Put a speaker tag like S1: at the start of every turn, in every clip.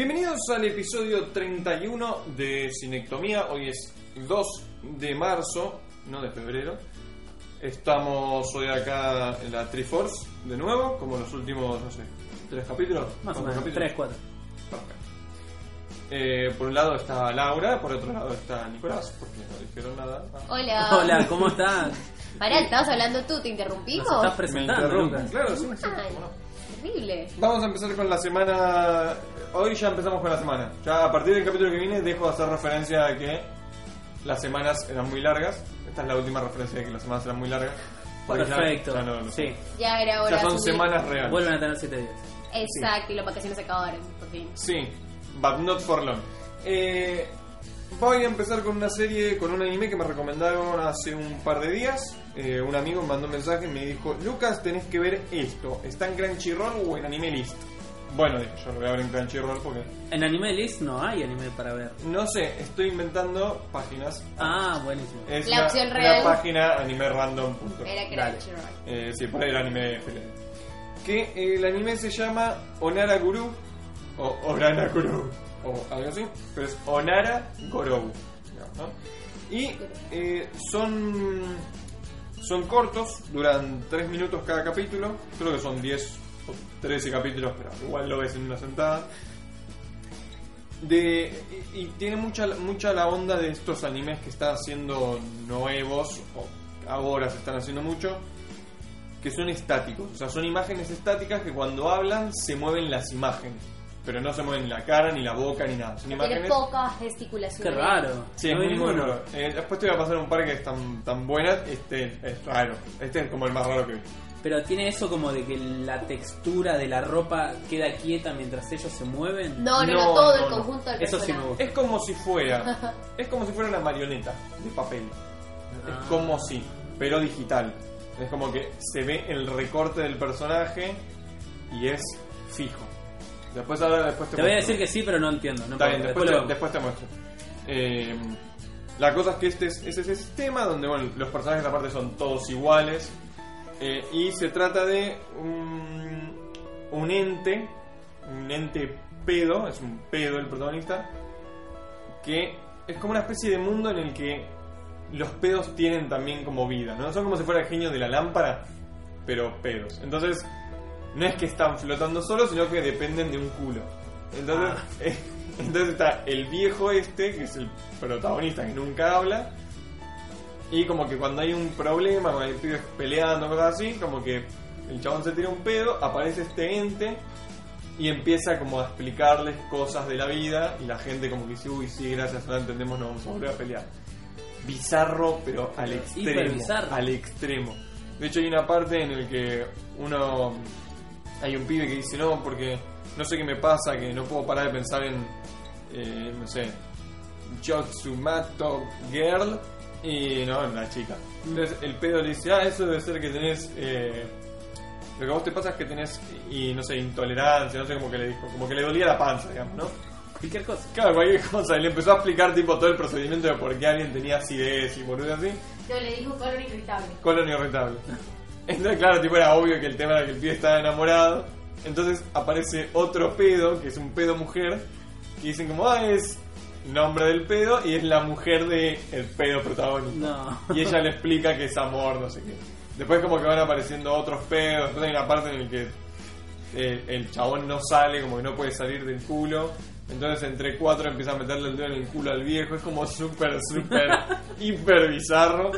S1: Bienvenidos al episodio 31 de Cinectomía. Hoy es 2 de marzo, no de febrero. Estamos hoy acá en la Triforce de nuevo, como los últimos, no sé, tres capítulos.
S2: Más o
S1: ¿Cuántos
S2: menos,
S1: capítulos?
S2: 3, 4.
S1: Perfecto. Eh, por un lado está Laura, por otro lado está Nicolás, porque no dijeron nada. Ah,
S3: Hola.
S2: Hola, ¿cómo estás?
S3: Pará, ¿estabas hablando tú? ¿Te interrumpimos?
S2: Nos estás presentando. Lucas.
S1: Claro, sí, sí,
S3: Ay,
S1: cómo no.
S3: terrible.
S1: Vamos a empezar con la semana. Hoy ya empezamos con la semana. Ya a partir del capítulo que viene dejo de hacer referencia a que las semanas eran muy largas. Esta es la última referencia de que las semanas eran muy largas. Porque
S2: Perfecto.
S1: ya no
S2: sí.
S3: Ya era hora
S1: Ya son
S3: subir.
S1: semanas reales.
S2: Vuelven a tener 7 días.
S3: Exacto, y las vacaciones se acabaron, por fin.
S1: Sí, but not for long. Eh, voy a empezar con una serie, con un anime que me recomendaron hace un par de días. Eh, un amigo me mandó un mensaje y me dijo, Lucas, tenés que ver esto. ¿Está en Crunchyroll o en Anime List? Bueno, dije, yo lo voy a ver en Crunchyroll porque...
S2: En Anime List no hay anime para ver.
S1: No sé, estoy inventando páginas.
S2: Ah, buenísimo.
S1: Es
S3: La opción
S1: la
S3: real.
S1: página animerandom.com.
S3: Era
S2: Dale.
S3: Crunchyroll.
S1: Eh, sí, por ahí el anime FLN. Que eh, el anime se llama Onara Guru o Orana Guru o algo así, pero es Onara Gorou. digamos, ¿no? Y eh, son son cortos, duran 3 minutos cada capítulo, creo que son 10 o 13 capítulos, pero igual lo ves en una sentada. De, y, y tiene mucha, mucha la onda de estos animes que están haciendo nuevos, o ahora se están haciendo mucho, que son estáticos. O sea, son imágenes estáticas que cuando hablan se mueven las imágenes. Pero no se mueven la cara, ni la boca, ni nada. Son imágenes.
S3: poca gesticulación.
S2: Qué raro.
S1: Sí,
S2: No
S1: es muy. Eh, después te voy a pasar un par que están tan buenas. Este es raro. Este es como el más raro que vi.
S2: Pero tiene eso como de que la textura de la ropa queda quieta mientras ellos se mueven.
S3: No, no, no,
S1: No,
S3: todo
S1: no,
S3: el
S1: no.
S3: conjunto del
S2: Eso sí me gusta.
S1: Es como si fuera. es como si fuera una marioneta de papel. Es
S2: Ah.
S1: como si, pero digital. Es como que se ve el recorte del personaje y es fijo. Después ahora después te,
S2: Te voy a decir que sí, pero no entiendo. No
S1: Está bien,
S2: importa,
S1: después, te, después muestro. Eh, la cosa es que este es, es ese sistema donde bueno, los personajes aparte son todos iguales. Eh, y se trata de un, un ente, un ente pedo, es un pedo el protagonista, que es como una especie de mundo en el que los pedos tienen también como vida, ¿no? Son como si fuera el genio de la lámpara, pero pedos. Entonces, no es que están flotando solos, sino que dependen de un culo. Entonces, eh, entonces está el viejo este, que es el protagonista que nunca habla, y como que cuando hay un problema, cuando hay pibes peleando, cosas así, como que el chabón se tira un pedo, aparece este ente y empieza como a explicarles cosas de la vida y la gente como que dice, uy, sí, gracias, ahora entendemos, no vamos a volver a pelear. Bizarro, pero al extremo. Al extremo. De hecho hay una parte en el que uno... Hay un pibe que dice, no, porque no sé qué me pasa, que no puedo parar de pensar en, eh, no sé, Jotsumato Girl y no, en la chica. Entonces el pedo le dice, ah, eso debe ser que tenés... eh, lo que a vos te pasa es que tenés, y no sé, intolerancia, no sé cómo que le dijo, como que le dolía la panza, digamos, ¿no?
S2: Cualquier cosa.
S1: Claro, cualquier cosa, y le empezó a explicar tipo todo el procedimiento de por qué alguien tenía acidez y boludo así,
S3: No, le dijo color irritable.
S1: colon irritable. Entonces, claro, tipo era obvio que el tema era que el pibe estaba enamorado. Entonces aparece otro pedo, que es un pedo mujer, que dicen como, ah, es nombre del pedo y es la mujer de el pedo protagonista.
S2: No.
S1: Y ella le explica que es amor, no sé qué. Después como que van apareciendo otros pedos, después hay una parte en la que eh, el chabón no sale, como que no puede salir del culo. Entonces entre cuatro empieza a meterle el dedo en el culo al viejo. Es como súper, súper, hiper bizarro.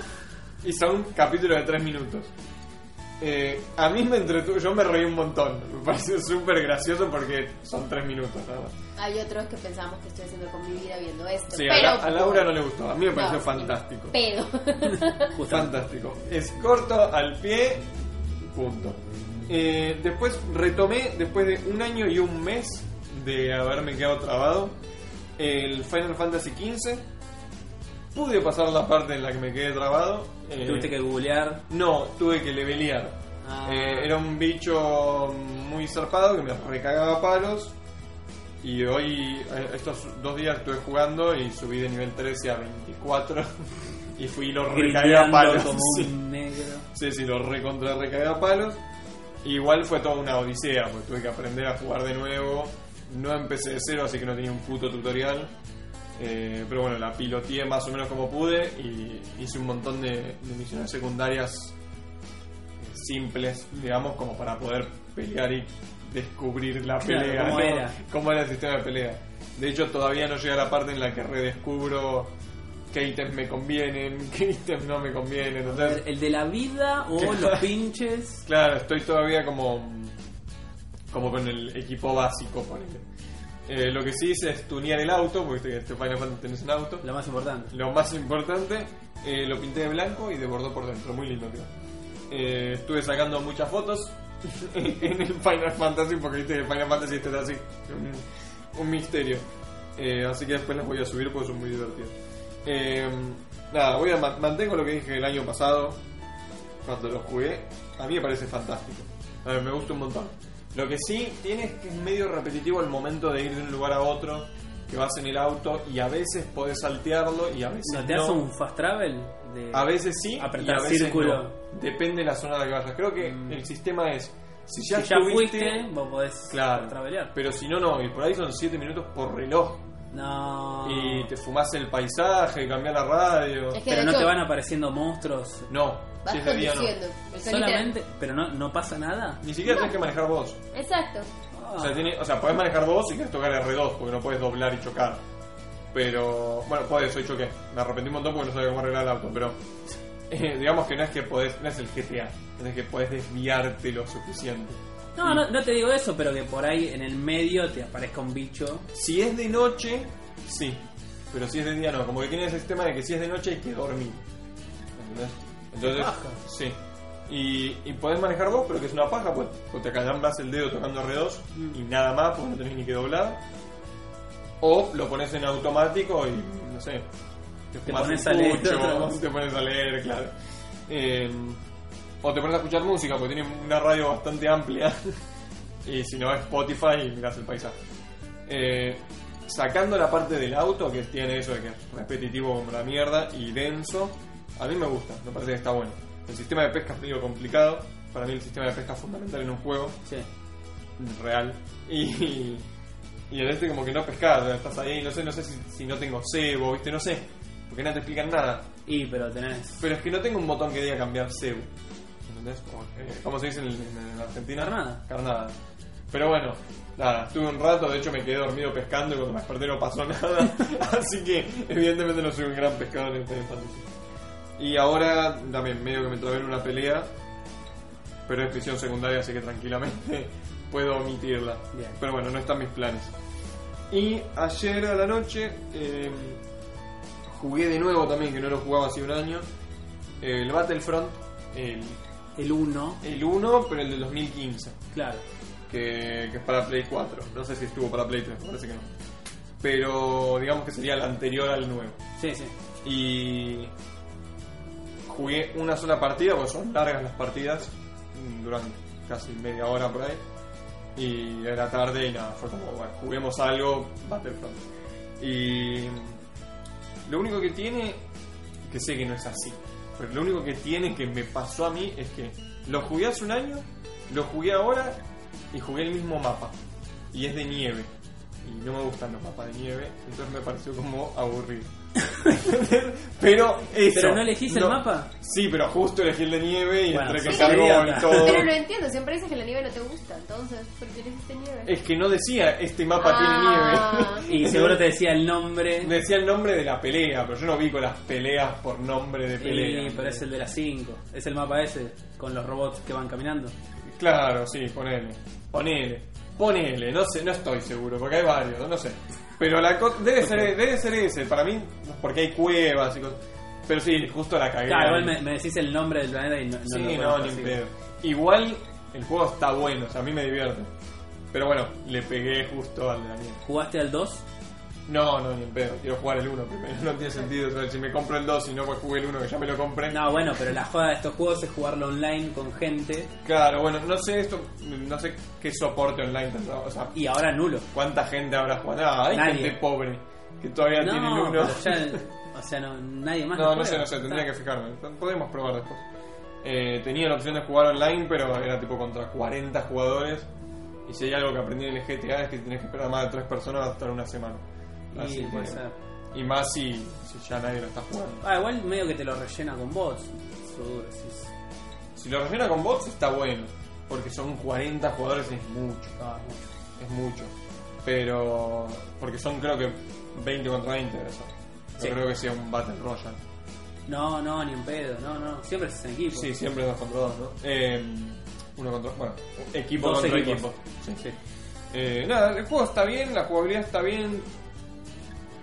S1: Y son capítulos de tres minutos. Eh, a mí me entretuvo, yo me reí un montón. Me pareció súper gracioso porque son tres minutos nada más.
S3: Hay otros que pensamos que estoy haciendo con mi vida viendo esto.
S1: Sí, a,
S3: pero
S1: la- a Laura no le gustó, a mí me pareció
S3: No,
S1: fantástico.
S3: Pedo.
S1: Fantástico. Es corto, al pie, punto. Eh, después retomé, después de un año y un mes de haberme quedado trabado, el Final Fantasy XV. Pude pasar la parte en la que me quedé trabado. eh,
S2: Tuviste que googlear.
S1: No, tuve que levelear.
S2: Ah.
S1: Eh, era un bicho muy zarpado que me recagaba palos. Y hoy, eh, estos dos días estuve jugando y subí de nivel 13 a 24. y fui y lo recagué a palos.
S2: como
S1: sí.
S2: un negro.
S1: Sí, sí, lo recontra recagué a palos. Igual fue toda una odisea, porque tuve que aprender a jugar de nuevo. No empecé de cero, así que no tenía un puto tutorial. Eh, pero bueno, la piloteé más o menos como pude y hice un montón de, de misiones secundarias simples, digamos, como para poder pelear y descubrir la
S2: Claro,
S1: pelea.
S2: cómo
S1: ¿no?
S2: era.
S1: Cómo era el sistema de pelea. De hecho, todavía no llega a la parte en la que redescubro qué ítems me convienen, qué ítems no me convienen. Entonces,
S2: El de la vida o los pinches.
S1: Claro, estoy todavía como como con el equipo básico, ponele. Eh, lo que sí hice es tunear el auto, porque este Final Fantasy tenés un auto.
S2: Lo más importante.
S1: Lo más importante, eh, lo pinté de blanco y de bordó por dentro, muy lindo tío. Eh, estuve sacando muchas fotos en el Final Fantasy, porque viste que Final Fantasy este es así, un, un misterio. Eh, así que después las voy a subir porque son muy divertidas. Eh, nada, voy a ma- mantengo lo que dije el año pasado, cuando lo jugué. A mí me parece fantástico. A ver, me gusta un montón. Lo que sí tiene es que es medio repetitivo el momento de ir de un lugar a otro, que vas en el auto y a veces podés saltearlo y a veces
S2: ¿No te
S1: no.
S2: hace un fast travel? De...
S1: A veces sí
S2: Apretar
S1: y a veces
S2: círculo.
S1: no. Depende de la zona a la que vayas. Creo que
S2: Mm.
S1: el sistema es si ya,
S2: si ya
S1: estuviste,
S2: fuiste, vos podés
S1: claro,
S2: travelear.
S1: pero si no no, y por ahí son 7 minutos por reloj
S2: No.
S1: y te fumás el paisaje, cambiás la radio.
S3: Es que
S2: Pero no
S3: hecho,
S2: te van apareciendo monstruos.
S1: No,
S3: vas
S1: si es de día no.
S2: Solamente, pero no, no pasa nada.
S1: Ni siquiera
S3: No.
S1: tenés que manejar vos.
S3: Exacto.
S2: Ah.
S1: O sea, tiene, o sea, podés manejar vos y querés tocar R2 porque no podés doblar y chocar. Pero, bueno, podés, hoy choqué. Me arrepentí un montón porque no sabía cómo arreglar el auto, pero eh, digamos que no es que podés, no es el GTA, es que podés desviarte lo suficiente.
S2: No, no, no te digo eso, pero que por ahí en el medio te aparezca un bicho.
S1: Si es de noche, sí. Pero si es de día, no. Como que tiene ese sistema de que si es de noche hay que dormir. ¿Entendés? Entonces,
S2: paja.
S1: sí. Y, y podés manejar vos, pero que es una paja, pues, pues te acalambras el dedo tocando R2
S2: Mm.
S1: y nada más, porque no tenés ni que doblar. O lo pones en automático y, no sé, te,
S2: Te
S1: fumas
S2: pones
S1: un
S2: a leer
S1: pucho,
S2: otra cosa.
S1: te pones a leer, claro. Eh, o te pones a escuchar música, porque tiene una radio bastante amplia. y si no, es Spotify y mirás el paisaje. Eh, sacando la parte del auto, que tiene eso de que es repetitivo como la mierda y denso, a mí me gusta, me parece que está bueno. El sistema de pesca es medio complicado. Para mí el sistema de pesca es fundamental en un juego
S2: Sí.
S1: real. Y, y en este como que no pescas, estás ahí, no sé, no sé si, si no tengo cebo, viste, no sé, porque no te explican nada.
S2: Y, pero tenés.
S1: Pero es que no tengo un botón que diga cambiar cebo. ¿Entendés? O, eh, ¿Cómo se dice en, en Argentina?
S2: Carnada.
S1: Carnada. Pero bueno, nada, estuve un rato, de hecho me quedé dormido pescando y cuando me desperté no pasó nada. Así que evidentemente no soy un gran pescador en Final Fantasy. Y ahora también medio que me trabé en una pelea, pero es misión secundaria, así que tranquilamente puedo omitirla.
S2: Bien.
S1: Pero bueno, no están mis planes. Y ayer a la noche eh, jugué de nuevo también, que no lo jugaba hace un año, el Battlefront, el,
S2: El 1,
S1: el 1, pero el del 2015
S2: claro.
S1: que, que es para Play 4. No sé si estuvo para Play 3, me parece que no. Pero digamos que sería el anterior al nuevo.
S2: Sí, sí.
S1: Y jugué una sola partida, porque son largas las partidas, mm, durante casi media hora por ahí. Y era tarde y nada, fue como, bueno, juguemos algo, Battlefront. Y lo único que tiene, que sé que no es así, pero lo único que tiene que me pasó a mí es que lo jugué hace un año, lo jugué ahora y jugué el mismo mapa. Y es de nieve. Y no me gustan los mapas de nieve, entonces me pareció como aburrido. pero eso.
S2: ¿Pero no elegís el mapa?
S1: Sí, pero justo elegí el de nieve y
S2: Bueno,
S1: entre que cargó y todo.
S3: Pero no entiendo, siempre dices que la nieve no te gusta, entonces, ¿por qué elegiste nieve?
S1: Es que no decía este mapa
S3: Ah.
S1: tiene nieve.
S2: Y seguro te decía el nombre.
S1: Decía el nombre de la pelea, pero yo no vi con las peleas por nombre de pelea.
S2: Y, pero es el de las 5. Es el mapa ese, con los robots que van caminando.
S1: Claro, sí, ponele. Ponele. Ponele, no sé, no estoy seguro, porque hay varios, no sé. Pero la co- debe ser debe ser ese, para mí, porque hay cuevas y cosas. Pero sí, justo la cagué.
S2: Claro, igual me, me decís el nombre del planeta y no, no
S1: Sí,
S2: lo
S1: no, ni pedo. Igual el juego está bueno, o sea, a mí me divierte. Pero bueno, le pegué justo al de la nieve.
S2: ¿Jugaste al 2?
S1: No, no, ni en pedo. Quiero jugar el 1 primero. No tiene sentido. o sea, si me compro el 2 y no pues jugué el 1 que ya me lo compré.
S2: No, bueno, pero la joda de estos juegos es jugarlo online con gente
S1: Claro, bueno, no sé esto, no sé qué soporte online tendrá. O sea,
S2: y ahora nulo.
S1: cuánta gente habrá jugado. Ah, hay
S2: Nadie.
S1: gente pobre que todavía tiene el
S2: No,
S1: 1.
S2: pero ya, o sea, no, nadie más.
S1: No,
S2: lo
S1: no sé,
S2: juega.
S1: no sé, tendría que fijarme. Podemos probar después. Eh, tenía la opción de jugar online, pero era tipo contra 40 jugadores Y si hay algo que aprendí en el GTA es que tenés que esperar más de tres personas hasta una semana. Así
S2: Y puede ser.
S1: y más si, si ya nadie lo está jugando.
S2: Ah, igual medio que te lo rellena con bots. Seguro, sí.
S1: Si lo rellena con bots está bueno, porque son 40 jugadores es mucho,
S2: Ah, mucho.
S1: es mucho. Pero porque son creo que 20 contra 20 de eso. No
S2: Sí.
S1: creo que sea un Battle Royale.
S2: No, no, ni un pedo, no, no. Siempre es en equipo.
S1: Sí, siempre dos contra dos, ¿no? Eh, uno contra, bueno, equipo
S2: Dos
S1: contra
S2: equipos.
S1: equipo. Sí.
S2: Sí.
S1: Eh, nada, el juego está bien, la jugabilidad está bien.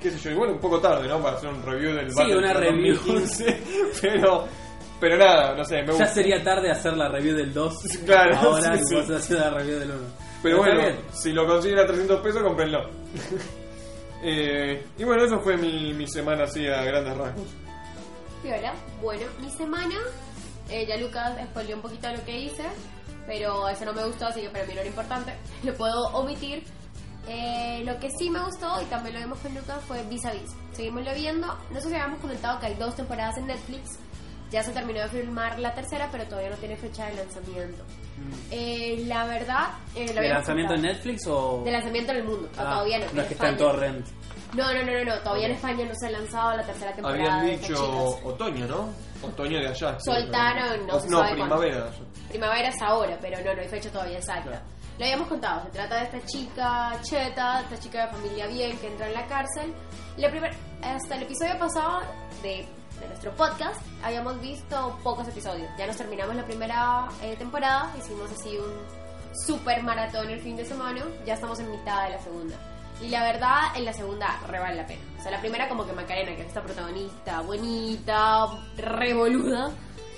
S1: Qué sé yo, igual un poco tarde, ¿no? Para hacer un review del
S2: Sí,
S1: Battlefield
S2: una review.
S1: 2015, pero, pero nada, no sé, me
S2: Ya
S1: gusta.
S2: sería tarde hacer la review del 2.
S1: Claro,
S2: Ahora
S1: sí,
S2: y
S1: sí.
S2: vos hacer la review del 1.
S1: Pero
S2: está
S1: bueno,
S2: bien.
S1: si lo consiguen a 300 pesos, cómprenlo. Eh, y bueno, eso fue mi, mi semana así a grandes rasgos.
S3: Piola. Bueno, mi semana, eh, ya Lucas spoileó un poquito lo que hice, pero eso no me gustó, así que para mí no era importante. Lo puedo omitir. Eh, lo que sí me gustó, y también lo vimos con Lucas, fue Vis a Vis. Seguimoslo viendo. No sé si habíamos comentado que hay dos temporadas en Netflix. Ya se terminó de filmar la tercera, pero todavía no tiene fecha de lanzamiento. Eh, la verdad, eh, lo
S2: ¿De lanzamiento en. Netflix o.?
S3: De lanzamiento en el mundo, no,
S2: Ah,
S3: todavía no.
S2: No es que está en. Torrent.
S3: No, no, no, no, no, todavía en España no se ha lanzado la tercera temporada.
S1: Habían dicho otoño, ¿no? Otoño de allá.
S3: Soltaron, no
S1: O-
S3: se
S1: no
S3: sabe
S1: primavera.
S3: Primavera es ahora, pero no, no hay fecha todavía exacta.
S1: Claro.
S3: Lo habíamos contado, se trata de esta chica cheta, esta chica de familia bien que entra en la cárcel. La primer, hasta el episodio pasado de, de nuestro podcast habíamos visto pocos episodios. Ya nos terminamos la primera eh, temporada, hicimos así un super maratón el fin de semana, ya estamos en mitad de la segunda. Y la verdad, en la segunda re vale la pena. O sea, la primera como que Macarena, que es esta protagonista, bonita, revoluda,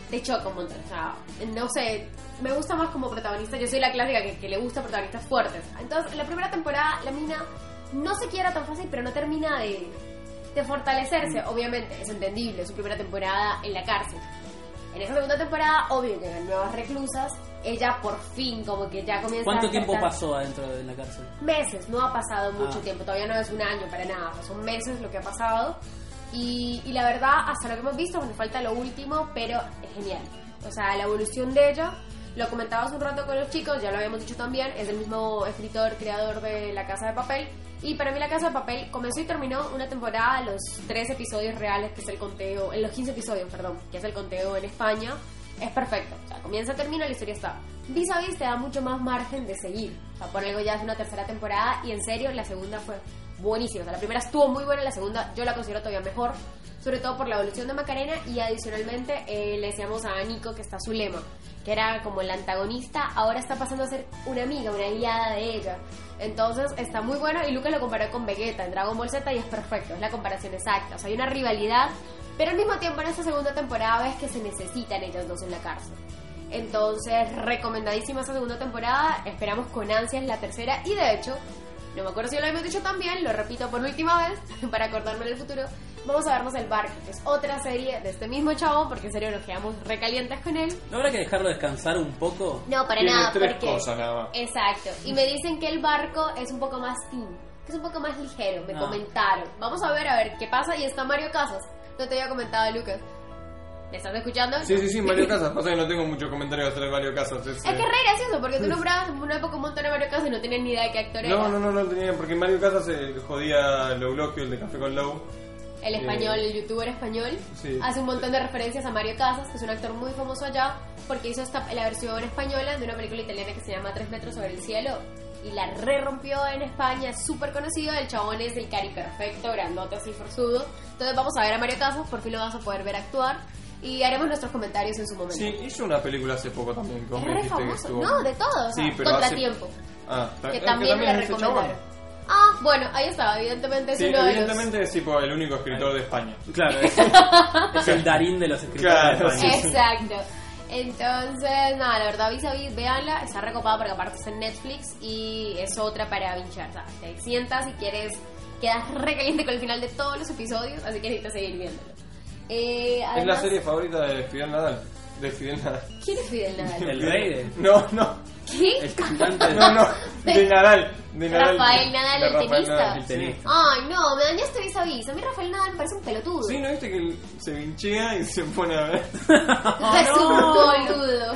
S3: te choca un montón. O sea, no sé, me gusta más como protagonista. Yo soy la clásica que, que le gusta protagonistas fuertes. Entonces, en la primera temporada, la mina no se quiera tan fácil, pero no termina de, de fortalecerse. Obviamente, es entendible, su primera temporada en la cárcel. En esa segunda temporada, obvio que en nuevas reclusas, ella por fin como que ya comienza
S2: ¿Cuánto
S3: a
S2: tiempo pasó adentro de la cárcel?
S3: Meses, no ha pasado mucho
S2: Ah.
S3: tiempo, todavía no es un año para nada, sea, son meses lo que ha pasado. Y, y la verdad, hasta lo que hemos visto, me falta lo último, pero es genial. O sea, la evolución de ella, lo comentaba hace un rato con los chicos, ya lo habíamos dicho también, es el mismo escritor, creador de La Casa de Papel. Y para mí La Casa de Papel comenzó y terminó una temporada, los tres episodios reales, que es el conteo, en los 15 episodios, perdón, que es el conteo en España, es perfecto. O sea, comienza, termina, la historia está. Vis a vis te da mucho más margen de seguir. O sea, por algo ya es una tercera temporada y en serio la segunda fue buenísima. O sea, la primera estuvo muy buena, la segunda yo la considero todavía mejor. Sobre todo por la evolución de Macarena y adicionalmente eh, le decíamos a Nico que está su lema, que era como el antagonista, ahora está pasando a ser una amiga, una aliada de ella. Entonces está muy bueno y Lucas lo comparó con Vegeta en Dragon Ball Z y es perfecto, es la comparación exacta. O sea, hay una rivalidad, pero al mismo tiempo en esta segunda temporada ves que se necesitan ellos dos en la cárcel. Entonces, recomendadísima esa segunda temporada. Esperamos con ansias la tercera. Y de hecho, no me acuerdo si lo habíamos dicho también, lo repito por última vez, para acordarme en el futuro. Vamos a vernos El Barco, que es otra serie de este mismo chavo, porque en serio nos quedamos recalientes con él.
S2: ¿No habrá que dejarlo descansar un poco?
S3: No, para
S1: Tiene
S3: nada,
S1: tres
S3: porque.
S1: cosas nada más.
S3: Exacto. Y me dicen que el barco es un poco más teen, que es un poco más ligero, me
S2: Ah.
S3: comentaron. Vamos a ver a ver qué pasa. Y está Mario Casas. No te había comentado, Lucas. ¿Me estás escuchando?
S1: Sí, sí, sí, Mario Casas. Pasa que no tengo mucho comentario de hacer Mario Casas. Es,
S3: Es que es
S1: eh,
S3: re gracioso, porque tú nombrabas en una época un montón de Mario Casas y no tenías ni idea de qué actor era.
S1: No, no, no, no tenía. Porque Mario Casas jodía Loulogio, el de Café con Low.
S3: El español, el youtuber español,
S1: Sí.
S3: hace un montón de referencias a Mario Casas, que es un actor muy famoso allá, porque hizo esta, la versión española de una película italiana que se llama Tres metros sobre el cielo. Y la re rompió en España, es súper conocido. El chabón es del cari perfecto, grandote así forzudo. Entonces vamos a ver a Mario Casas, por fin lo vas a poder ver actuar. Y haremos nuestros comentarios en su momento.
S1: Sí, hizo una película hace poco también. vos
S3: es re famoso. No, de todo. O sea,
S1: Sí, pero hace-
S3: Contratiempo,
S1: Ah,
S3: que
S1: es
S3: también le recomendaron. Ah, bueno, ahí está, evidentemente es
S1: Sí,
S3: uno de los...
S1: evidentemente es tipo el único escritor de España.
S2: Claro, es, es el Darín de los escritores
S1: Claro,
S2: de España.
S3: Exacto. Entonces, nada, la verdad, vis a vis, véanla, está recopada porque aparte está en Netflix y es otra para vinchar. O sea, te sientas y quieres, quedas re caliente con el final de todos los episodios, así que necesitas seguir viéndolo. Eh,
S1: Es la
S3: además-
S1: serie favorita de Fidel Nadal. De Fidel Nadal.
S3: ¿Quién es Fidel Nadal?
S2: El rey de-
S1: No, no.
S3: ¿Qué?
S2: El cantante
S1: No, no. De Nadal. De Nadal.
S3: Rafael Nadal, el
S1: Rafael
S3: tenista.
S1: Nadal,
S2: El
S1: sí.
S2: tenista.
S3: Ay, no, me dañaste vis a vis. A mí Rafael Nadal me parece un pelotudo.
S1: Sí, ¿no viste que él se vinchea y se pone a ver?
S3: es un boludo.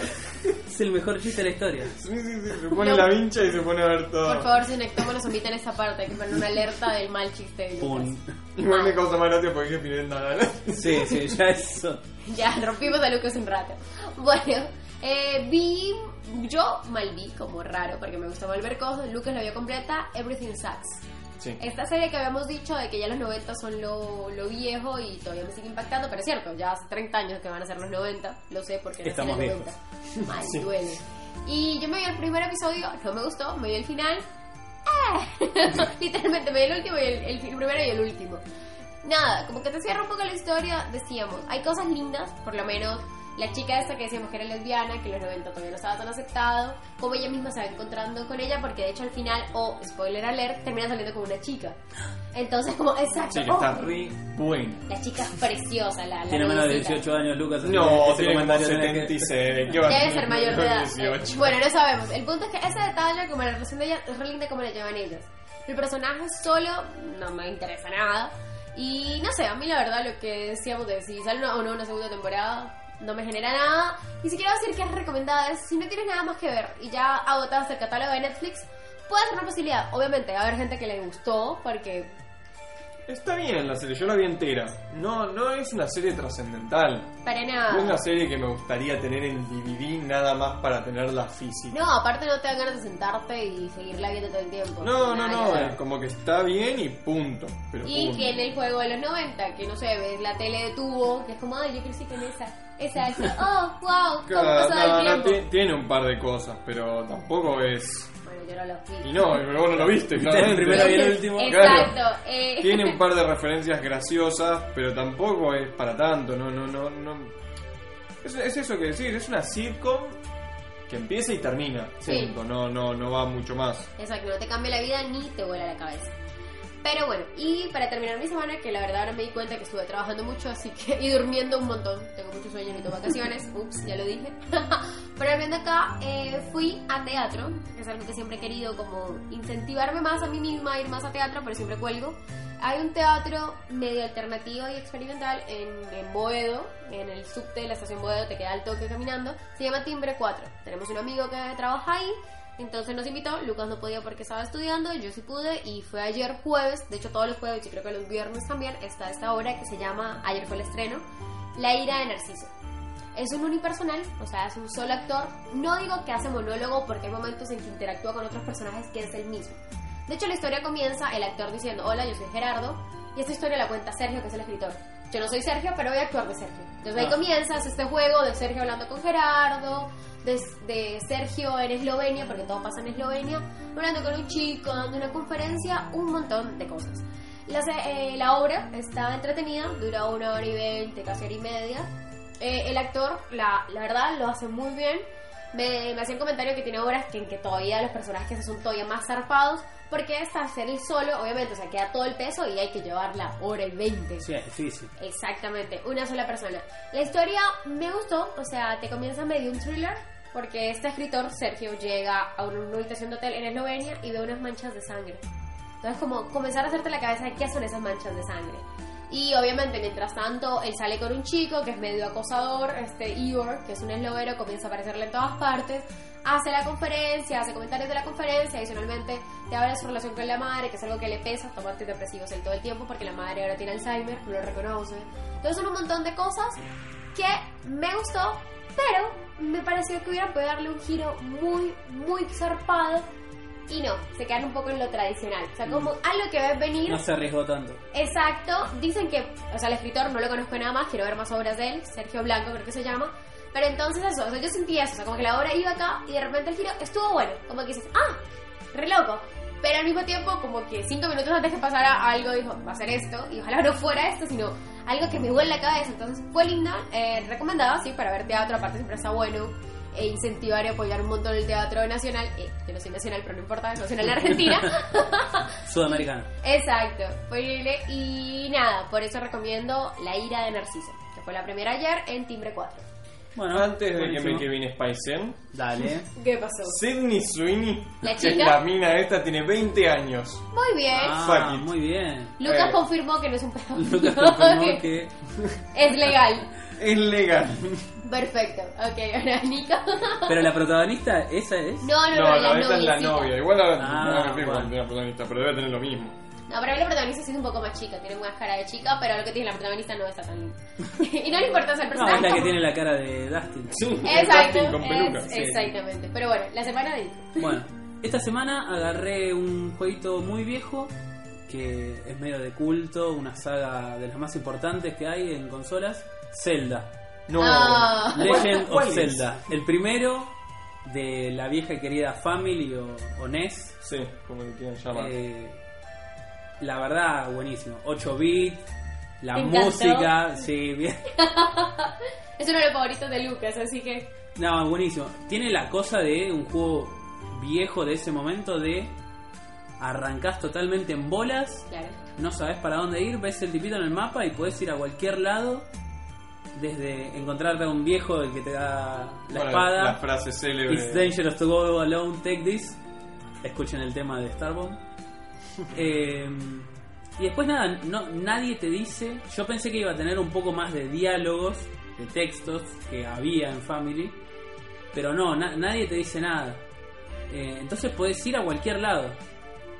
S2: Es el mejor chiste de la historia.
S1: Sí, sí, sí, se pone
S3: No.
S1: la vincha y se pone a ver todo.
S3: Por favor, si nectómonos omiten esta parte, hay que poner una alerta del mal chiste.
S2: Pum.
S1: Igual me causa más gracia porque dije Pinel nada.
S2: Sí, sí, ya eso.
S3: Ya, rompimos a Lucas un rato. Bueno, eh, vi, yo mal vi, como raro, porque me gusta mal ver cosas, Lucas la vio completa, Everything Sucks.
S1: Sí.
S3: Esta serie que habíamos dicho de que ya los 90 son lo, lo viejo y todavía me sigue impactando, pero es cierto, ya hace 30 años que van a ser los 90, lo sé porque nací
S2: Estamos
S3: el
S2: viejos.
S3: 90. Mal,
S1: Sí.
S3: duele. Y yo me vi el primer episodio, no me gustó, me vi el final. ¡eh! Literalmente me vi el último y el, el primero y el último. Nada, como que te cierra un poco la historia, decíamos, hay cosas lindas, por lo menos la chica esta que decíamos que era lesbiana, que en los 90 todavía no estaba tan aceptado, como ella misma se va encontrando con ella, porque de hecho al final, o spoiler alert, termina saliendo con una chica. Entonces como, exacto,
S1: Sí, que
S3: oh,
S1: está re buena.
S3: la chica es preciosa, la, la
S2: Tiene menos de
S3: noviecita.
S2: 18 años, Lucas.
S1: No,
S2: que
S1: tiene como
S2: comentario tenés que-
S1: 76. ¿Qué va a
S3: Debe ser mayor de edad.
S1: 18.
S3: Bueno, no sabemos. El punto es que ese detalle, como la relación de ella, es re linda como la llevan ellas. El personaje solo no me interesa nada. Y no sé, a mí la verdad lo que decíamos de si sale una- o no una segunda temporada no me genera nada. Ni siquiera decir que es recomendada. Es si no tienes nada más que ver y ya agotaste el catálogo de Netflix, puede ser una posibilidad. Obviamente va a haber gente que le gustó porque
S1: Está bien la serie, yo la vi entera. No, no es una serie trascendental.
S3: para
S1: No es
S3: nada...
S1: una serie que me gustaría tener en DVD nada más para tenerla física.
S3: No, aparte no te dan ganas de sentarte y seguirla viendo todo el tiempo.
S1: No, no,
S3: Nada
S1: no,
S3: ver.
S1: es como que está bien y punto. Pero
S3: Y
S1: punto.
S3: que en el juego de los 90, que no sé, ves la tele de tubo, que es como, ay, yo crecí con esa, esa, esa, oh, wow, cómo
S1: Claro,
S3: pasaba
S1: no,
S3: el
S1: no,
S3: tiempo.
S1: ti- tiene un par de cosas, pero tampoco es...
S3: Yo no lo vi.
S1: Y no, pero vos no lo viste, claramente.
S2: el primero y el último.
S3: Exacto.
S1: Claro.
S3: eh,
S1: Tiene un par de referencias graciosas, pero tampoco es para tanto, no, no, no, no. Es, es eso que decir, es una sitcom que empieza y termina,
S3: Sí.
S1: punto, no, no, no va mucho más.
S3: Exacto, no te cambia la vida ni te vuela la cabeza. Pero bueno, y para terminar mi semana, que la verdad ahora me di cuenta que estuve trabajando mucho, así que y durmiendo un montón. Tengo muchos sueños, necesito vacaciones. Ups, ya lo dije. Pero volviendo acá, eh, fui a teatro, que es algo que siempre he querido como incentivarme más a mí misma a ir más a teatro, pero siempre cuelgo. Hay un teatro medio alternativo y experimental en, en Boedo, en el subte de la estación Boedo, te queda al toque caminando. Se llama Timbre 4. Tenemos un amigo que trabaja ahí, entonces nos invitó. Lucas no podía porque estaba estudiando, yo sí pude y fue ayer jueves. De hecho, todos los jueves y creo que los viernes también está esta obra que se llama, ayer fue el estreno, La ira de Narciso. Es un unipersonal, o sea, es un solo actor. No digo que hace monólogo porque hay momentos en que interactúa con otros personajes que es el mismo. De hecho, la historia comienza el actor diciendo, hola, yo soy Gerardo, y esta historia la cuenta Sergio, que es el escritor. Yo no soy Sergio, pero voy a actuar de Sergio. Entonces ahí
S2: Ah.
S3: comienzas este juego de Sergio hablando con Gerardo, de, de Sergio en Eslovenia, porque todo pasa en Eslovenia, hablando con un chico, dando una conferencia, un montón de cosas. La, eh, la obra está entretenida, dura una hora y veinte, casi hora y media. Eh, el actor, la, la verdad, lo hace muy bien. Me, me hacían comentario que tiene obras que, en que todavía los personajes son todavía más zarpados, porque esta hacer el solo, obviamente, o sea, queda todo el peso y hay que llevar la hora y veinte.
S2: Sí, es difícil.
S3: Exactamente, una sola persona. La historia me gustó, o sea, te comienza medio un thriller, porque este escritor, Sergio, llega a una habitación de hotel en Eslovenia y ve unas manchas de sangre. Entonces, como comenzar a hacerte la cabeza de qué son esas manchas de sangre. Y obviamente, mientras tanto, él sale con un chico que es medio acosador, este Igor, que es un esloveno, comienza a aparecerle en todas partes, hace la conferencia, hace comentarios de la conferencia, adicionalmente te habla de su relación con la madre, que es algo que le pesa, tomar antidepresivos él todo el tiempo porque la madre ahora tiene Alzheimer, no lo reconoce. Entonces son un montón de cosas que me gustó, pero me pareció que hubieran podido darle un giro muy, muy zarpado. Y no, se quedan un poco en lo tradicional. O sea, como algo que ves venir.
S2: No se arriesgó tanto.
S3: Exacto, dicen que, o sea, el escritor no lo conozco nada más, quiero ver más obras de él, Sergio Blanco creo que se llama, pero entonces eso, o sea, yo sentí eso, o sea, como que la obra iba acá y de repente el giro estuvo bueno, como que dices, ah, re loco, pero al mismo tiempo como que cinco minutos antes que pasara algo dijo, va a ser esto, y ojalá no fuera esto, sino algo que me vuelve la cabeza, entonces fue linda, eh, recomendada, sí, para ver teatro, aparte siempre está bueno, e incentivar y apoyar un montón el teatro nacional, eh, yo no soy nacional, pero no importa, es nacional de Argentina.
S2: Sudamericana.
S3: Exacto, fue increíble. Y nada, por eso recomiendo La ira de Narciso, que fue la primera ayer en Timbre 4.
S2: Bueno,
S1: Antes de que me
S2: buenísimo.
S1: Kevin Spacen,
S2: Dale.
S3: ¿Qué pasó?
S1: Sidney Sweeney,
S3: ¿La
S1: que es
S3: chica?
S1: la mina esta, tiene 20 años.
S3: Muy bien.
S2: Ah,
S1: Fuck it.
S2: muy bien.
S3: Lucas
S1: Eh.
S3: confirmó que no es un pedófilo.
S2: Lucas confirmó
S3: que
S2: que
S3: es legal.
S1: Es legal.
S3: Perfecto. Ok, ahora Nico.
S2: Pero la protagonista, esa es.
S3: No, no,
S1: No,
S3: no,
S1: no,
S3: la
S1: esta es la novia. Igual ahora
S2: Ah,
S1: no me fijo
S2: bueno.
S1: la protagonista, pero debe tener lo mismo.
S3: No, pero ahí la protagonista sí es un poco más chica, tiene más cara de chica, pero lo que tiene la protagonista no está tan... y no le importa ser
S2: No,
S3: personaje.
S2: es la que tiene la cara de Dustin.
S1: Sí,
S3: Exacto,
S1: con peluca.
S3: es-
S2: sí.
S3: exactamente. Pero bueno, la semana de...
S2: Bueno, esta semana agarré un jueguito muy viejo que es medio de culto, una saga de las más importantes que hay en consolas, Zelda.
S1: No.
S3: Ah.
S2: Legend
S1: ¿Cuál
S2: of
S1: es?
S2: Zelda. El primero de la vieja y querida Family o, o NES.
S1: Sí, como le quieran llamar.
S2: Eh, la verdad, buenísimo. 8 bits, la música, sí, bien.
S3: Es uno de los favoritos de Lucas, así que...
S2: No, buenísimo. Tiene la cosa de un juego viejo de ese momento de arrancás totalmente en bolas,
S3: Claro.
S2: no sabes para dónde ir, ves el tipito en el mapa y puedes ir a cualquier lado. Desde encontrarte a un viejo el que te da la
S1: Bueno,
S2: espada.
S1: La frase célebre.
S2: It's dangerous to go alone, take this. Escuchen el tema de Starbomb. Eh, y después nada, no, nadie te dice. Yo pensé que iba a tener un poco más de diálogos, de textos que había en Family, pero no, na- nadie te dice nada. Eh, entonces puedes ir a cualquier lado.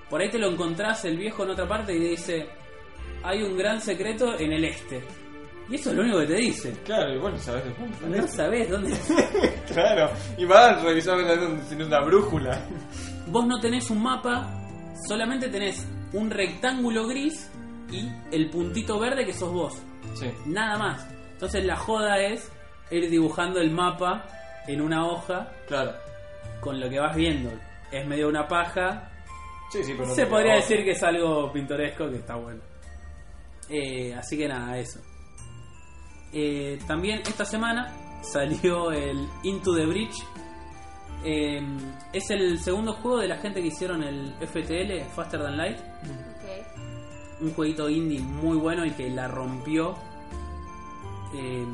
S2: Por ahí te lo encontrás el viejo en otra parte y dice: Hay un gran secreto en el este. Y eso es lo único que te dice.
S1: Claro, y bueno, sabes de punta.
S2: No sabes dónde.
S1: Claro, y vas a revisar si no una brújula.
S2: Vos no tenés un mapa, solamente tenés un rectángulo gris y el puntito verde que sos vos.
S1: Sí.
S2: Nada más. Entonces la joda es ir dibujando el mapa en una hoja
S1: Claro.
S2: con lo que vas viendo. Es medio una paja.
S1: Sí, sí, pero no
S2: Se podría decir que es algo pintoresco que está bueno. Eh, así que nada, eso. Eh, también esta semana salió el Into the Bridge. Eh, es el segundo juego de la gente que hicieron el FTL, Faster Than Light. Un jueguito indie muy bueno y que la rompió. Eh,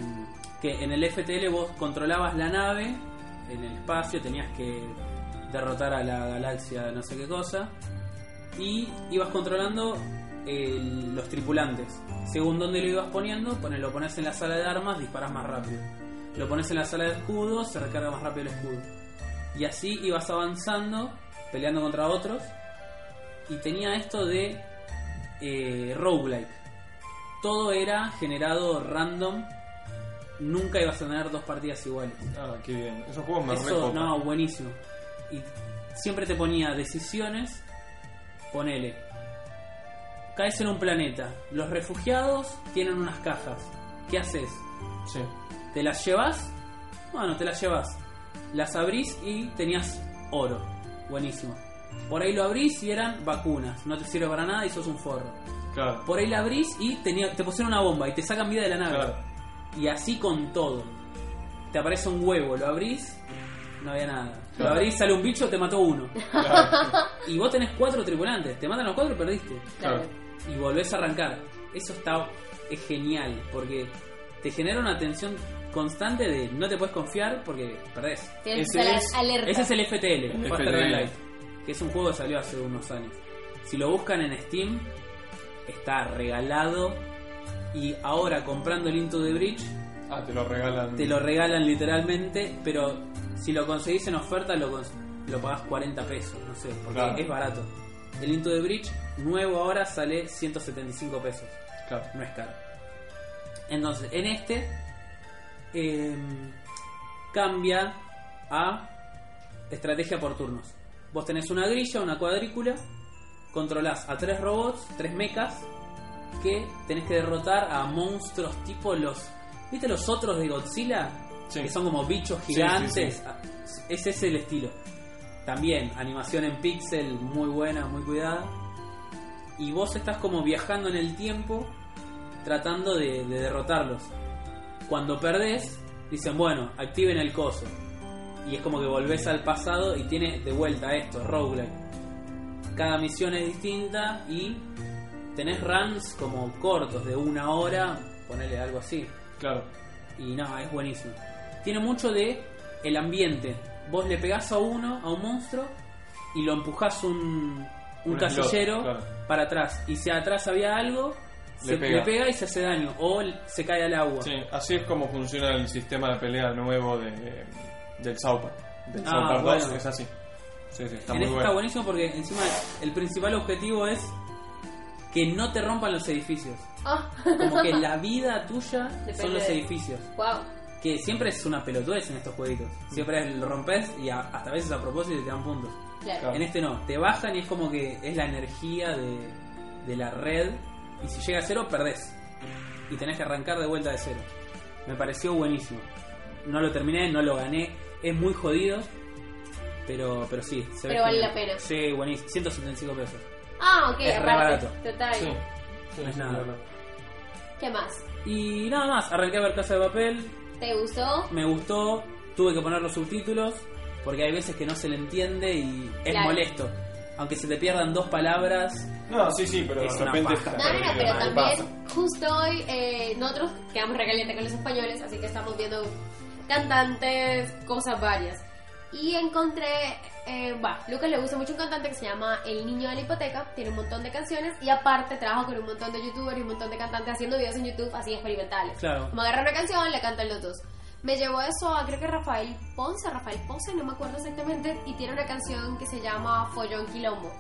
S2: que en el FTL vos controlabas la nave en el espacio, tenías que derrotar a la galaxia no sé qué cosa. Y ibas controlando eh, los tripulantes. Según donde lo ibas poniendo, lo pones en la sala de armas, disparas más rápido. Lo pones en la sala de escudos, se recarga más rápido el escudo. Y así ibas avanzando, peleando contra otros. Y tenía esto de eh, roguelike. Todo era generado random. Nunca ibas a tener dos partidas iguales.
S1: Ah, qué bien. Esos juegos me
S2: Eso, no, buenísimo. Y siempre te ponía decisiones. Ponele. Caes en un planeta. Los refugiados tienen unas cajas. ¿Qué haces?
S1: Sí.
S2: ¿Te las llevas? Bueno, te las llevas. Las abrís y tenías oro. Buenísimo. Por ahí lo abrís y eran vacunas. No te sirve para nada y sos un forro.
S1: Claro.
S2: Por ahí la abrís y tenía, te pusieron una bomba y te sacan vida de la nave.
S1: Claro.
S2: Y así con todo. Te aparece un huevo, lo abrís, no había nada. Lo abrís, sale un bicho, te mató uno.
S1: Claro.
S2: Y vos tenés cuatro tripulantes, te matan los cuatro y perdiste.
S1: Claro.
S2: Y volvés a arrancar. Eso está es genial, porque te genera una tensión constante de no te puedes confiar porque perdés.
S3: Tienes
S1: Ese
S3: que
S1: es-
S3: alerta.
S2: Ese es el FTL, Light, que es un juego que salió hace unos años. Si lo buscan en Steam, está regalado. Y ahora comprando el Into the Bridge,
S1: Ah, te lo regalan.
S2: te lo regalan literalmente, pero si lo conseguís en oferta lo, cons- lo pagás 40 pesos, no sé, porque
S1: Claro.
S2: es barato. El Into the Bridge nuevo ahora sale 175 pesos,
S1: Claro.
S2: no es caro. Entonces, en este eh, cambia a estrategia por turnos. Vos tenés una grilla, una cuadrícula, controlás a tres robots, tres mechas, que tenés que derrotar a monstruos tipo los... ¿Viste los otros de Godzilla?
S1: Sí.
S2: Que son como bichos gigantes.
S1: sí, sí.
S2: Ah, Ese es el estilo. También, animación en pixel muy buena, muy cuidada. Y vos estás como viajando en el tiempo tratando de, de derrotarlos. Cuando perdés, dicen, bueno, activen el coso. Y es como que volvés al pasado y tiene de vuelta esto, roguelike. Cada misión es distinta y tenés runs como cortos de una hora, ponele algo así.
S1: Claro.
S2: Y no, es buenísimo. tiene mucho de el ambiente. Vos le pegás a uno, a un monstruo, y lo empujás un, un
S1: Un
S2: casillero
S1: slot, claro.
S2: para atrás. Y si atrás había algo,
S1: Le
S2: se
S1: pega.
S2: le pega y se hace daño. O se cae al agua.
S1: Sí, así es como funciona el sistema de pelea nuevo de, del Park. Del
S2: Ah,
S1: 2
S2: bueno.
S1: es así. Sí, sí, está
S2: en
S1: muy
S2: este
S1: bueno.
S2: está buenísimo porque encima el principal objetivo es que no te rompan los edificios.
S3: Ah,
S2: Como que la vida tuya
S3: Depende
S2: son los
S3: de-
S2: edificios.
S3: wow.
S2: Que siempre es una pelotudez en estos jueguitos. Siempre es- lo rompes y a- hasta a veces a propósito te dan puntos.
S3: Claro.
S1: Claro.
S2: En este no, te bajan y es como que es la energía de, de la red. Y si llega a cero, perdés. Y tenés que arrancar de vuelta de cero. Me pareció buenísimo. No lo terminé, no lo gané. Es muy jodido. Pero, pero sí, se ve
S3: Pero vale
S2: genial.
S3: la pena.
S2: Sí, buenísimo. 175 pesos.
S3: Ah, ok,
S2: Es re
S3: aparte.
S2: barato.
S3: Total.
S1: Sí, sí,
S2: No es
S1: sí,
S2: nada.
S3: ¿Qué más?
S2: Y nada más, arranqué a ver Casa de Papel.
S3: ¿Te gustó?
S2: Me gustó. Tuve que poner los subtítulos. Porque hay veces que no se le entiende y es
S3: Claro.
S2: molesto. Aunque se te pierdan dos palabras.
S1: No, sí, sí, pero
S2: Es
S1: de
S2: una
S1: repente
S2: paja.
S1: está
S3: No, no, no,
S1: perdido,
S3: pero
S1: ¿qué
S3: también justo hoy eh, nosotros quedamos recalientes con los españoles, así que estamos viendo cantantes, cosas varias. Y encontré, eh, va, Lucas le gusta mucho un cantante que se llama El Niño de la Hipoteca, tiene un montón de canciones y aparte trabaja con un montón de youtubers y un montón de cantantes haciendo videos en YouTube así experimentales.
S2: Claro.
S3: Como agarra una canción, le cantan los dos. Me llevó eso a creo que Rafael Ponce, Rafael Ponce, no me acuerdo exactamente, y tiene una canción que se llama Follón Quilombo.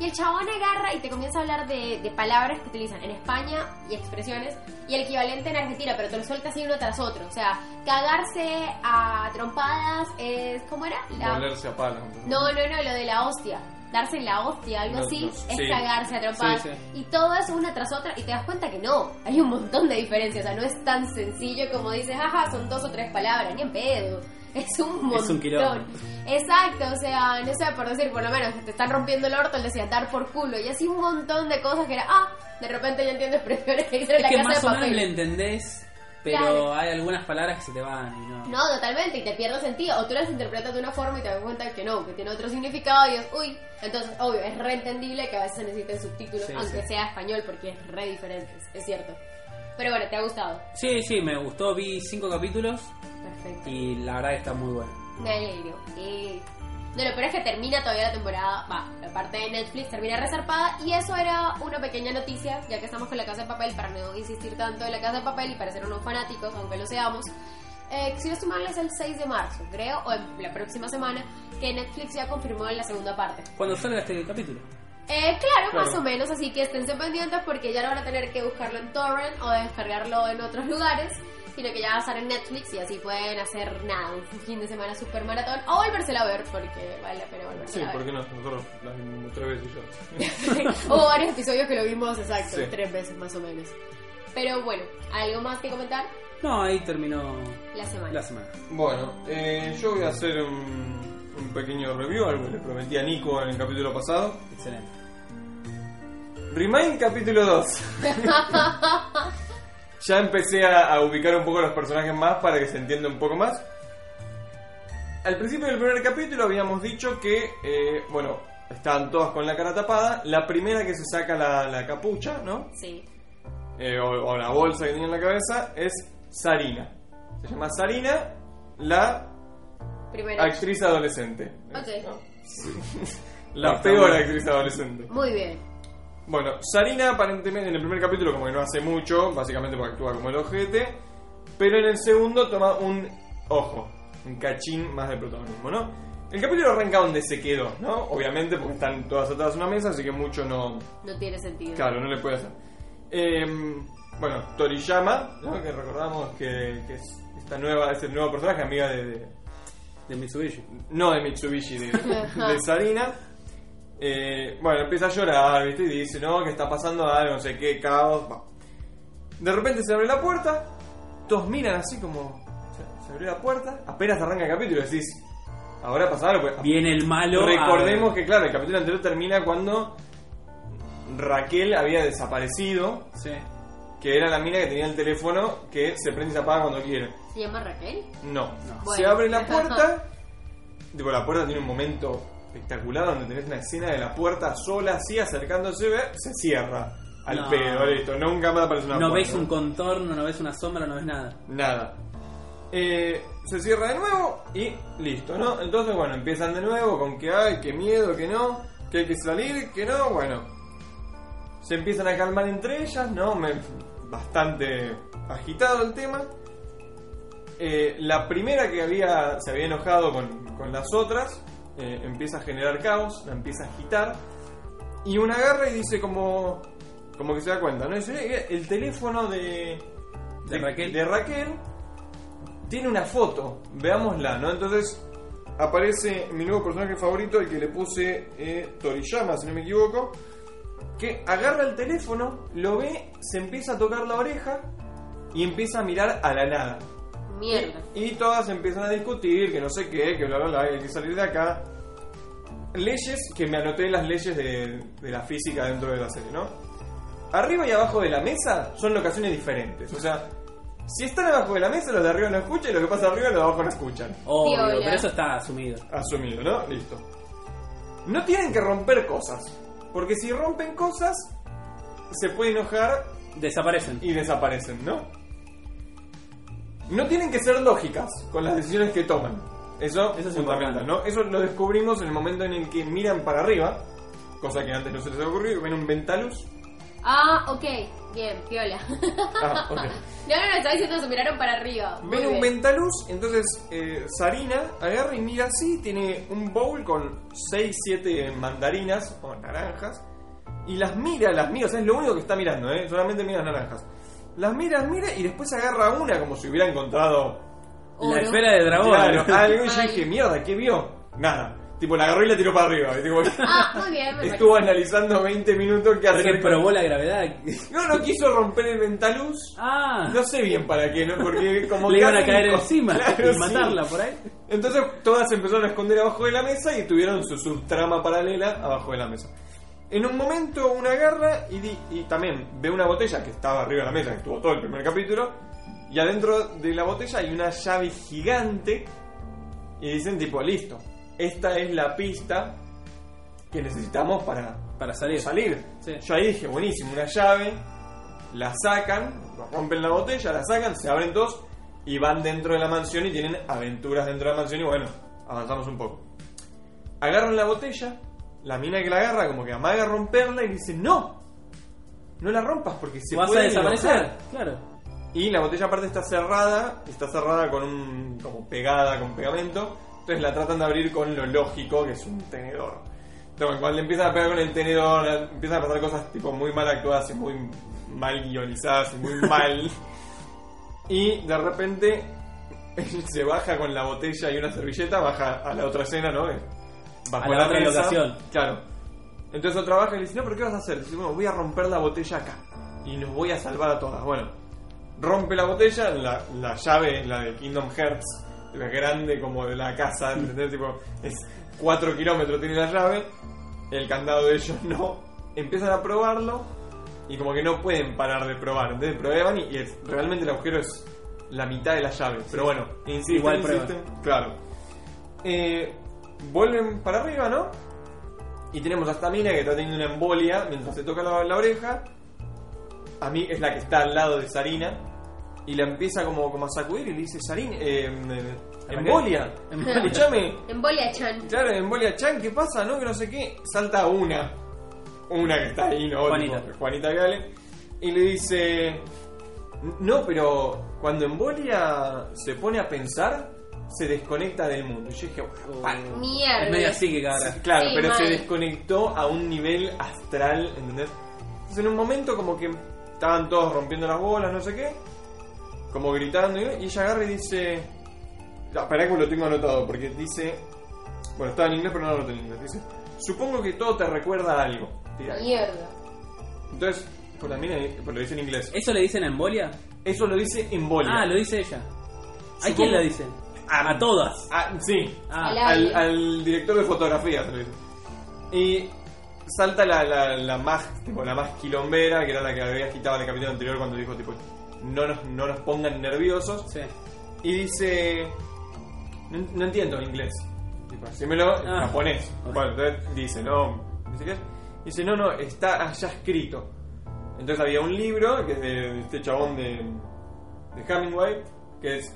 S3: Y el chabón agarra y te comienza a hablar de, de palabras que utilizan en España y expresiones y el equivalente en Argentina, pero te lo suelta así uno tras otro. O sea, cagarse a trompadas es. ¿Cómo era? La-
S1: a palos.
S3: no, no, no, lo de la hostia. Darse la hostia, algo
S1: No,
S3: así,
S1: no,
S3: es
S1: sí.
S3: cagarse a trompadas.
S2: Sí, sí.
S3: Y todo eso una tras otra y te das cuenta que no, hay un montón de diferencias. O sea, no es tan sencillo como dices, ajá, son dos o tres palabras, ni en pedo. Es un montón.
S2: Es un.
S3: Exacto, o sea, no sé, por decir, por lo menos, te están rompiendo el orto, él decía dar por culo. Y así un montón de cosas que era, ah, de repente ya entiendo expresiones que dicen en
S2: Es
S3: la
S2: que
S3: casa
S2: más
S3: de
S2: o menos
S3: papel.
S2: le entendés, pero
S3: Claro.
S2: hay algunas palabras que se te van y no.
S3: No, totalmente, y te pierde sentido. O tú las interpretas de una forma y te das cuenta que no, que tiene otro significado y es, uy. Entonces, obvio, es reentendible que a veces se necesiten subtítulos,
S2: Sí,
S3: aunque
S2: sí.
S3: sea español, porque es re diferente, es cierto. Pero bueno, ¿te ha gustado?
S2: Sí, sí, me gustó. Vi cinco capítulos
S3: Perfecto.
S2: y la verdad que está muy bueno.
S3: Me alegro. Eh, No, lo peor es que termina todavía la temporada, va, la parte de Netflix termina resarpada y eso era una pequeña noticia, ya que estamos con la Casa de Papel, para no insistir tanto en la Casa de Papel y para ser unos fanáticos, aunque lo seamos. Eh, si no estoy mal es el 6 de marzo, creo, o en la próxima semana, que Netflix ya confirmó en la segunda parte.
S2: Cuando salga este capítulo.
S3: Eh, claro,
S1: Claro.
S3: más o menos, así que esténse pendientes porque ya no van a tener que buscarlo en torrent o descargarlo en otros lugares, sino que ya va a estar en Netflix y así pueden hacer nada, un fin de semana super maratón o volvérsela a ver porque vale la pena
S1: Sí,
S3: volvérsela a
S1: ¿por
S3: ver.
S1: qué no? Nosotros las vimos tres veces ya.
S3: Hubo varios episodios que lo vimos exacto,
S1: Sí.
S3: tres veces más o menos. Pero bueno, ¿algo más que comentar?
S2: No, ahí terminó
S3: La semana.
S2: la semana.
S1: Bueno, eh, yo voy a hacer un, un pequeño review, algo que le prometí a Nico en el capítulo pasado.
S2: Excelente.
S1: Remind capítulo 2. ya empecé a, a ubicar un poco los personajes más para que se entienda un poco más. Al principio del primer capítulo habíamos dicho que, eh, bueno, estaban todas con la cara tapada. La primera que se saca la, la capucha, ¿no?
S3: Sí.
S1: Eh, o, o la bolsa que tenía en la cabeza, es Sarina. Se llama Sarina, la
S3: Primero.
S1: actriz adolescente.
S3: Ok.
S1: ¿no? La peor actriz adolescente.
S3: Muy bien.
S1: Bueno, Sarina aparentemente en el primer capítulo como que no hace mucho, básicamente porque actúa como el ojete, pero en el segundo toma un ojo, un cachín más de protagonismo, ¿no? El capítulo arranca donde se quedó, ¿no? Obviamente porque están todas atrás de una mesa, así que mucho no...
S3: No tiene sentido.
S1: Claro, no le puede hacer. Eh, bueno, Toriyama, ¿no? que recordamos que, que es esta nueva, es el nuevo personaje, amiga de- de,
S2: De Mitsubishi.
S1: no de Mitsubishi, de, de Sarina. Eh, bueno, empieza a llorar, ¿viste? Y dice, no, que está pasando algo, no sé qué, caos. va. De repente se abre la puerta, todos miran así como. Se, se abrió la puerta, apenas arranca el capítulo y decís, ahora pasa algo. pues,
S2: Viene el malo. a-
S1: Recordemos que, claro, el capítulo anterior termina cuando Raquel había desaparecido,
S2: Sí.
S1: que era la mina que tenía el teléfono que se prende y se apaga cuando quiere.
S3: ¿Se llama Raquel?
S1: No.
S2: No.
S1: Se abre la puerta. tipo, la puerta tiene un momento espectacular donde tenés una escena de la puerta sola, así acercándose, se cierra. Al
S2: No.
S1: pedo, listo. Nunca más aparece una
S2: No
S1: puerta.
S2: ves un contorno, no ves una sombra, no ves nada.
S1: Nada. Eh, se cierra de nuevo y listo, ¿no? Entonces, bueno, empiezan de nuevo con que hay, que miedo, que no, que hay que salir, que no, bueno. Se empiezan a calmar entre ellas, ¿no? Me- bastante agitado el tema. Eh, la primera que había se había enojado con, con las otras eh, empieza a generar caos, la empieza a agitar. Y una agarra y dice como, como que se da cuenta, ¿no? Dice, "Eh, el teléfono de,
S2: De Raquel.
S1: de Raquel tiene una foto, veámosla, ¿no? Entonces aparece mi nuevo personaje favorito, el que le puse eh, Toriyama, si no me equivoco, que agarra el teléfono, lo ve, se empieza a tocar la oreja y empieza a mirar a la nada.
S3: Mierda.
S1: Y todas empiezan a discutir, que no sé qué, que bla bla bla, hay que salir de acá. Leyes que me anoté las leyes de, de la física dentro de la serie, ¿no? Arriba y abajo de la mesa son locaciones diferentes. O sea, si están abajo de la mesa, los de arriba no escuchan y lo que pasa arriba, los de abajo no escuchan.
S2: Obvio,
S3: Piola.
S2: pero eso está asumido.
S1: Asumido, ¿no? Listo. No tienen que romper cosas. Porque si rompen cosas, se puede enojar
S2: Desaparecen.
S1: y desaparecen, ¿no? No tienen que ser lógicas con las decisiones que toman. Eso,
S2: Eso es
S1: fundamental,
S2: importante.
S1: ¿no? Eso lo descubrimos en el momento en el que miran para arriba, cosa que antes no se les había ocurrido, ven un ventaluz.
S3: Ah, ok. Bien, piola.
S1: Ah, ok.
S3: No, no, no, estaba diciendo se miraron para arriba. Muy
S1: Ven un
S3: bien.
S1: ventaluz, entonces eh, Sarina agarra y mira así, tiene un bowl con 6, 7 mandarinas o naranjas, y las mira, las mira, o sea, es lo único que está mirando, ¿eh? solamente mira las naranjas. Las mira, mira y después agarra una como si hubiera encontrado
S2: La esfera de dragón.
S1: Claro, algo y yo dije, mierda, ¿qué vio? Nada. Tipo, la agarró y la tiró para arriba. y tipo,
S3: Ah, muy bien, me
S1: estuvo
S3: parece.
S1: analizando 20 minutos qué hacer.
S2: que probó la gravedad.
S1: No, no quiso romper el ventaluz.
S2: Ah,
S1: No sé bien para qué, ¿no? Porque como
S2: le iban a caer encima
S1: Claro,
S2: y
S1: sí.
S2: matarla por ahí.
S1: Entonces todas se empezaron a esconder abajo de la mesa y tuvieron su subtrama paralela abajo de la mesa. En un momento una agarra y, di- y también ve una botella que estaba arriba de la mesa, que estuvo todo el primer capítulo, y adentro de la botella hay una llave gigante y dicen tipo, listo, esta es la pista que necesitamos para
S2: Para salir.
S1: salir.
S2: Sí.
S1: Yo ahí dije, buenísimo, una llave, la sacan, rompen la botella, la sacan, se abren dos y van dentro de la mansión y tienen aventuras dentro de la mansión y bueno, avanzamos un poco. Agarran la botella, la mina que la agarra como que amaga a romperla y dice, no, no la rompas porque se
S2: ¿Vas a desaparecer?
S1: enojar".
S2: Claro.
S1: Y la botella aparte está cerrada, está cerrada con un. como pegada con pegamento. Entonces la tratan de abrir con lo lógico, que es un tenedor. Entonces cuando le empiezan a pegar con el tenedor, empiezan a pasar cosas tipo muy mal actuadas y muy mal guionizadas y muy mal. y de repente se baja con la botella y una servilleta, baja a la otra escena, ¿no? Bajo
S2: A la otra locación.
S1: Claro. Entonces otra baja y le dice, no, pero ¿qué vas a hacer? Dice, bueno, voy a romper la botella acá. Y nos voy a salvar a todas. Bueno, rompe la botella, la, la llave, la de Kingdom Hearts, la grande como de la casa, ¿entendés? Tipo, es 4 kilómetros tiene la llave, el candado de ellos no. Empiezan a probarlo y como que no pueden parar de probar. Entonces prueban y, y es- realmente el agujero es la mitad de la llave. Pero bueno,
S2: Igual.
S1: Claro. Eh, vuelven para arriba, ¿no? Y tenemos a esta mina que está teniendo una embolia mientras se toca la, la oreja. A mí es la que está al lado de Sarina. Y la empieza como, como a sacudir y le dice, Sarina, eh, eh, embolia.
S2: Embolia.
S1: Escuchame.
S3: Embolia Chan.
S1: Claro, embolia Chan, ¿qué pasa? ¿No? Que no sé qué. Salta una. Una que está ahí, ¿no?
S2: Juanita.
S1: Tipo, Juanita Gale. Y le dice, no, pero cuando embolia se pone a pensar, se desconecta del mundo. Y yo dije, para.
S3: Mierda.
S2: Es medio psíquica ahora.
S1: Claro,
S3: Sí,
S1: pero se
S3: mal.
S1: desconectó a un nivel astral, ¿entendés? Entonces en un momento como que estaban todos rompiendo las bolas, no sé qué, como gritando, y y ella agarra y dice... Ah, Pará que lo tengo anotado, porque dice... Bueno, estaba en inglés, pero no lo tengo en inglés. Dice, supongo que todo te recuerda a algo. Tira.
S3: Mierda.
S1: Entonces, pues también pues lo dice en inglés.
S2: ¿Eso le dicen a embolia?
S1: Eso lo dice en bolia.
S2: Ah, lo dice ella. ¿A quién la dicen?
S1: A-
S2: A todas.
S1: Sí,
S2: Ah,
S3: Al
S1: al,
S3: aire.
S1: al director de fotografía se lo dice. Y salta la, la, la más tipo, la más quilombera, que era la que había agitado en el capítulo anterior cuando dijo tipo no nos, no nos pongan nerviosos.
S2: sí.
S1: Y dice no, no entiendo en inglés. Tipo, hacémelo en
S2: Ah.
S1: japonés. Bueno, entonces dice, no. Dice, ¿qué? Dice, no, no, está allá escrito. Entonces había un libro que es de este chabón de, de Hemingway, que es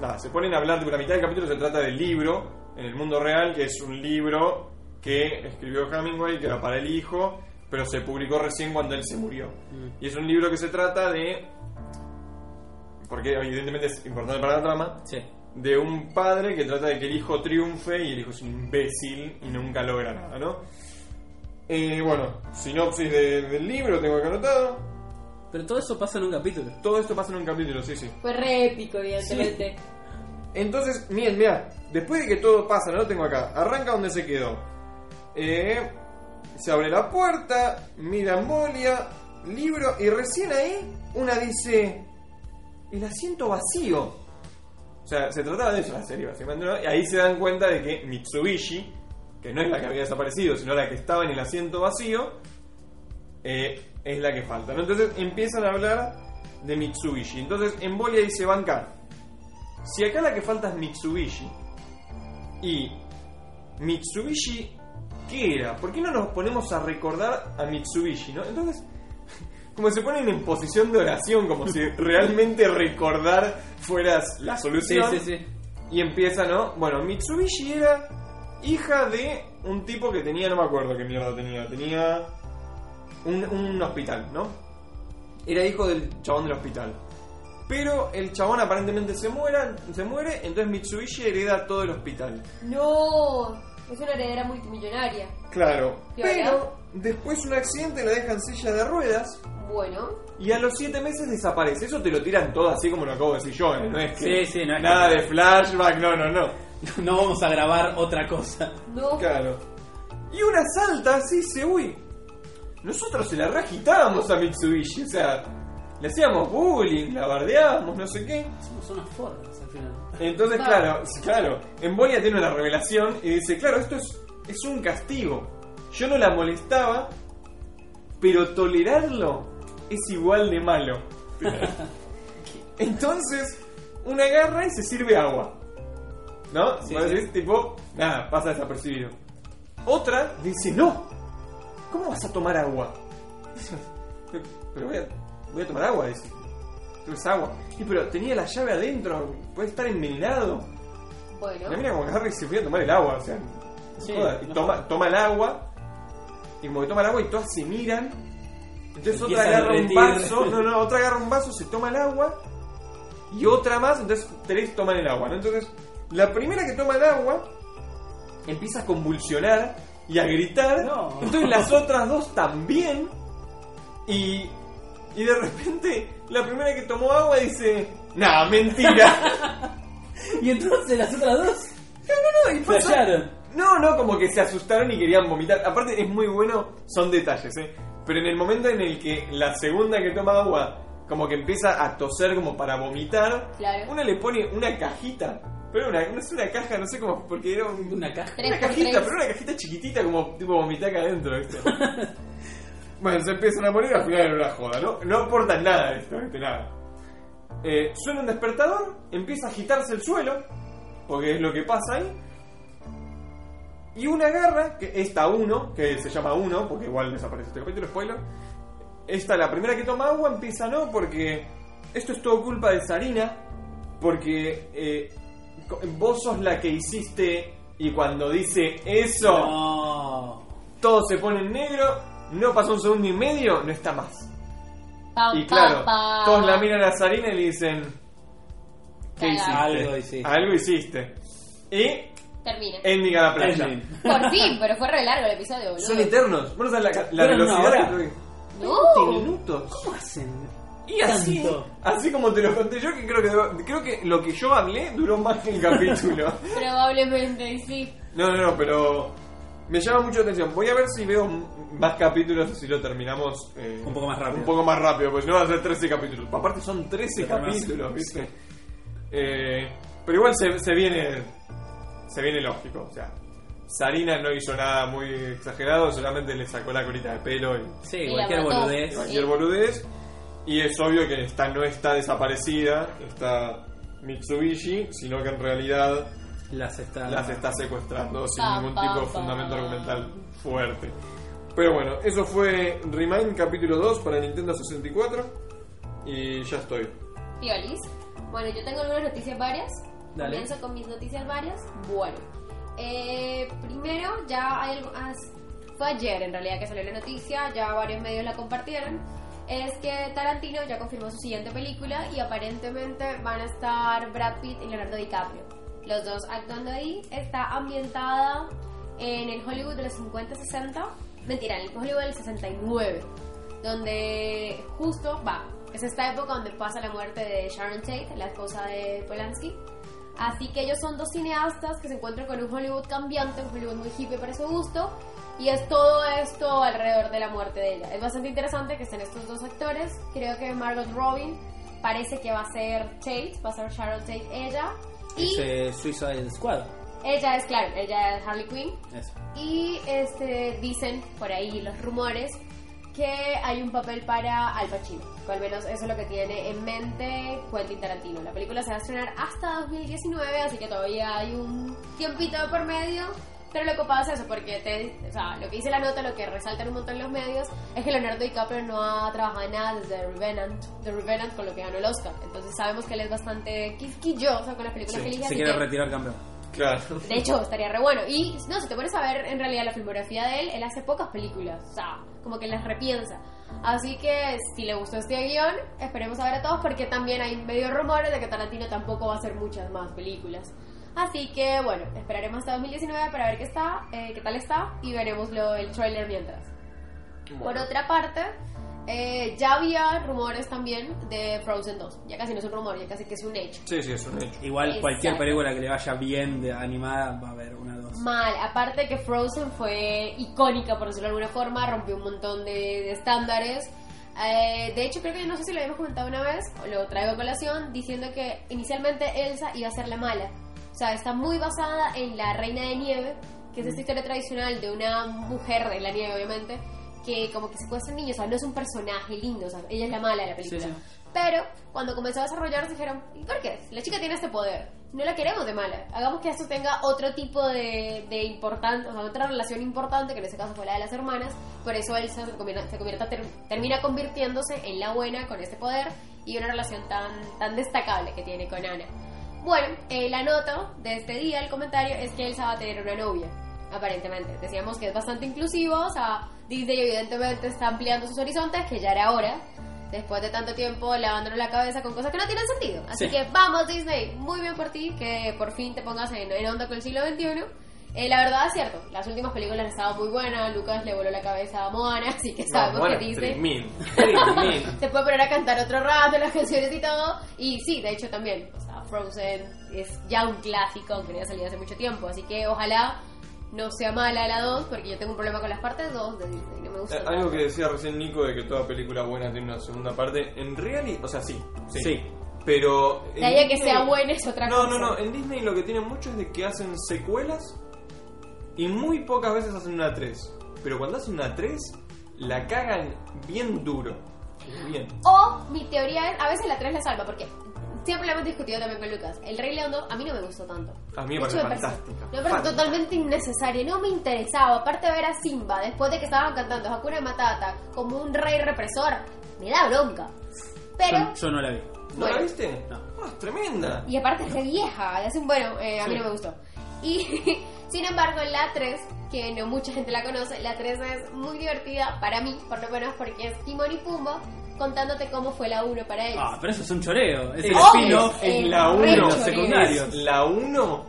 S1: nada, se ponen a hablar de la mitad del capítulo se trata del libro en el mundo real, que es un libro que escribió Hemingway, que era para el hijo, pero se publicó recién cuando él se murió.
S2: Mm.
S1: Y es un libro que se trata de, porque evidentemente es importante para la trama,
S2: Sí.
S1: de un padre que trata de que el hijo triunfe y el hijo es un imbécil y nunca logra nada, ¿no? Eh, bueno, sinopsis de- del libro tengo acá anotado.
S2: Pero todo eso pasa en un capítulo.
S1: Todo esto pasa en un capítulo, sí, sí.
S3: Fue re épico, evidentemente.
S1: Entonces, miren, mira, después de que todo pasa, no lo tengo acá, arranca donde se quedó. Eh, se abre la puerta, mira Molia, libro, y recién ahí una dice, el asiento vacío. O sea, se trataba de eso la serie, básicamente, ¿no? Y ahí se dan cuenta de que Mitsubishi, que no es la que había desaparecido, sino la que estaba en el asiento vacío, eh, es la que falta, ¿no? Entonces empiezan a hablar de Mitsubishi. Entonces, en Bolia dice, banca, si acá la que falta es Mitsubishi, y Mitsubishi, ¿qué era? ¿Por qué no nos ponemos a recordar a Mitsubishi, no? Entonces, como se ponen en posición de oración, como si realmente recordar fueras la
S2: Sí,
S1: solución.
S2: sí, sí.
S1: Y empieza, ¿no? Bueno, Mitsubishi era hija de un tipo que tenía, no me acuerdo qué mierda tenía, tenía un, un hospital, ¿no? Era hijo del chabón del hospital. Pero el chabón aparentemente se, muera, se muere, entonces Mitsubishi hereda todo el hospital.
S3: No, es una heredera multimillonaria.
S1: Claro. Pero después un accidente la deja en silla de ruedas
S3: Bueno,
S1: y a los 7 meses desaparece. Eso te lo tiran todo así como lo acabo de decir yo, ¿eh? No es que
S2: Sí, sí, no es
S1: nada
S2: que-
S1: de flashback, no, no, no.
S2: No vamos a grabar otra cosa.
S3: no.
S1: Claro. Y una salta así dice, uy, nosotros se la reagitábamos a Mitsubishi, o sea, le hacíamos bullying, la bardeábamos, no sé qué.
S2: Somos unos forros al final.
S1: Entonces,
S3: Va.
S1: claro, claro, en Bolia tiene una revelación y dice, claro, esto es, es un castigo. Yo no la molestaba, pero tolerarlo es igual de malo. Entonces, una agarra y se sirve agua. ¿No?
S2: Sí, sí.
S1: tipo, nada, pasa desapercibido. Otra dice, no, ¿cómo vas a tomar agua? Pero voy a, voy a tomar agua, dice. Esto es agua. Y pero tenía la llave adentro, puede estar envenenado.
S3: Bueno,
S1: La mira como agarra y se voy a tomar el agua, o sea,
S2: Sí.
S1: Y
S2: no
S1: toma, toma el agua, y como que toma el agua y todas se miran. Entonces
S2: Se
S1: otra agarra un vaso, no, no, otra agarra un vaso, se toma el agua, y otra más, entonces tres toman el agua, ¿no? Entonces, la primera que toma el agua empieza a convulsionar y a gritar.
S2: No.
S1: Entonces las otras dos también. Y, y de repente la primera que tomó agua dice, nah, mentira.
S2: Y entonces las otras dos
S1: no, no, y pasa-
S2: flasharon.
S1: No, no, como que se asustaron y querían vomitar. Aparte es muy bueno, son detalles, ¿eh? Pero en el momento en el que la segunda que toma agua como que empieza a toser como para vomitar,
S3: Claro.
S1: una le pone una cajita. Pero una, no es una caja, no sé cómo, porque era un-
S2: Una caja.
S1: Una cajita,
S3: tres.
S1: pero una cajita chiquitita como tipo vomitaca adentro, ¿viste? bueno, se empiezan a morir al final era una joda, ¿no? No aporta nada esto, ¿viste? Nada. Eh, suena un despertador, empieza a agitarse el suelo, porque es lo que pasa ahí. Y una agarra, que esta uno, que se llama uno, porque igual desaparece este capítulo, spoiler. Esta, la primera que toma agua, empieza no, porque esto es todo culpa de Sarina, porque eh, vos sos la que hiciste y cuando dice eso,
S2: No.
S1: todo se pone en negro, no pasó un segundo y medio, no está más.
S3: Pam,
S1: Y claro,
S3: pam, pam.
S1: todos la miran a Sarina y le dicen, ¿qué hiciste?
S2: Algo hiciste.
S1: Algo hiciste. Y
S3: Termina.
S1: Ending a la playa.
S3: Por fin, pero fue re largo el episodio, boludo.
S1: Son eternos. Bueno, o sea, la, velocidad
S2: hora.
S1: que tuve.
S3: No.
S1: 20 minutos.
S2: ¿Cómo hacen?
S1: Y así,
S2: Tanto.
S1: así como te lo conté yo, que creo que creo que lo que yo hablé duró más que el capítulo.
S3: Probablemente, sí.
S1: No, no, no, pero me llama mucho la atención. Voy a ver si veo más capítulos y si lo terminamos eh,
S2: Un poco más rápido.
S1: Un poco más rápido, porque si no van a ser 13 capítulos. Aparte son 13
S2: Se torna así.
S1: capítulos, ¿viste? Eh, pero igual se, se viene se viene lógico, o sea, Sarina no hizo nada muy exagerado, solamente le sacó la colita de pelo y
S2: Sí,
S3: Y
S2: cualquier boludez.
S1: cualquier boludez. Y es obvio que esta no está desaparecida, está Mitsubishi, sino que en realidad
S2: Las está.
S1: las está secuestrando sin ningún
S3: pa,
S1: tipo de
S3: pa.
S1: fundamento argumental fuerte. Pero bueno, eso fue Remind capítulo 2 para Nintendo 64 y ya estoy.
S3: Piolis. Bueno, yo tengo algunas noticias varias.
S2: Dale.
S3: Comienzo con mis noticias varias. Bueno, eh, primero ya hay algo. ah, fue ayer en realidad que salió la noticia, ya varios medios la compartieron. Es que Tarantino ya confirmó su siguiente película y aparentemente van a estar Brad Pitt y Leonardo DiCaprio. Los dos actuando ahí. Está ambientada en el Hollywood de los 50-60. Mentira, en el Hollywood del 69 donde justo va, es esta época donde pasa la muerte de Sharon Tate, la esposa de Polanski. Así que ellos son dos cineastas que se encuentran con un Hollywood cambiante, un Hollywood muy hippie para su gusto, y es todo esto alrededor de la muerte de ella. Es bastante interesante que estén estos dos actores. Creo que Margot Robin parece que va a ser Tate, va a ser Sharon Tate ella. Y
S2: Ese Suicide Squad.
S3: ella es, claro, ella es Harley Quinn.
S2: Eso.
S3: Y este, dicen por ahí los rumores que hay un papel para Al Pacino. O al menos eso es lo que tiene en mente Quentin Tarantino. La película se va a estrenar hasta 2019, así que todavía hay un tiempito por medio. Pero lo pasa es eso, porque te, o sea, lo que dice la nota, lo que resaltan un montón los medios, es que Leonardo DiCaprio no ha trabajado en nada desde The Revenant, The Revenant con lo que ganó el Oscar. Entonces sabemos que él es bastante quisquilloso con las películas
S1: Sí,
S3: que elige.
S2: Se quiere
S3: que-
S2: retirar campeón.
S1: Claro.
S3: de hecho, estaría re bueno. Y no, si te pones a ver en realidad la filmografía de él, él hace pocas películas. O sea, como que las repiensa. Así que si le gustó este guion, esperemos a ver a todos porque también hay medio rumores de que Tarantino tampoco va a hacer muchas más películas. Así que bueno, esperaremos hasta 2019 para ver qué está, eh, qué tal está y veremos lo, el trailer mientras. Por otra parte, eh, ya había rumores también de Frozen 2. Ya casi no es un rumor, ya casi que es un hecho.
S1: Sí, sí, es un hecho.
S2: Igual
S3: Exacto.
S2: cualquier película que le vaya bien de animada va a haber una dos.
S3: Mal, aparte que Frozen fue icónica, por decirlo de alguna forma, rompió un montón de, de estándares. Eh, de hecho, creo que no sé si lo habíamos comentado una vez, o lo traigo a colación, diciendo que inicialmente Elsa iba a ser la mala. O sea, está muy basada en la Reina de Nieve, que es esta historia tradicional de una mujer de la nieve, obviamente, que como que secuestra niños, o sea, no es un personaje lindo, o sea, ella es la mala de la película.
S2: Sí, sí.
S3: Pero cuando comenzó a desarrollarse dijeron, ¿y por qué? La chica tiene este poder, no la queremos de mala. Hagamos que esto tenga otro tipo de, de importante, o sea, otra relación importante, que en este caso fue la de las hermanas. Por eso Elsa se, convierte, se convierte- ter- termina convirtiéndose en la buena con este poder y una relación tan, tan destacable que tiene con Ana. Bueno, eh, la nota de este día, el comentario, es que Elsa va a tener una novia, aparentemente. Decíamos que es bastante inclusivo, o sea, Disney evidentemente está ampliando sus horizontes, que ya era hora, después de tanto tiempo lavándonos la cabeza con cosas que no tienen sentido. Así
S2: Sí.
S3: que vamos, Disney, muy bien por ti, que por fin te pongas en, en onda con el siglo XXI. Eh, la verdad es cierto, las últimas películas han estado muy buenas, Lucas le voló la cabeza a Moana, así que sabemos
S1: bueno,
S3: que Disney
S1: 3000. 3000.
S3: se puede poner a cantar otro rato las canciones y todo. Y sí, de hecho también, Frozen es ya un clásico, aunque no haya salido hace mucho tiempo. Así que ojalá no sea mala la 2, porque yo tengo un problema con las partes 2 de Disney, no me gusta.
S1: Eh, Algo que decía recién Nico de que toda película buena tiene una segunda parte. En reality, o sea, sí. Sí.
S2: Sí.
S1: Pero.
S3: De
S1: en
S3: ahí a que sea buena es otra
S1: No,
S3: cosa.
S1: no, no. En Disney lo que tienen mucho es de que hacen secuelas y muy pocas veces hacen una 3. Pero cuando hacen una 3, la cagan bien duro. Bien.
S3: O mi teoría es, a veces la 3 la salva, porque siempre lo hemos discutido también con Lucas. El Rey León 2 a mí no me gustó tanto.
S1: A mí me parece fantástica.
S3: Me parece
S1: Fantástica.
S3: totalmente innecesario, no me interesaba. Aparte de ver a Simba, después de que estaban cantando Hakuna Matata como un rey represor, me da bronca. Pero,
S2: Yo, yo no la vi.
S1: ¿No
S3: Bueno.
S1: la viste?
S2: No.
S1: Ah, es tremenda.
S3: y aparte es re vieja, hace un bueno, eh, a mí
S1: Sí.
S3: no me gustó. Y sin embargo, la 3, que no mucha gente la conoce, la 3 es muy divertida para mí, por lo menos porque es Timón y Pumba contándote cómo fue la 1 para ellos.
S2: Ah, pero eso es un choreo. Es el spin-off.
S1: Es la
S3: re
S1: 1.
S3: choreo.
S2: secundarios.
S1: La 1,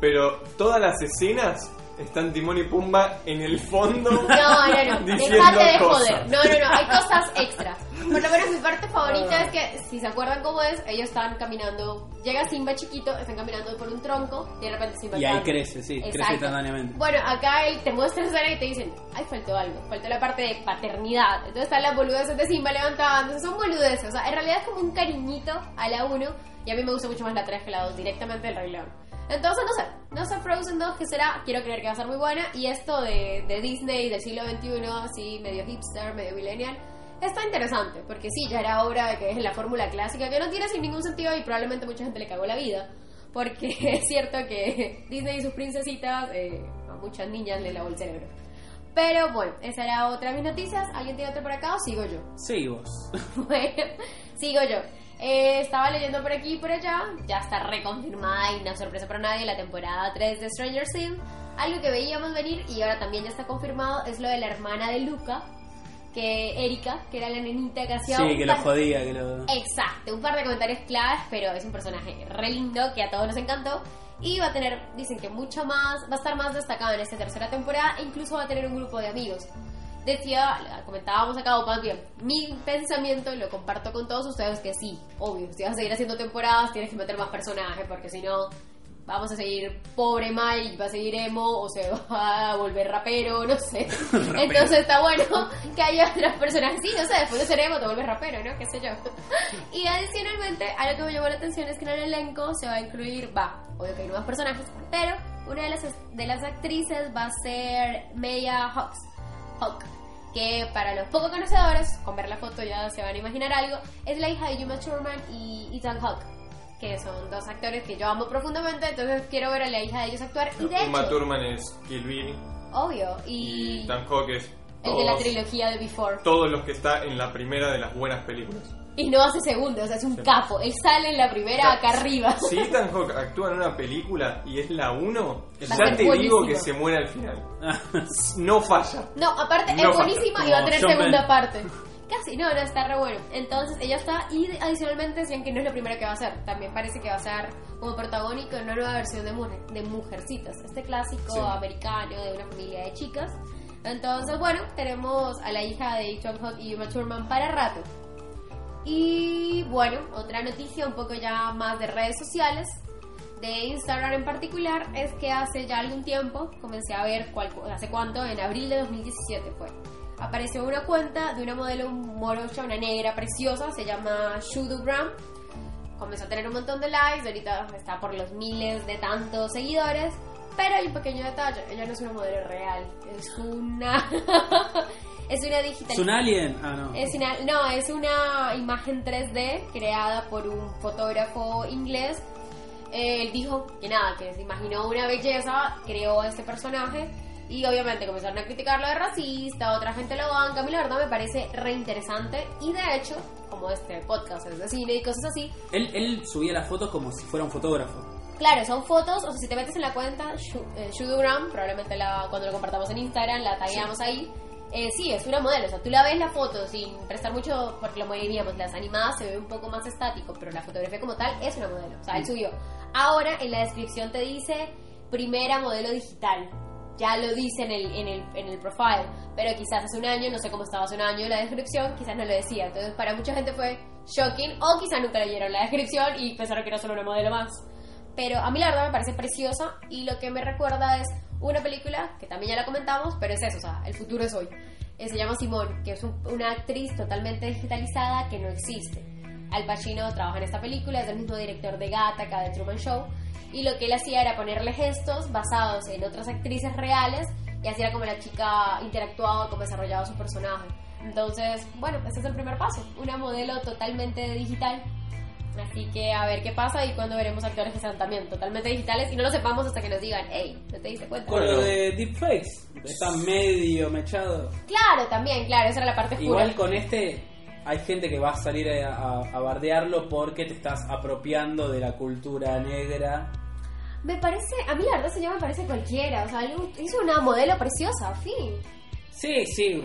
S1: pero todas las escenas están Timón y Pumba en el fondo.
S3: No, no, no. Dejate de
S1: cosas.
S3: joder. No, no, no. Hay cosas extras. Por lo menos mi parte favorita es que, si se acuerdan cómo es, ellos están caminando. Llega Simba chiquito, están caminando por un tronco y de repente Simba
S2: Y ahí
S3: cambia.
S2: crece, sí, crece
S3: Exacto.
S2: instantáneamente.
S3: Bueno, acá él te muestra escena y te dicen, ay, faltó algo. Faltó la parte de paternidad. Entonces están las boludeces de Simba levantándose. Son boludeces. O sea, en realidad es como un cariñito a la 1. Y a mí me gusta mucho más la 3 que la 2, directamente del Rey León. Entonces, no sé, no sé Frozen 2 que será, quiero creer que va a ser muy buena. Y esto de, de Disney del siglo XXI, así medio hipster, medio millennial, está interesante. Porque sí, ya era obra que es la fórmula clásica, que no tiene sin ningún sentido y probablemente mucha gente le cagó la vida. Porque es cierto que Disney y sus princesitas eh, a muchas niñas le lavó el cerebro. Pero bueno, esa era otra de mis noticias. ¿Alguien tiene otra por acá o sigo yo?
S2: Sí, vos.
S3: Bueno, sigo yo. Eh, estaba leyendo por aquí y por allá, ya está reconfirmada y no sorpresa para nadie la temporada 3 de Stranger Things. Algo que veíamos venir y ahora también ya está confirmado es lo de la hermana de Luca, que Erika, que era la nenita que hacía
S2: Sí,
S3: un
S2: que lo jodía, que lo...
S3: Exacto, un par de comentarios claves, pero es un personaje re lindo que a todos nos encantó. Y va a tener, dicen que mucho más, va a estar más destacado en esta tercera temporada e incluso va a tener un grupo de amigos. Decía, comentábamos acá, o más bien, mi pensamiento, y lo comparto con todos ustedes, que sí, obvio, si vas a seguir haciendo temporadas, tienes que meter más personajes, porque si no, vamos a seguir pobre Mike, va a seguir emo, o se va a volver rapero, no sé. Entonces está bueno que haya otros personajes, sí, no sé, después de ser emo te vuelves rapero, ¿no? Qué sé yo. Y adicionalmente, algo que me llamó la atención es que en el elenco se va a incluir, va, obvio que hay nuevos personajes, pero una de las, de las actrices va a ser Maya Hawks. Hawk, que para los poco conocedores, con ver la foto ya se van a imaginar algo, es la hija de Yuma Thurman y Ethan Hawke, que son dos actores que yo amo profundamente, entonces quiero ver a la hija de ellos actuar. Y de
S1: Uma
S3: hecho,
S1: Thurman es Kill Bill
S3: obvio,
S1: y
S3: y
S1: Dan Hawke es
S3: el de la trilogía de Before.
S1: todos los que está en la primera de las buenas películas.
S3: Y no hace segundos, o sea, es un
S1: Sí.
S3: capo. Él sale en la primera acá arriba.
S1: Si Ethan Hawke actúa en una película y es la 1,
S3: Va a
S1: ya
S3: ser
S1: te digo que se muere al final. No falla.
S3: No, aparte
S1: No
S3: es buenísima y va a tener
S2: John
S3: segunda parte. Casi, no, no, está re bueno. Entonces ella está, y adicionalmente decían que no es lo primero que va a hacer. También parece que va a ser como protagónico en una nueva versión de, Mujer- de Mujercitas. Este clásico
S1: Sí.
S3: americano de una familia de chicas. Entonces, bueno, tenemos a la hija de Ethan Hawke y Uma Thurman para rato. Y bueno, otra noticia un poco ya más de redes sociales, de Instagram en particular, es que hace ya algún tiempo, comencé a ver cuál, hace cuánto, en abril de 2017 fue, apareció una cuenta de una modelo morocha, una negra preciosa, se llama Shudu Gram. Comenzó a tener un montón de likes, ahorita está por los miles de tantos seguidores, pero hay un pequeño detalle, ella no es una modelo real, es una... es una digital.
S2: ¿Es un alien? Ah, no.
S3: Es una, no, es una imagen 3D creada por un fotógrafo inglés. Él dijo que nada, que se imaginó una belleza, creó este personaje y obviamente comenzaron a criticarlo de racista, otra gente lo banca. A mí la verdad me parece re interesante y de hecho, como este podcast es de cine y cosas así,
S2: Él, él subía las fotos como si fuera un fotógrafo.
S3: Claro, son fotos, o sea, si te metes en la cuenta eh, Shudugram, probablemente la, cuando lo compartamos en Instagram la tagueamos ahí. Eh, sí, es una modelo, o sea, tú la ves la foto sin prestar mucho, porque lo diríamos, las animadas se ve un poco más estático, pero la fotografía como tal es una modelo, o sea, él subió. Ahora en la descripción te dice primera modelo digital, ya lo dice en el, en el, en el profile, pero quizás hace un año, no sé cómo estaba hace un año la descripción, quizás no lo decía, entonces para mucha gente fue shocking, o quizás nunca leyeron la descripción y pensaron que era solo una modelo más. Pero a mí la verdad me parece preciosa y lo que me recuerda es una película que también ya la comentamos, pero es eso, o sea, el futuro es hoy. Eh, se llama Simone, que es un- una actriz totalmente digitalizada que no existe. Al Pacino trabaja en esta película, es el mismo director de Gattaca, de Truman Show, y lo que él hacía era ponerle gestos basados en otras actrices reales y así era como la chica interactuaba, como desarrollaba su personaje. Entonces, bueno, ese es el primer paso, una modelo totalmente digital Así que a ver qué pasa y cuando veremos actores que sean también totalmente digitales y no lo sepamos hasta que nos digan, hey, ¿no te diste cuenta?
S2: Con lo de deepfakes. Está medio mechado.
S3: Claro, también, claro, esa era la parte oscura.
S2: Igual con este hay gente que va a salir a, a- a bardearlo porque te estás apropiando de la cultura negra.
S3: Me parece, a mí la verdad se llama me parece cualquiera, o sea, hizo una modelo preciosa, fin.
S2: Sí, sí.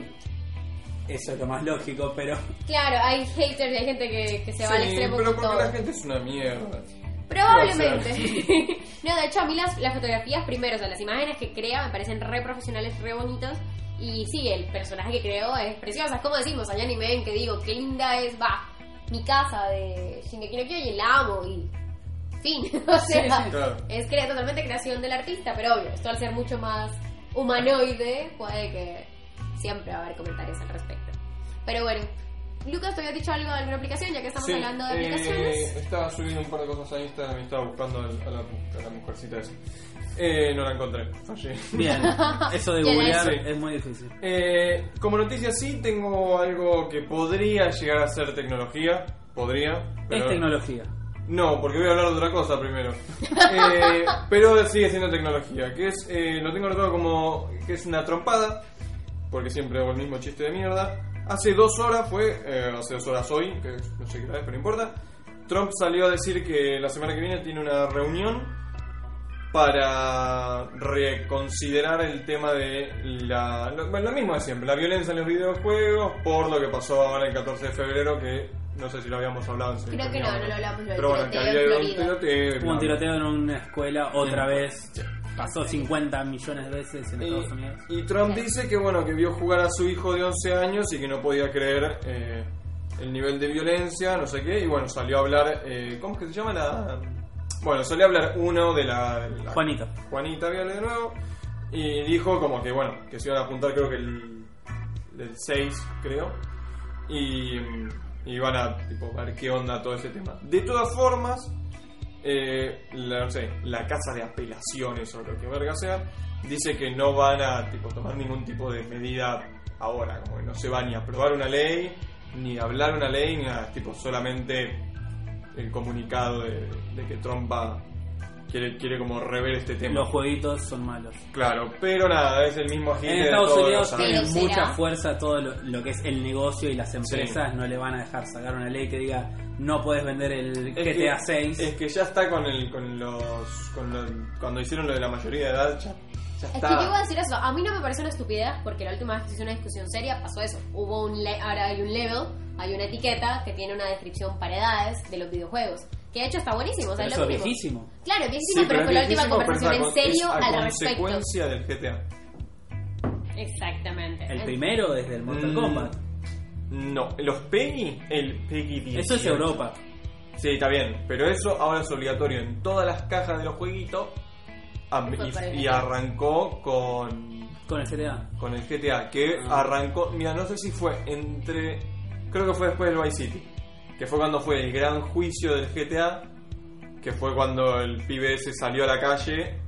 S2: Eso es lo más lógico, pero
S3: Claro, hay haters y hay gente que, que se va al extremo
S1: pero porque
S3: todo.
S1: la gente es una mierda.
S3: Probablemente. no, de hecho, a mí las, las fotografías primero, o sea, las imágenes que crea me parecen re profesionales, re bonitas. Y sí, el personaje que creo es preciosa. Es como decimos, hay anime en que digo, qué linda es, va, mi casa de Shingeki no Kyojin, la amo y fin. o sea,
S2: sí.
S1: Claro.
S3: es crea- totalmente creación del artista, pero obvio, esto al ser mucho más humanoide, puede que siempre va a haber comentarios al respecto. Pero bueno, Lucas, ¿te había dicho algo de alguna aplicación? Ya que estamos
S1: Sí,
S3: hablando de
S1: eh,
S3: aplicaciones.
S1: estaba subiendo un par de cosas a Instagram y estaba buscando al- a la, a la mujercita esa. Eh, no la encontré, fallé.
S2: bien. Eso de
S3: la
S2: googlear
S1: hice.
S2: es muy difícil.
S1: Eh, como noticia sí tengo algo que podría llegar a ser tecnología. Podría. Pero
S2: Es tecnología.
S1: No, porque voy a hablar de otra cosa primero. Eh, pero sigue siendo tecnología, que es, eh, lo tengo anotado como que es una trompada, porque siempre hago el mismo chiste de mierda. Hace dos horas fue, eh, hace dos horas hoy, que no sé qué hora es, pero no importa, Trump salió a decir que la semana que viene tiene una reunión para reconsiderar el tema de la, lo, bueno, lo mismo de siempre, la violencia en los videojuegos por lo que pasó ahora el 14 de febrero que no sé si lo habíamos hablado en
S3: Creo que no, no lo hablamos.
S1: Pero bueno, que había
S3: en
S1: un tiroteo,
S2: Hubo un tiroteo en una escuela otra
S1: Sí.
S2: vez. Pasó 50 millones de veces en Estados
S1: Y,
S2: Unidos.
S1: y Trump dice que bueno que vio jugar a su hijo de 11 años y que no podía creer eh, el nivel de violencia, no sé qué, y bueno, salió a hablar, eh, ¿cómo es que se llama la...? Bueno, salió a hablar uno de la... de la-. Juanita Viale de nuevo, y dijo como que bueno, que se iban a juntar creo que el, el 6, creo, y, y van a tipo, ver qué onda todo ese tema. De todas formas, eh, la, no sé, la casa de apelaciones o lo que verga sea, dice que no van a tipo, tomar ningún tipo de medida ahora, como no se va ni a aprobar una ley, ni a hablar una ley, ni nada, tipo solamente el comunicado de, de que Trump va, quiere, quiere como rever este tema.
S2: Los jueguitos son malos.
S1: Claro, pero nada, es el mismo agente
S2: En
S1: de
S2: Estados
S1: todos
S2: Unidos
S3: sí. Pero
S2: mucha fuerza todo lo, lo que es el negocio y las empresas no le van a dejar sacar una ley que diga no puedes vender el
S1: Es
S2: GTA
S1: que-
S2: 6.
S1: Es que ya está con el con los con lo- cuando hicieron lo de la mayoría de edad ya, ya
S3: Es que
S1: está.
S3: yo iba a decir eso, a mí no me parece una estupidez porque la última vez que se hizo una discusión seria pasó eso. Hubo un le- ahora hay un level, hay una etiqueta que tiene una descripción para edades de los videojuegos. Que de hecho está buenísimo, o sea,
S2: Pero
S3: es
S2: eso es viejísimo.
S3: Claro,
S1: Sí,
S3: viejísimo, pero
S1: es
S3: fue la última conversación en serio
S1: a
S3: al respecto.
S1: consecuencia del GTA.
S3: Exactamente.
S2: El primero desde el Mortal
S1: Mm,
S2: Kombat.
S1: No, los Peggy, el Peggy 18.
S2: Eso es Europa.
S1: Sí, está bien, pero eso ahora es obligatorio en todas las cajas de los jueguitos am-
S3: Fue para el
S1: y, y
S3: GTA.
S1: arrancó con
S2: Con el GTA.
S1: con el GTA, que
S2: Ah.
S1: arrancó, mira, no sé si fue entre, creo que fue después del Vice City, que fue cuando fue el gran juicio del GTA, que fue cuando el pibe ese salió a la calle,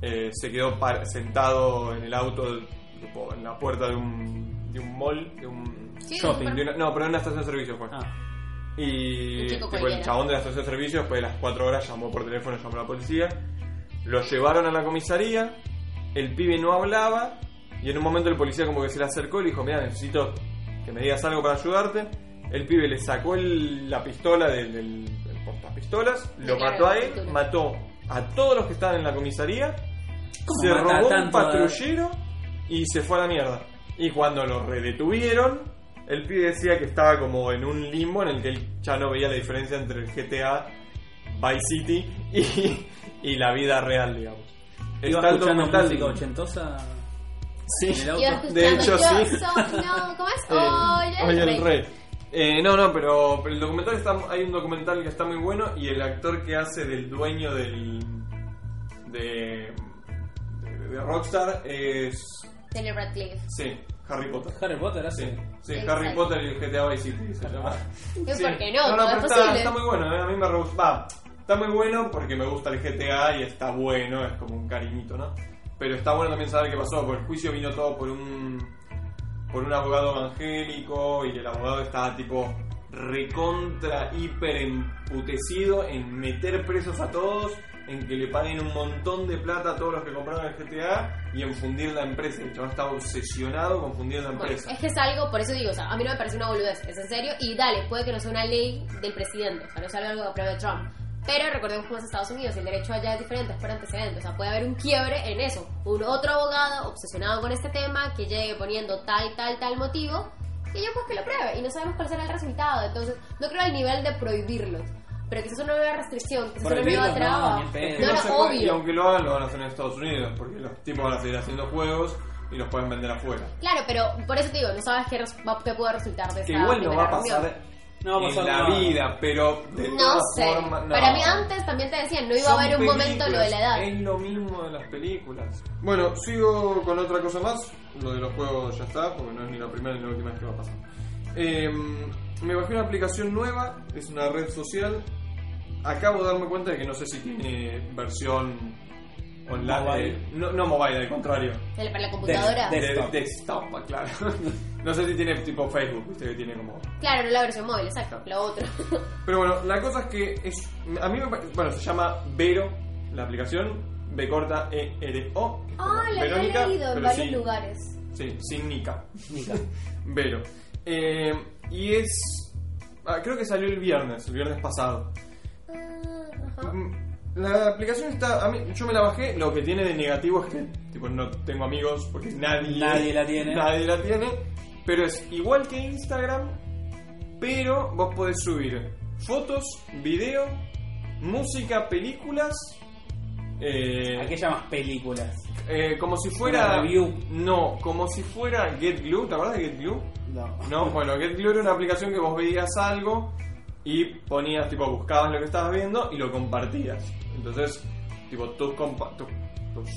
S1: eh, se quedó sentado en el auto, tipo, en la puerta de un, de un mall, de un...
S3: Sí,
S2: shopping,
S1: de una- no, pero en una estación de servicio fue.
S2: Ah,
S1: Y tipo, el chabón de la estación de servicio, después de las 4 horas, llamó por teléfono, llamó a la policía. Lo llevaron a la comisaría. El pibe no hablaba. Y en un momento el policía, como que se le acercó y le dijo: Mira, necesito que me digas algo para ayudarte. El pibe le sacó el- la pistola del, del, del portapistolas, lo
S3: Claro,
S1: mató a él, mató a todos los que estaban en la comisaría,
S2: ¿Cómo
S1: se
S2: mata
S1: robó un
S2: tanto a-
S1: patrullero y se fue a la mierda. Y cuando lo redetuvieron, el pibe decía que estaba como en un limbo en el que él ya no veía la diferencia entre el GTA Vice City y, y la vida real, digamos.
S2: Iba
S1: Está el
S2: escuchando
S1: documental-
S2: música ochentosa
S1: Sí.
S2: en el auto.
S3: Iba escuchando,
S1: De hecho,
S3: yo
S1: sí.
S3: soy- no, ¿cómo es?
S1: Eh,
S3: Oye,
S1: Oye,
S3: el
S1: el
S3: rey.
S1: Eh, no, no, pero, pero el documental está, hay un documental que está muy bueno y el actor que hace del dueño del de, de, de Rockstar es
S3: Daniel Radcliffe.
S1: sí, Harry Potter.
S2: Harry Potter
S1: Sí,
S2: hace.
S1: sí
S3: Exacto.
S1: Harry Potter y el GTA Vice City se llama.
S3: ¿Y
S1: Sí.
S3: por qué no? Todo
S1: pero
S3: es
S1: está, está muy bueno, eh, a mí me re. Va, está muy bueno porque me gusta el GTA y está bueno, es como un cariñito, ¿no? Pero está bueno también saber qué pasó, porque el juicio vino todo por un por un abogado evangélico y el abogado estaba tipo recontra hiper emputecido en meter presos a todos, en que le paguen un montón de plata a todos los que compraron el GTA y en fundir la empresa. El chaval estaba obsesionado con fundir la
S3: Bueno,
S1: empresa.
S3: es que es algo, por eso digo, o sea, a mí no me parece una boludez, es en serio, y dale, puede que no sea una ley del presidente, o sea, no sea algo que apruebe Trump. Pero recordemos cómo es Estados Unidos, el derecho allá es diferente, es por antecedentes, o sea, puede haber un quiebre en eso. Un otro abogado obsesionado con este tema que llegue poniendo tal, tal, tal motivo, y yo pues que lo pruebe, y no sabemos cuál será el resultado. Entonces, no creo al nivel de prohibirlos, pero quizás una nueva restricción, quizás una nueva traba.
S2: no,
S1: que
S3: No,
S1: no
S3: no, obvio.
S1: Y aunque lo hagan, lo van a hacer en Estados Unidos, porque los tipos van a seguir haciendo juegos y los pueden vender afuera.
S3: Claro, pero por eso te digo, no sabes qué, qué puede resultar de
S1: Que
S3: esta
S1: igual no va a
S3: primera reunión.
S2: No va a pasar
S1: en la
S2: nada.
S1: vida, pero de
S3: No
S1: todas
S3: sé.
S1: formas, no.
S3: Para mí antes también te decían, no iba a haber un momento lo de la edad.
S1: Es lo mismo de las películas. Bueno, sigo con otra cosa más. Lo de los juegos ya está, porque no es ni la primera ni la última vez que va a pasar. Eh, me bajé una aplicación nueva, es una red social. Acabo de darme cuenta de que no sé si tiene versión online.
S2: Mobile.
S1: eh, no, no mobile, al contrario.
S3: El- Para la computadora.
S2: De-
S1: De
S2: Desktop.
S1: desktop, claro. no sé si tiene tipo Facebook, viste que tiene como
S3: Claro, no la versión móvil, exacto, la otra.
S1: Pero bueno, la cosa es que es, a mí me pare- bueno, se llama Vero, la aplicación, B corta E R O.
S3: Ah, la había
S1: Verónica,
S3: leído en
S1: pero
S3: varios
S1: sin-
S3: lugares.
S1: Sí, sin Nika.
S2: Nica.
S1: Vero. Eh, y es Ah, creo que salió el viernes, el viernes pasado.
S3: Ajá.
S1: La aplicación está. A mí, yo me la bajé. Lo que tiene de negativo es que tipo, no tengo amigos porque nadie,
S2: Nadie la tiene.
S1: Nadie la tiene. Pero es igual que Instagram. Pero vos podés subir fotos, video, música, películas. eh,
S2: ¿A qué llamas películas?
S1: eh, como si fuera.
S2: Review.
S1: No, como si fuera Get Glue. ¿Te acuerdas de Get Glue?
S2: No.
S1: No, bueno, Get Glue era una aplicación que vos veías algo y ponías, tipo, buscabas lo que estabas viendo y lo compartías. Entonces, tipo, tus, compa- tu- tus,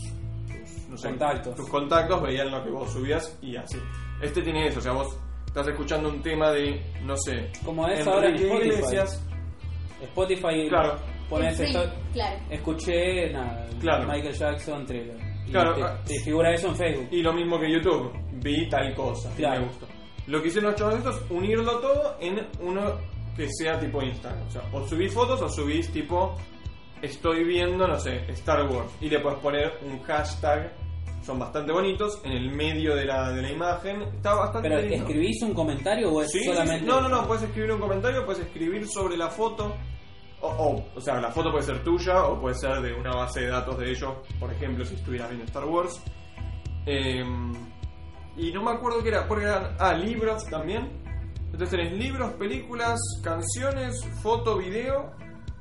S1: tus, no sé,
S2: Contactos.
S1: tus contactos veían lo que vos subías y así. Este tiene eso, o sea, vos estás escuchando un tema de, no sé,
S2: Como es ahora en Spotify.
S1: Iglesias.
S2: Spotify
S1: Claro.
S2: pones
S3: Sí,
S2: esto.
S3: claro.
S2: Escuché nada,
S1: Claro.
S2: Michael Jackson thriller. Y
S1: Claro,
S2: te,
S1: ah,
S2: te figura eso en Facebook.
S1: Y lo mismo que YouTube, vi tal cosa, y
S2: Claro.
S1: me gustó. Lo que hicieron los chavos estos es unirlo todo en uno que sea tipo Instagram. O sea, o subís fotos o subís tipo estoy viendo, no sé, Star Wars. Y le puedes poner un hashtag, son bastante bonitos, en el medio de la, de la imagen. Está bastante
S2: Pero
S1: lindo.
S2: ¿escribís un comentario o es
S1: Sí, sí, sí.
S2: solamente.?
S1: No, no, no, puedes escribir un comentario, puedes escribir sobre la foto. O, o, o sea, la foto puede ser tuya o puede ser de una base de datos de ellos, por ejemplo, si estuvieras viendo Star Wars. Eh, y no me acuerdo qué era, porque eran. Ah, libros también. Entonces tenés libros, películas, canciones, foto, video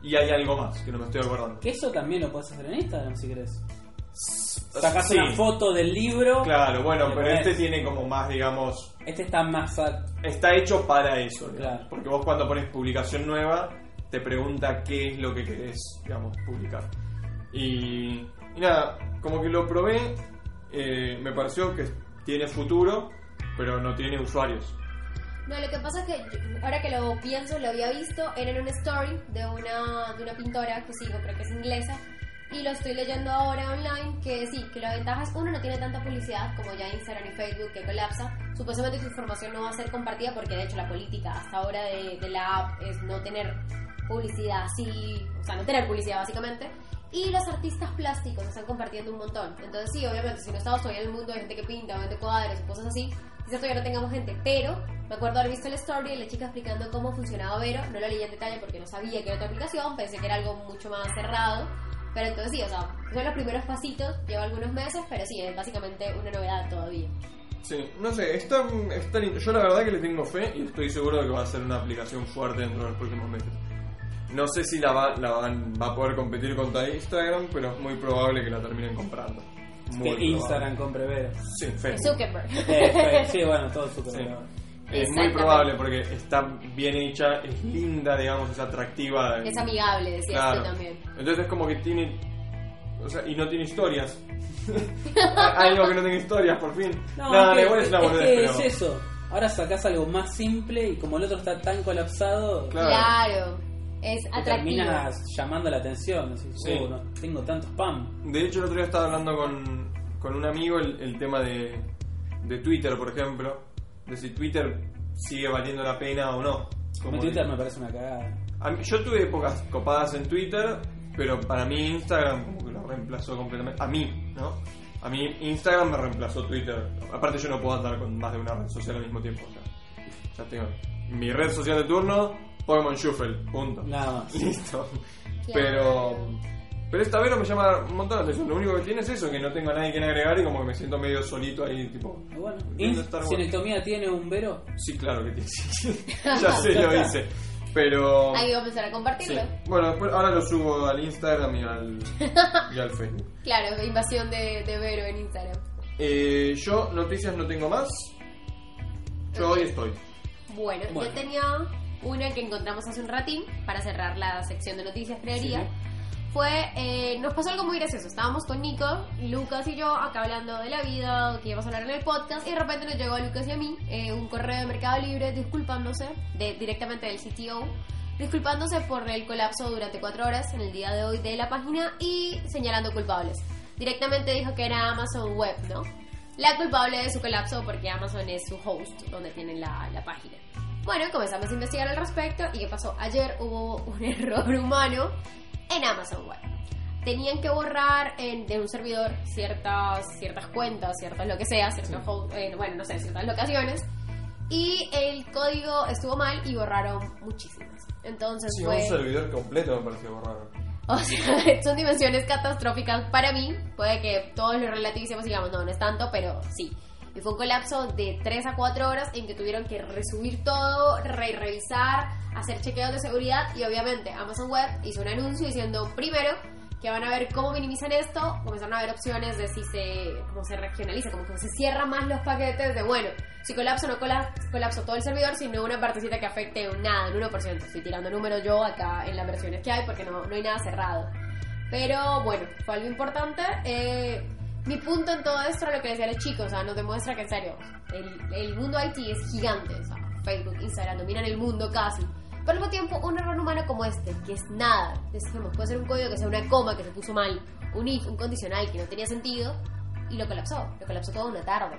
S1: y hay algo más que no me estoy acordando.
S2: Que eso también lo puedes hacer en Instagram si querés. Sacás
S1: Sí,
S2: una foto del libro.
S1: Claro, bueno, pero
S2: ponés-
S1: este tiene como más, digamos,
S2: Este está más. a-
S1: está hecho para eso, digamos.
S2: Claro.
S1: porque vos cuando pones publicación nueva te pregunta qué es lo que querés, digamos, publicar. Y, y nada, como que lo probé, eh, me pareció que tiene futuro, pero no tiene usuarios.
S3: No, lo que pasa es que ahora que lo pienso, lo había visto, era en una story de una, de una pintora que sigo, creo que es inglesa, y lo estoy leyendo ahora online, que sí, que la ventaja es, uno, no tiene tanta publicidad como ya Instagram y Facebook que colapsa, supuestamente tu información no va a ser compartida porque de hecho la política hasta ahora de, de la app es no tener publicidad así, o sea, no tener publicidad básicamente, y los artistas plásticos están compartiendo un montón. Entonces sí, obviamente, si no estamos todavía en el mundo de gente que pinta, vende cuadros y cosas así, quizás todavía no tengamos gente, pero me acuerdo haber visto la story de la chica explicando cómo funcionaba Vero, no lo leí en detalle porque no sabía que era otra aplicación, pensé que era algo mucho más cerrado, pero entonces sí, o sea, son los primeros pasitos, lleva algunos meses, pero sí, es básicamente una novedad todavía.
S1: Sí, no sé, está, está lindo. Yo la verdad que le tengo fe y estoy seguro de que va a ser una aplicación fuerte dentro de los próximos meses. No sé si la va, la van- va a poder competir contra Instagram, pero es muy probable que la terminen comprando. Muy
S2: que
S1: probable.
S2: Instagram compre Vero.
S1: Sí, Facebook.
S3: Zuckerberg.
S2: Eh, sí, bueno, todo.
S1: Sí.
S2: bien.
S1: Es muy probable porque está bien hecha, es linda, digamos, es atractiva.
S3: es amigable, decías
S1: Claro.
S3: tú también.
S1: Entonces es como que tiene. O sea, y no tiene historias. Hay algo que no tiene historias, por fin.
S2: No,
S1: Nada,
S2: es que-
S1: igual es una
S2: es
S1: boludez, pero.
S2: es eso. Ahora sacás algo más simple y como el otro está tan colapsado,
S1: Claro.
S3: Claro, es atractivo.
S2: terminas llamando la atención. Decís,
S1: Sí.
S2: "Oh, no tengo tanto spam.
S1: De hecho, el otro día estaba hablando con, con un amigo el, el tema de, de Twitter, por ejemplo. De si Twitter sigue valiendo la pena o no.
S2: Como Twitter me parece una cagada.
S1: a mí- yo tuve épocas copadas en Twitter, pero para mí Instagram como que lo reemplazó completamente. A mí, ¿no? A mí Instagram me reemplazó Twitter. Aparte yo no puedo andar con más de una red social al mismo tiempo. O sea, ya tengo mi red social de turno, Pokémon Shuffle, punto.
S2: Nada más.
S1: Listo. Pero pero esta Vero me llama un montón la atención. Lo único que tiene es eso, que no tengo a nadie que agregar y como que me siento medio solito ahí, tipo...
S2: Y Bueno,
S1: viendo
S2: ¿Y
S1: Star Wars.
S2: Sinectomía tiene un Vero?
S1: Sí, claro que tiene. ya sé, lo hice. Pero...
S3: Ahí vamos a empezar a
S1: Sí.
S3: compartirlo.
S1: Bueno, después, ahora lo subo al Instagram y al, y al Facebook.
S3: Claro, invasión de, de Vero en Instagram.
S1: Eh, yo noticias no tengo más. Yo hoy estoy.
S3: Bueno,
S2: Bueno.
S3: yo tenía una que encontramos hace un ratín para cerrar la sección de noticias, creería.
S2: Sí.
S3: Fue, eh, nos pasó algo muy gracioso. Estábamos con Nico, Lucas y yo acá hablando de la vida, que íbamos a hablar en el podcast, y de repente nos llegó a Lucas y a mí eh, un correo de Mercado Libre disculpándose, de, directamente del CTO, disculpándose por el colapso durante cuatro horas en el día de hoy de la página y señalando culpables. Directamente dijo que era Amazon Web, ¿no? La culpable de su colapso porque Amazon es su host donde tienen la, la página. Bueno, comenzamos a investigar al respecto y ¿qué pasó? Ayer hubo un error humano en Amazon Web. Tenían que borrar en- de un servidor ciertas, ciertas cuentas, ciertas lo que sea, eh, bueno, no sé, ciertas locaciones. Y el código estuvo mal y borraron muchísimas. Entonces
S1: Sí,
S3: fue...
S1: un servidor completo me pareció borrar.
S3: O sea, son dimensiones catastróficas para mí. Puede que todos lo relativicemos y digamos, no, no es tanto, pero sí. Y fue un colapso de 3 a 4 horas en que tuvieron que resubir todo, re revisar, hacer chequeos de seguridad y obviamente Amazon Web hizo un anuncio diciendo primero que van a ver cómo minimizan esto, comenzaron a ver opciones de si se, cómo se regionaliza, como que se cierran más los paquetes de, bueno, si colapso no cola- colapso todo el servidor, sino una partecita que afecte un nada, un 1%. Estoy tirando números yo acá en las versiones que hay porque no, no hay nada cerrado. Pero bueno, fue algo importante. Eh, mi punto en todo esto era lo que decían los chicos, o sea, nos demuestra que en serio, el, el mundo IT es gigante, o sea, Facebook, Instagram, dominan el mundo casi. Pero al mismo tiempo, un error humano como este, que es nada, decimos, puede ser un código que sea una coma que se puso mal, un if, un condicional que no tenía sentido, y lo colapsó, lo colapsó toda una tarde.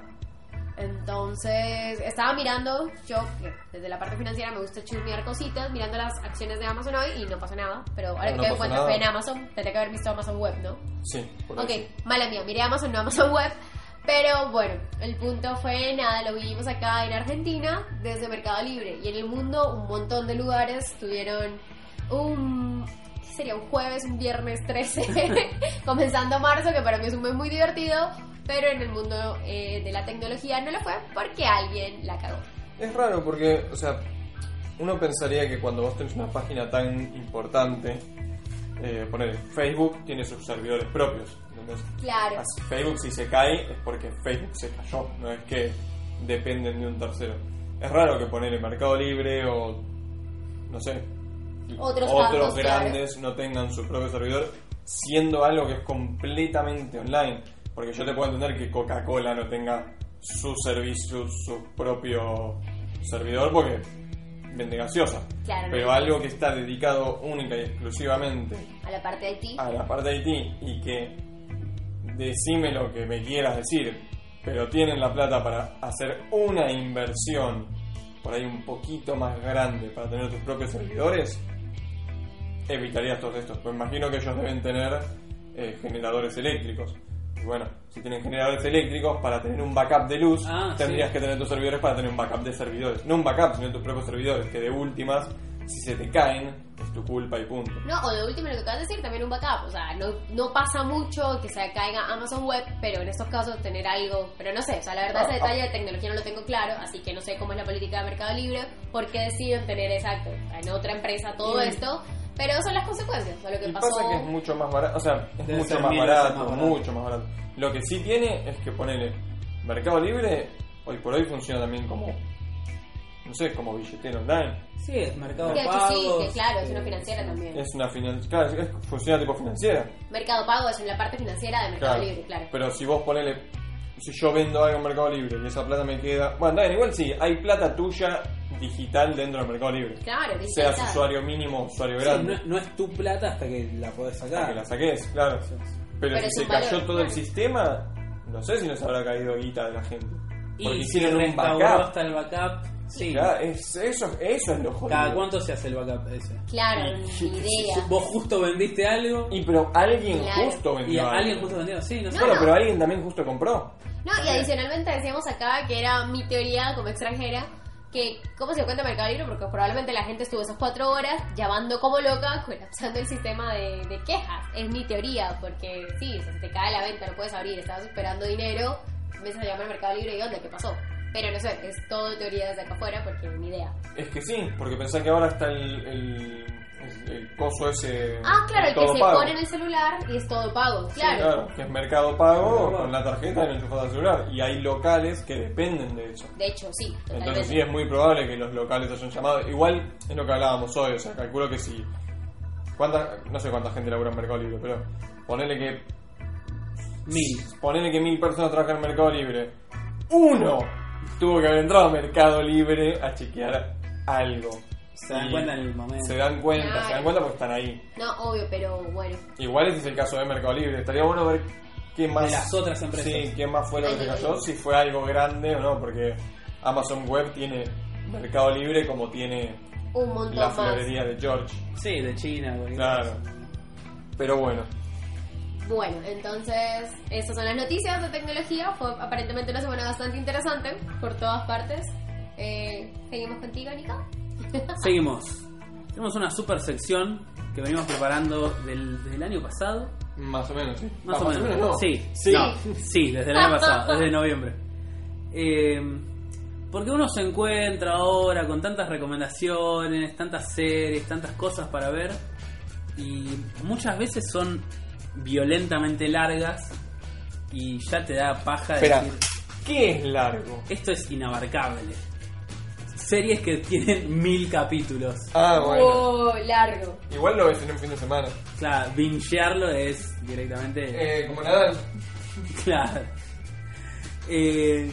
S3: Entonces, estaba mirando, yo desde la parte financiera me gusta chusmear cositas, mirando las acciones de Amazon hoy y no pasó nada. Pero ahora
S1: No,
S3: que
S1: no
S3: me cuenta fue en Amazon, tendría que haber visto Amazon Web, ¿no?
S1: Sí, por
S3: Ok,
S1: eso.
S3: mala mía, miré Amazon, no Amazon Web. Pero bueno, el punto fue nada, lo vivimos acá en Argentina desde Mercado Libre. Y en el mundo un montón de lugares tuvieron un... ¿Qué sería? Un jueves, un viernes 13, comenzando marzo, que para mí es un mes muy divertido. Pero en el mundo eh, de la tecnología no lo fue porque alguien la cagó.
S1: Es raro porque, o sea, uno pensaría que cuando vos tenés una página tan importante, eh, poner Facebook tiene sus servidores propios.
S3: Claro.
S1: Facebook si se cae es porque Facebook se cayó, no es que dependen de un tercero. Es raro que poner en Mercado Libre o, no sé,
S3: Otros tantos,
S1: grandes no tengan su propio servidor, siendo algo que es completamente online. Porque yo te puedo entender que Coca-Cola no tenga su servicio, su propio servidor, porque vende gaseosa.
S3: Claro,
S1: Pero
S3: no.
S1: algo que está dedicado única y exclusivamente
S3: A la parte de IT.
S1: a la parte de Haití y que decime lo que me quieras decir, pero tienen la plata para hacer una inversión por ahí un poquito más grande para tener tus propios servidores, evitarías todos estos. Pues imagino que ellos deben tener eh, generadores eléctricos. Y bueno, si tienen generadores eléctricos, para tener un backup de luz,
S2: Ah,
S1: tendrías
S2: sí.
S1: que tener tus servidores para tener un backup de servidores. No un backup, sino tus propios servidores, que de últimas, si se te caen, es tu culpa y punto.
S3: No, o de último lo que acabas de decir, también un backup. O sea, no, no pasa mucho que se caiga Amazon Web, pero en estos casos tener algo. Pero no sé, o sea, la verdad
S1: Ah,
S3: ese
S1: ah.
S3: detalle de tecnología no lo tengo claro, así que no sé cómo es la política de Mercado Libre, por qué deciden tener exacto en otra empresa todo
S1: Y-
S3: esto. Pero son las consecuencias de lo que
S1: Y
S3: pasó.
S1: pasa que es mucho más barato, o sea, es
S2: Debe
S1: mucho más barato,
S2: más barato.
S1: mucho más barato. Lo que sí tiene es que ponele Mercado Libre, hoy por hoy funciona también como, no sé, como billetera online.
S2: Sí, es mercado pago.
S3: sí, que claro, es una financiera también.
S1: Es una financiera, claro, es- funciona tipo financiera.
S3: Mercado Pago es en la parte financiera de Mercado
S1: Claro.
S3: Libre, claro.
S1: Pero si vos ponele, si yo vendo algo en Mercado Libre y esa plata me queda, bueno, bien, igual sí, hay plata tuya digital dentro del Mercado Libre.
S3: Claro, dice
S1: Seas usuario mínimo, usuario
S2: Sí,
S1: grande.
S2: no, no es tu plata hasta que la podés sacar.
S1: que la saques, claro. Pero,
S3: Pero
S1: si se cayó
S3: valor,
S1: todo el sistema, no sé si nos habrá caído guita de la gente. Porque
S2: Y si
S1: hicieron un backup.
S2: hasta el backup, sí.
S1: Es, eso, eso es lo jodido.
S2: ¿Cada cuánto se hace el backup ese?
S3: Claro,
S1: Y-
S3: ni idea.
S2: Vos justo vendiste algo
S1: Y pero alguien
S3: Claro.
S1: justo vendió
S2: y
S1: algo.
S2: alguien justo vendió, sí, no sé.
S1: Bueno,
S3: No,
S1: pero alguien también justo compró.
S3: No, y adicionalmente decíamos acá que era mi teoría como extranjera, que cómo se dio cuenta Mercado Libre, porque probablemente la gente estuvo esas cuatro horas llamando como loca, colapsando el sistema de, de quejas. Es mi teoría, porque sí, o se te cae la venta, no puedes abrir, estabas esperando dinero, empiezas a llamar al Mercado Libre y onda, ¿qué pasó? Pero no sé, es todo teoría desde acá afuera, porque ni idea.
S1: Es que sí, porque pensá que ahora está el, el- el coso ese.
S3: Ah, claro, el que se
S1: pago.
S3: pone en el celular y es todo pago,
S1: Sí,
S3: claro.
S1: claro, que es mercado pago con la tarjeta y lo enchufas al celular. Y hay locales que dependen de eso.
S3: De hecho, sí,
S1: Entonces sí es muy probable que los locales hayan llamado. Igual es lo que hablábamos hoy, o sea, calculo que si... ¿cuánta, no sé cuánta gente labura en Mercado Libre, pero ponele que...
S2: Mil.
S1: Ponele que mil personas trabajan en Mercado Libre. ¡Uno! Tuvo que haber entrado a Mercado Libre a chequear algo.
S2: Se dan cuenta en el momento.
S1: Se dan cuenta,
S3: Claro.
S1: se dan cuenta porque están ahí.
S3: No, obvio, pero bueno.
S1: Igual ese es el caso de Mercado Libre. Estaría bueno ver qué más...
S2: De las otras empresas.
S1: Sí, qué más fue lo que se
S3: Ay,
S1: cayó,
S3: ay.
S1: si fue algo grande o no, porque Amazon Web tiene Mercado Libre como tiene
S3: Un montón
S1: la
S3: más.
S1: florería de George.
S2: Sí, de China, güey.
S1: Claro. Pero bueno,
S3: Bueno, entonces, estas son las noticias de tecnología. Fue aparentemente una semana bastante interesante por todas partes. Eh, Seguimos contigo, Nico.
S2: Seguimos. Tenemos una super sección que venimos preparando del, desde el año pasado.
S1: Más o menos, sí.
S2: Más
S1: Ah,
S2: o menos.
S1: no.
S2: Sí,
S1: Sí.
S2: no, sí, desde el año pasado, desde noviembre. Eh, porque uno se encuentra ahora con tantas recomendaciones, tantas series, tantas cosas para ver y muchas veces son violentamente largas y ya te da paja de
S1: Espera,
S2: decir
S1: ¿qué es largo?
S2: esto es inabarcable. Series que tienen mil capítulos.
S1: Ah, bueno.
S3: Oh, largo.
S1: Igual lo ves en un fin de semana.
S2: Claro, bingearlo es directamente.
S1: Eh, como Nadal.
S2: Claro. Eh,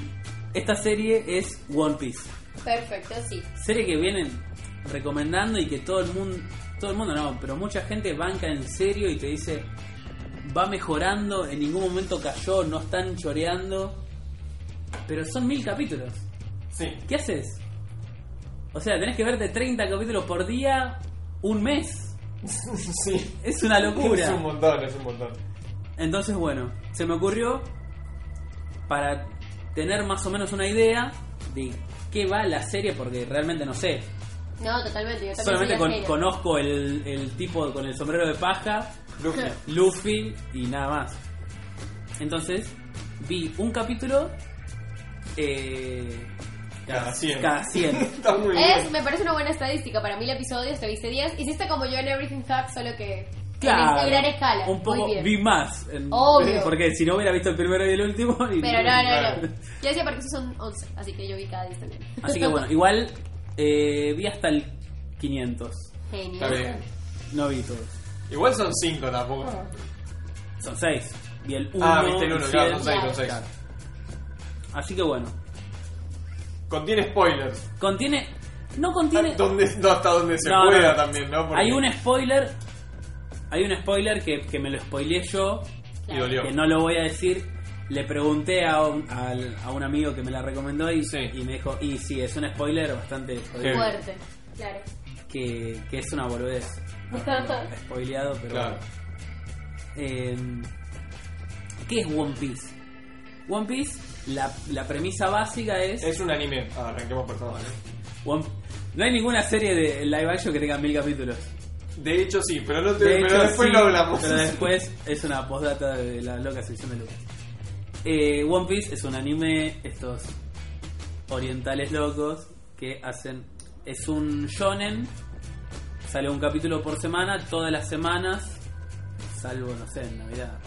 S2: esta serie es One Piece.
S3: Perfecto, sí.
S2: Serie que vienen recomendando y que todo el mundo, todo el mundo no, pero mucha gente banca en serio y te dice va mejorando, en ningún momento cayó, no están choreando. Pero son mil capítulos.
S1: Sí.
S2: ¿Qué haces? O sea, tenés que verte 30 capítulos por día, un mes.
S1: sí.
S2: Es una locura.
S1: Es un montón, es un montón.
S2: Entonces, bueno, se me ocurrió para tener más o menos una idea de qué va la serie, porque realmente no sé.
S3: No, totalmente. Yo
S2: Solamente con- conozco el, el tipo con el sombrero de paja,
S1: Luffy.
S2: Luffy y nada más. Entonces, vi un capítulo eh,
S1: Cada 100.
S2: Cada 100.
S1: Está muy
S3: Es,
S1: bien.
S3: me parece una buena estadística. Para mil episodios te viste 10. Hiciste como yo en Everything Hack, solo que
S2: Claro,
S3: en gran escala.
S2: un poco
S3: Muy bien.
S2: vi más. en-
S3: Obvio.
S2: Porque si no hubiera visto el primero y el último. y-
S3: Pero no, no,
S1: Claro.
S3: no. Yo decía porque esos son 11, así que yo vi cada 10 también.
S2: Así que bueno, igual eh, vi hasta el 500.
S3: Genial.
S1: Está bien.
S2: No vi todos.
S1: Igual son 5 tampoco.
S2: Son 6. Vi el 1.
S1: Ah, viste el 1, claro, son 6,
S3: Claro.
S1: son 6.
S2: Así que bueno.
S1: Contiene spoilers.
S2: Contiene. No contiene.
S1: ¿Dónde, no, hasta donde se
S2: No,
S1: pueda
S2: no.
S1: también, ¿no? Porque-
S2: Hay un spoiler. Hay un spoiler que, que me lo spoileé yo.
S1: Y dolió.
S2: Que no lo voy a decir. Le pregunté a un, a un amigo que me la recomendó y,
S1: Sí.
S2: y me dijo, y sí, es un spoiler bastante jodido,
S3: Fuerte. Claro.
S2: que, que es una boludez. Spoileado, pero
S1: Claro.
S2: Eh, ¿Qué es One Piece? One Piece, la, la premisa básica es...
S1: Es un anime. Ah, arranquemos por favor.
S2: One- no hay ninguna serie de live action que tenga mil capítulos.
S1: De hecho, sí, pero, no te-
S2: De
S1: pero
S2: hecho,
S1: después
S2: sí,
S1: lo hablamos.
S2: Pero después es una postdata de la loca sección de Lucas. Eh, One Piece es un anime, estos orientales locos que hacen. Es un shonen, sale un capítulo por semana, todas las semanas, salvo, no sé, en Navidad.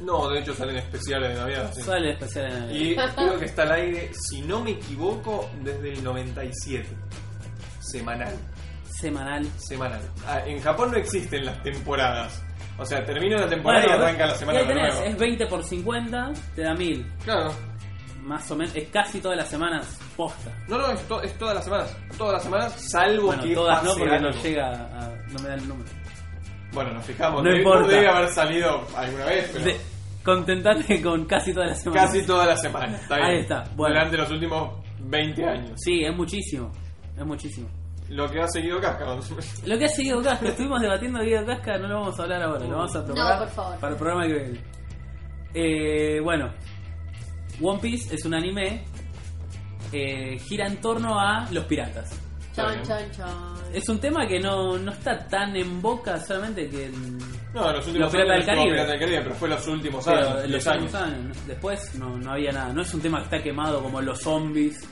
S1: No, de hecho salen especiales de Navidad. sí.
S2: Sale especial en Navidad.
S1: Y creo que está al aire, si no me equivoco, desde el 97. Semanal.
S2: Semanal.
S1: Semanal. Ah, en Japón no existen las temporadas. O sea, termina una temporada y arranca la semana
S2: y ahí
S1: de
S2: tenés,
S1: nuevo.
S2: es 20 por 50, te da 1000.
S1: Claro.
S2: Más o menos, es casi todas las semanas posta.
S1: No, no, es, to- es todas las semanas. Todas las semanas, salvo
S2: Bueno,
S1: que
S2: todas no,
S1: pase
S2: porque no
S1: algo.
S2: llega a. No me da el número.
S1: Bueno, nos fijamos.
S2: No
S1: Debe-
S2: importa.
S1: Debe haber salido alguna vez, pero
S2: De- contentate con casi todas las semanas.
S1: casi todas las semanas. Está bien.
S2: Ahí está, bueno.
S1: Durante los últimos 20 años.
S2: Sí, es muchísimo. Es muchísimo.
S1: Lo que ha seguido Casca.
S2: Lo que ha seguido Casca, estuvimos debatiendo Guido Casca, no lo vamos a hablar ahora, lo vamos a preparar
S3: No, por favor.
S2: para el programa que viene. Eh, bueno, One Piece es un anime, eh, gira en torno a los piratas.
S3: Chon, chon, chon.
S2: Es un tema que no, no está tan en boca, solamente que
S1: No, en los últimos
S2: Los
S1: años
S2: del
S1: del Caribe, pero fue los últimos
S2: pero
S1: años.
S2: los
S1: 10
S2: últimos años. Después no, no había nada. No es un tema que está quemado como los zombies,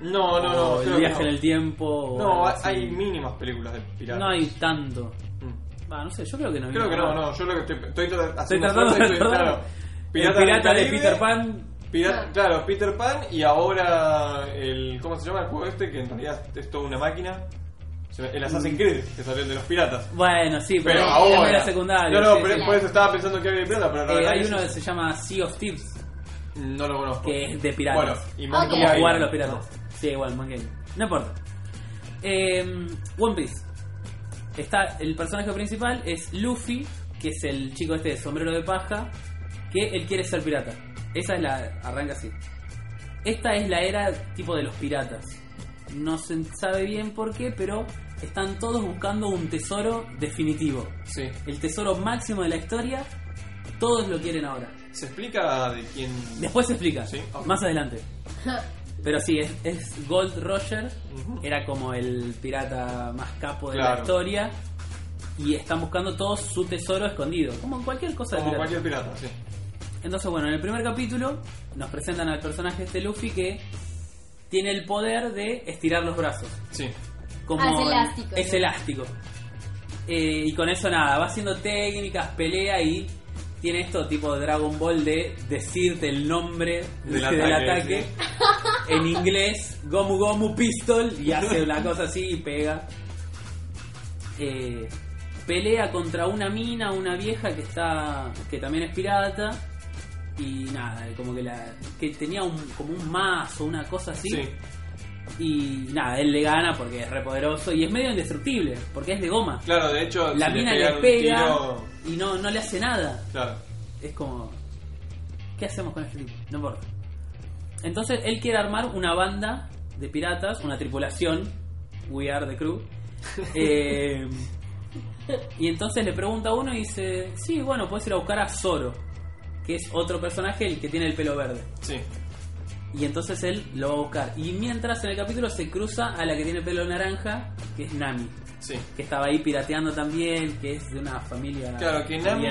S1: No, no, no.
S2: o el viaje
S1: no.
S2: en el tiempo.
S1: No, hay, hay mínimas películas de piratas.
S2: No hay tanto.
S1: Mm.
S2: No sé, yo creo que no.
S1: Creo que no,
S2: nada.
S1: no. Yo lo que estoy, estoy
S2: Estoy tratando de
S1: claro,
S2: El
S1: Piratas del
S2: pirata de Peter Pan.
S3: Ah.
S1: Claro, Peter Pan y ahora el. ¿Cómo se llama el juego este? Que en realidad es toda una máquina. El Assassin's Creed, que salió de los piratas.
S2: Bueno, sí, pero,
S1: Pero ahora.
S2: secundario.
S1: No, no,
S2: sí,
S1: pero
S2: sí.
S1: por eso estaba pensando que había de pirata, pero
S2: Eh, hay uno que se llama Sea of Thieves,
S1: No lo conozco.
S2: que es de piratas.
S1: Bueno, y
S3: Ok.
S1: Monkey
S2: Como
S1: Island.
S2: jugar a los piratas. Sí, igual, Island. No importa. Eh, One Piece. Está el personaje principal es Luffy, que es el chico este de sombrero de paja, que él quiere ser pirata. Esa es la. arranca así. Esta es la era tipo de los piratas. No se sabe bien por qué, pero están todos buscando un tesoro definitivo.
S1: Sí.
S2: El tesoro máximo de la historia. Todos lo quieren ahora.
S1: ¿Se explica de quién.
S2: Después se explica.
S1: Sí.
S2: Más adelante. Pero sí, es, es Gold Roger, era como el pirata más capo de la historia. Y están buscando todo su tesoro escondido, como en cualquier cosa de
S1: Como
S2: pirata.
S1: cualquier pirata, sí.
S2: Entonces, bueno, en el primer capítulo nos presentan al personaje este Luffy que tiene el poder de estirar los brazos.
S1: Sí.
S2: Como
S3: Ah, es elástico,
S2: Es
S3: ¿no?
S2: elástico. Eh, y con eso nada, va haciendo técnicas, pelea y tiene esto tipo Dragon Ball de decirte el nombre
S1: Del
S2: del
S1: ataque,
S2: ataque, en inglés, Gomu Gomu Pistol, y hace una cosa así y pega. Eh, pelea contra una mina, una vieja que está que también es pirata y nada, como que la que tenía un, como un mazo, una cosa así.
S1: Sí.
S2: Y nada, él le gana porque es re poderoso y es medio indestructible, porque es de goma.
S1: Claro, de hecho,
S2: La
S1: si
S2: mina le
S1: un
S2: pega
S1: tiro-
S2: y no, no le hace nada.
S1: Claro.
S2: Es como. ¿Qué hacemos con este tipo? No importa. Entonces él quiere armar una banda de piratas, una tripulación. We are the crew. Eh, y entonces le pregunta a uno y dice: Sí, bueno, puedes ir a buscar a Zoro, que es otro personaje el que tiene el pelo verde.
S1: Sí.
S2: Y entonces él lo va a buscar. Y mientras en el capítulo se cruza a la que tiene pelo naranja, que es Nami.
S1: Sí.
S2: Que estaba ahí pirateando también, que es de una familia.
S1: Claro, que Nami.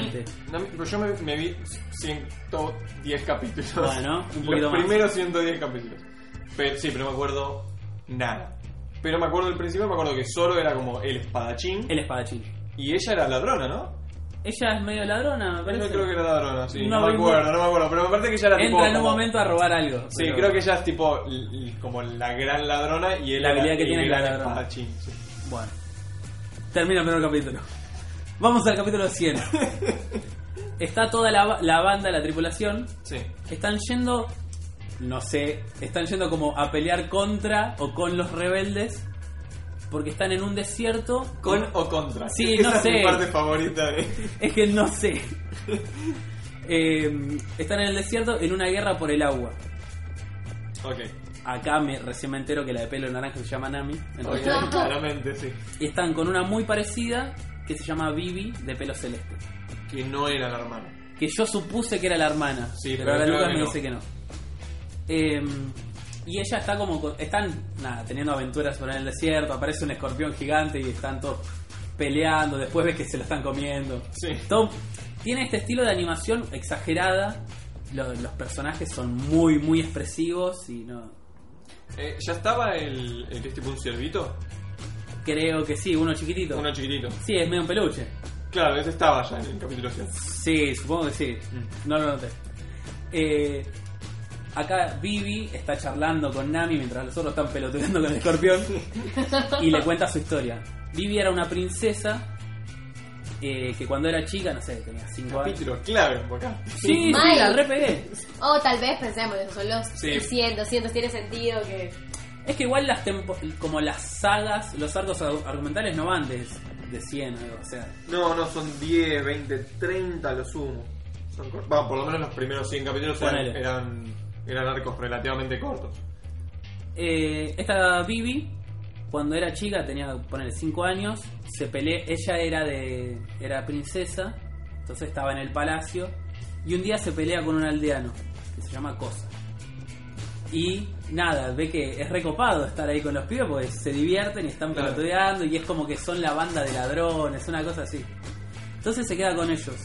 S1: Nami- pero yo me, me vi 110 capítulos.
S2: Bueno, un poquito
S1: Los
S2: más.
S1: primeros 110 capítulos. Pero, sí, pero no me acuerdo nada. Pero me acuerdo del principio, me acuerdo que Zoro era como el espadachín
S2: El espadachín.
S1: y ella era ladrona, ¿no?
S2: Ella es medio ladrona, me parece.
S1: Yo creo que era ladrona, sí.
S2: No,
S1: No, me acuerdo, no me acuerdo. Pero me parece que ella era tipo.
S2: Entra en un
S1: como-
S2: momento a robar algo.
S1: Sí,
S2: pero-
S1: creo que ella es tipo como la gran ladrona y él
S2: La habilidad que tiene la ladrona.
S1: sí.
S2: Bueno. Termina el primer capítulo. Vamos al capítulo 100. Está toda la, la banda, la tripulación.
S1: Sí.
S2: Están yendo. No sé. Están yendo como a pelear contra o con los rebeldes. Porque están en un desierto.
S1: ¿Con o contra?
S2: Sí,
S1: Esa
S2: no
S1: es mi
S2: sé.
S1: parte favorita de.
S2: Es que no sé. Eh, están en el desierto en una guerra por el agua.
S1: Ok.
S2: Acá me, recién me entero que la de pelo naranja se llama Nami.
S1: claramente, sí.
S2: Y están con una muy parecida que se llama Vivi de pelo celeste.
S1: Que no era la hermana.
S2: Que yo supuse que era la hermana.
S1: Sí,
S2: pero
S1: pero creo
S2: Lucas me
S1: no.
S2: dice que no. Eh, y ella está como. Están, nada, teniendo aventuras por el desierto. Aparece un escorpión gigante y están todos peleando. Después ves que se lo están comiendo.
S1: Sí.
S2: Todo- tiene este estilo de animación exagerada. Lo- los personajes son muy, muy expresivos y no.
S1: Eh, ¿Ya estaba el, el que es tipo un ciervito?
S2: Creo que sí, uno chiquitito.
S1: Uno chiquitito.
S2: Sí, es medio un peluche.
S1: Claro, ese estaba ya en el capítulo 100.
S2: Sí, supongo que sí. No lo noté. Eh, acá Vivi está charlando con Nami mientras los otros están pelotudeando con el escorpión y le cuenta su historia. Vivi era una princesa eh, que cuando era chica, no sé, tenía 5 años.
S1: Capítulo clave por acá.
S2: Sí, sí,
S3: Mal.
S2: la repegué.
S3: O tal vez pensemos, eso son los
S1: Sí.
S3: 100, 200, tiene sentido que...
S2: Es que igual las tempo- como las sagas, los arcos ar- argumentales no van de, de 100, algo, o sea.
S1: No, no, son 10, 20, 30 lo sumo. Son Va, por lo menos los primeros 100 capítulos eran, eran arcos relativamente cortos.
S2: Eh, esta Bibi, cuando era chica, tenía, ponerle 5 años, se peleó, ella era de era princesa, entonces estaba en el palacio, y un día se pelea con un aldeano, que se llama Cosa. Y nada, ve que es recopado estar ahí con los pibes porque se divierten y están
S1: Claro.
S2: pelotudeando y es como que son la banda de ladrones, una cosa así. Entonces se queda con ellos.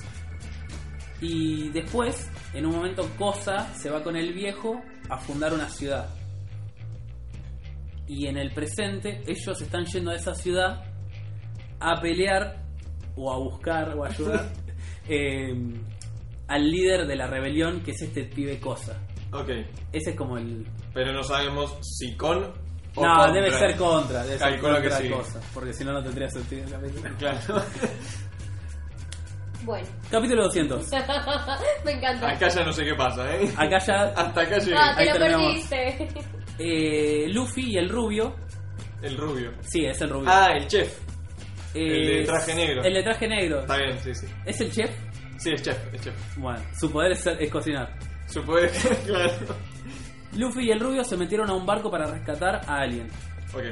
S2: Y después, en un momento, Cosa se va con el viejo a fundar una ciudad. Y en el presente, ellos están yendo a esa ciudad a pelear o a buscar o a ayudar eh, al líder de la rebelión, que es este pibe Cosa.
S1: Ok,
S2: Ese es como el.
S1: pero no sabemos si con o
S2: No,
S1: contra.
S2: debe ser contra, debe ser
S1: que
S2: contra
S1: sí.
S2: Cosa, porque si no, no tendría sentido el capítulo.
S1: Claro.
S3: Bueno,
S2: Capítulo 200.
S3: me encanta.
S1: Acá ya no sé qué pasa, ¿eh?
S2: Acá ya
S1: Hasta acá llegué.
S3: Ah, te
S2: Ahí
S3: lo
S2: terminamos.
S3: perdiste.
S2: eh, Luffy y el rubio.
S1: El rubio.
S2: Sí, es el rubio.
S1: Ah, el chef.
S2: Eh,
S1: el de traje negro.
S2: El de traje negro.
S1: Está bien, sí, sí.
S2: ¿Es el chef?
S1: Sí, es chef, es chef.
S2: Bueno, su poder es, es cocinar.
S1: Su poder, claro.
S2: Luffy y el rubio se metieron a un barco para rescatar a alguien.
S1: Ok,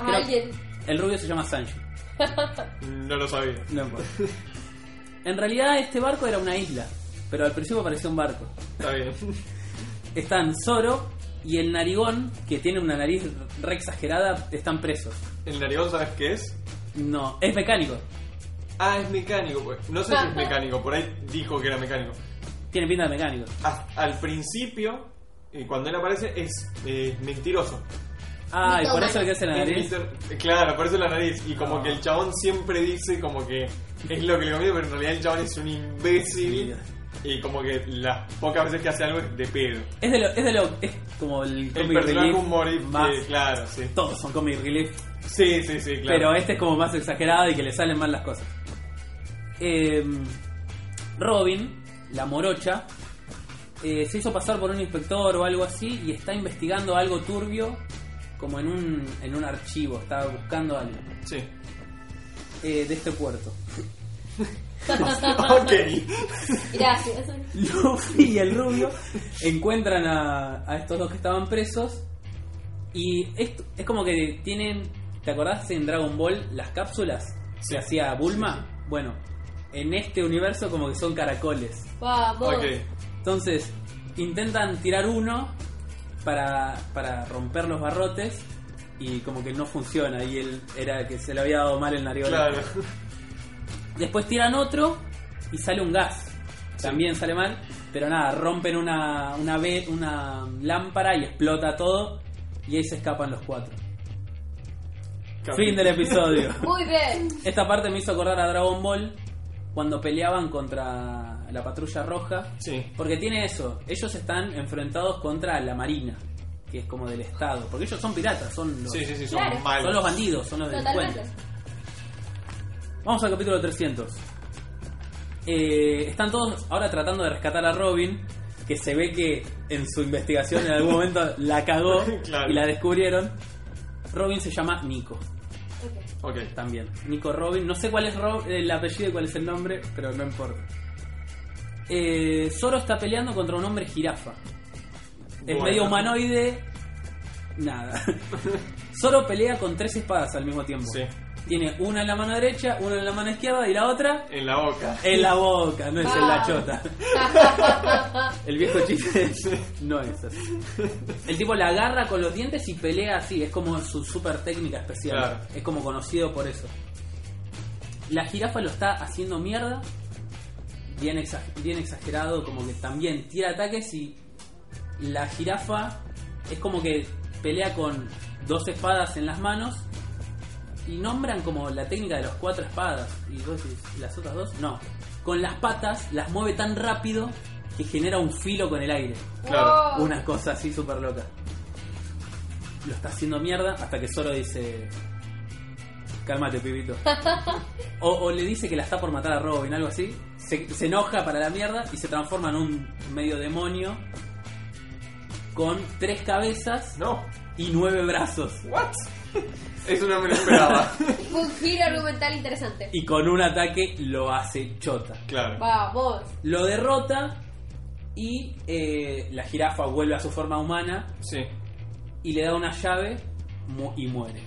S3: A alguien.
S2: El rubio se llama Sanji.
S1: no lo sabía.
S2: No importa. En realidad este barco era una isla, pero al principio parecía un barco.
S1: Está bien.
S2: Están Zoro, y el narigón, que tiene una nariz re exagerada, están presos.
S1: ¿El narigón sabes qué es?
S2: No, es mecánico.
S1: Ah, es mecánico. pues. No sé si es mecánico, por ahí dijo que era mecánico.
S2: Tiene pinta de mecánico.
S1: Ah, Al principio, eh, cuando él aparece, es eh, mentiroso.
S2: Ah, y por eso le crece la nariz.
S1: Claro, por eso la nariz. Y como que el chabón siempre dice como que es lo que le conviene, pero en realidad el chabón es un imbécil. Y como que las pocas veces que hace algo es de pedo.
S2: Es de lo, es de lo, es como el
S1: El
S2: comic
S1: personaje
S2: relief
S1: humorístico,
S2: más.
S1: claro, sí.
S2: Todos son comic relief,
S1: Sí, sí, sí, claro.
S2: pero este es como más exagerado y que le salen mal las cosas. Eh, Robin, la morocha, eh, se hizo pasar por un inspector o algo así y está investigando algo turbio como en un, en un archivo, estaba buscando algo
S1: Sí.
S2: eh, de este puerto.
S1: ok.
S3: Gracias.
S2: Luffy y el rubio encuentran a, a estos dos que estaban presos y esto, es como que tienen, ¿te acordás en Dragon Ball las cápsulas
S1: Sí.
S2: que hacía Bulma? Bueno, en este universo como que son caracoles.
S3: Vamos.
S1: Ok.
S2: Entonces, intentan tirar uno para, para romper los barrotes y como que no funciona y él era que se le había dado mal el narigón.
S1: Claro.
S2: Después tiran otro y sale un gas. También sale mal, pero nada, rompen una, una, ve- una lámpara y explota todo y ahí se escapan los cuatro. Fin del episodio.
S3: Muy bien.
S2: Esta parte me hizo acordar a Dragon Ball cuando peleaban contra la patrulla roja.
S1: Sí.
S2: Porque tiene eso, ellos están enfrentados contra la marina, que es como del Estado. Porque ellos son piratas, son los,
S1: Sí, sí, sí, son
S3: Claro.
S1: malos.
S2: son los bandidos, son los
S3: Totalmente.
S2: delincuentes. Vamos al capítulo 300. Eh, están todos ahora tratando de rescatar a Robin, que se ve que en su investigación en algún momento la cagó
S1: Claro.
S2: y la descubrieron. Robin se llama Nico,
S3: Ok.
S1: Ok.
S2: también. Nico Robin. No sé cuál es el apellido y cuál es el nombre, pero no importa. Eh, Zoro está peleando contra un hombre jirafa. Es
S1: Bueno.
S2: medio humanoide. Nada. Zoro pelea con tres espadas al mismo tiempo.
S1: Sí.
S2: Tiene una en la mano derecha, una en la mano izquierda y la otra
S1: En la boca.
S2: en la boca, no es en la
S3: Ah.
S2: chota. El viejo chiste no es así. El tipo la agarra con los dientes y pelea así, es como su super técnica especial.
S1: Claro.
S2: Es como conocido por eso. La jirafa lo está haciendo mierda, bien, exa- bien exagerado, como que también tira ataques y la jirafa es como que pelea con dos espadas en las manos y nombran como la técnica de las cuatro espadas. Y vos decís, ¿y las otras dos? No. Con las patas las mueve tan rápido que genera un filo con el aire.
S1: Claro.
S3: Wow.
S2: Una cosa así súper loca. Lo está haciendo mierda hasta que solo dice. Cálmate, pibito. O, o le dice que la está por matar a Robin, algo así. Se, se enoja para la mierda y se transforma en un medio demonio con tres cabezas
S1: No.
S2: y nueve brazos.
S1: What? Eso no me lo esperaba.
S3: Fue un giro argumental interesante.
S2: Y con un ataque lo hace chota.
S1: claro.
S3: Vamos.
S2: Lo derrota y eh, la jirafa vuelve a su forma humana
S1: Sí.
S2: y le da una llave mu- y muere.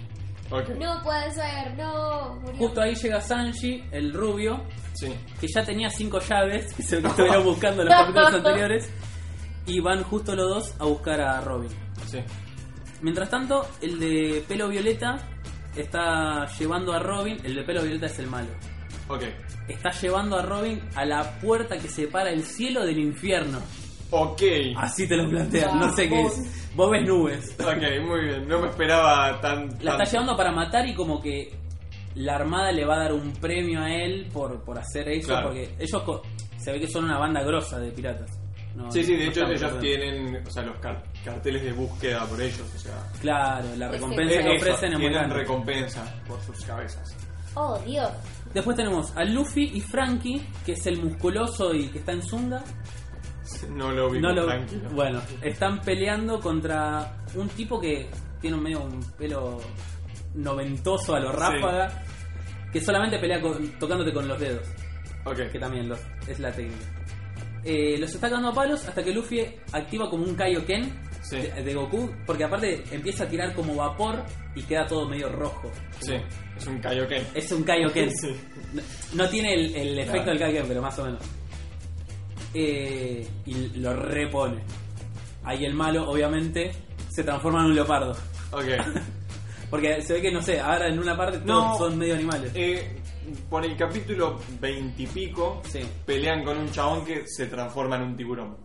S3: No puede ser, no. Murió.
S2: Justo ahí llega Sanji, el rubio,
S1: Sí.
S2: que ya tenía cinco llaves, que se lo estuvieron buscando en los capítulos anteriores, y van justo los dos a buscar a Robin.
S1: Sí.
S2: Mientras tanto, el de pelo violeta está llevando a Robin, el de pelo violeta es el malo,
S1: Ok.
S2: está llevando a Robin a la puerta que separa el cielo del infierno.
S1: Ok.
S2: Así te lo plantean, no sé qué es. Vos ves nubes.
S1: Ok, muy bien. No me esperaba tan.
S2: La
S1: tan-
S2: está llevando para matar y como que la armada le va a dar un premio a él por, por hacer eso,
S1: Claro.
S2: porque ellos co- se ve que son una banda grosa de piratas. No-
S1: Sí, sí, de
S2: no
S1: hecho ellos tienen, o sea, los car- carteles de búsqueda por ellos, o sea,
S2: Claro, la recompensa que ofrecen es muy grande.
S1: recompensa por sus cabezas.
S3: Oh, Dios.
S2: Después tenemos a Luffy y Frankie, que es el musculoso y que está en Zunga.
S1: No lo vi
S2: No lo-
S1: tranquilo.
S2: Bueno, están peleando contra un tipo que tiene un medio un pelo noventoso a lo ráfaga, que solamente pelea con- tocándote con los dedos.
S1: Ok.
S2: que también los, es la técnica. Eh, los está cagando a palos hasta que Luffy activa como un Kaioken
S1: Sí.
S2: de, de Goku, porque aparte empieza a tirar como vapor y queda todo medio rojo.
S1: Sí, es un Kaioken.
S2: Es un Kaioken.
S1: Sí.
S2: No, no tiene el, el efecto
S1: Claro.
S2: del Kaioken, pero más o menos. Eh, y lo repone. ahí el malo, obviamente, se transforma en un leopardo.
S1: Ok.
S2: Porque se ve que, no sé, ahora en una parte
S1: No.
S2: son medio animales.
S1: Eh, por el capítulo veintipico
S2: Sí.
S1: pelean con un chabón que se transforma en un tiburón.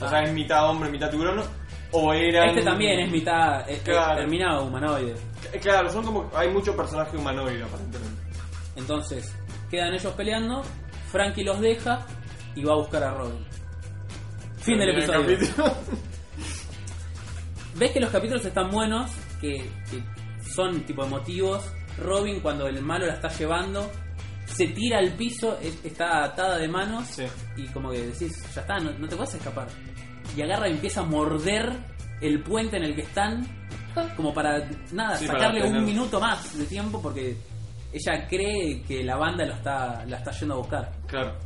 S1: O
S2: Ah.
S1: sea, es mitad hombre, mitad tiburón. O era.
S2: Este también es mitad, es,
S1: Claro.
S2: terminado humanoide.
S1: Eh, Claro, son como. Hay muchos personajes humanoides aparentemente.
S2: Entonces, quedan ellos peleando, Frankie los deja y va a buscar a Robin. Fin del episodio. ves que los capítulos están buenos, que, que son tipo emotivos. Robin cuando el malo la está llevando, se tira al piso, es- está atada de manos
S1: Sí.
S2: y como que decís, ya está, no, no te puedes escapar. Y agarra y empieza a morder el puente en el que están, como para nada,
S1: Sí, para
S2: sacarle un minuto más de tiempo porque ella cree que la banda lo está, la está yendo a buscar.
S1: Claro.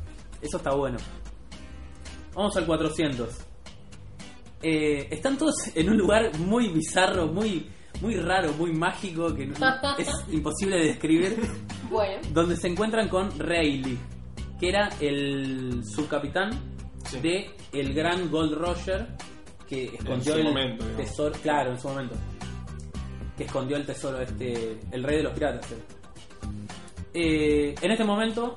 S2: Eso está bueno. Vamos al 400. Eh, están todos en un lugar muy bizarro, muy, muy raro, muy mágico, que no- es imposible de describir,
S3: Bueno,
S2: donde se encuentran con Rayleigh, que era el subcapitán
S1: Sí.
S2: de el gran Gold Roger, que escondió
S1: su
S2: el
S1: momento, digamos.
S2: tesoro, claro, en su momento, que escondió el tesoro, este, el rey de los piratas. eh. Eh, en este momento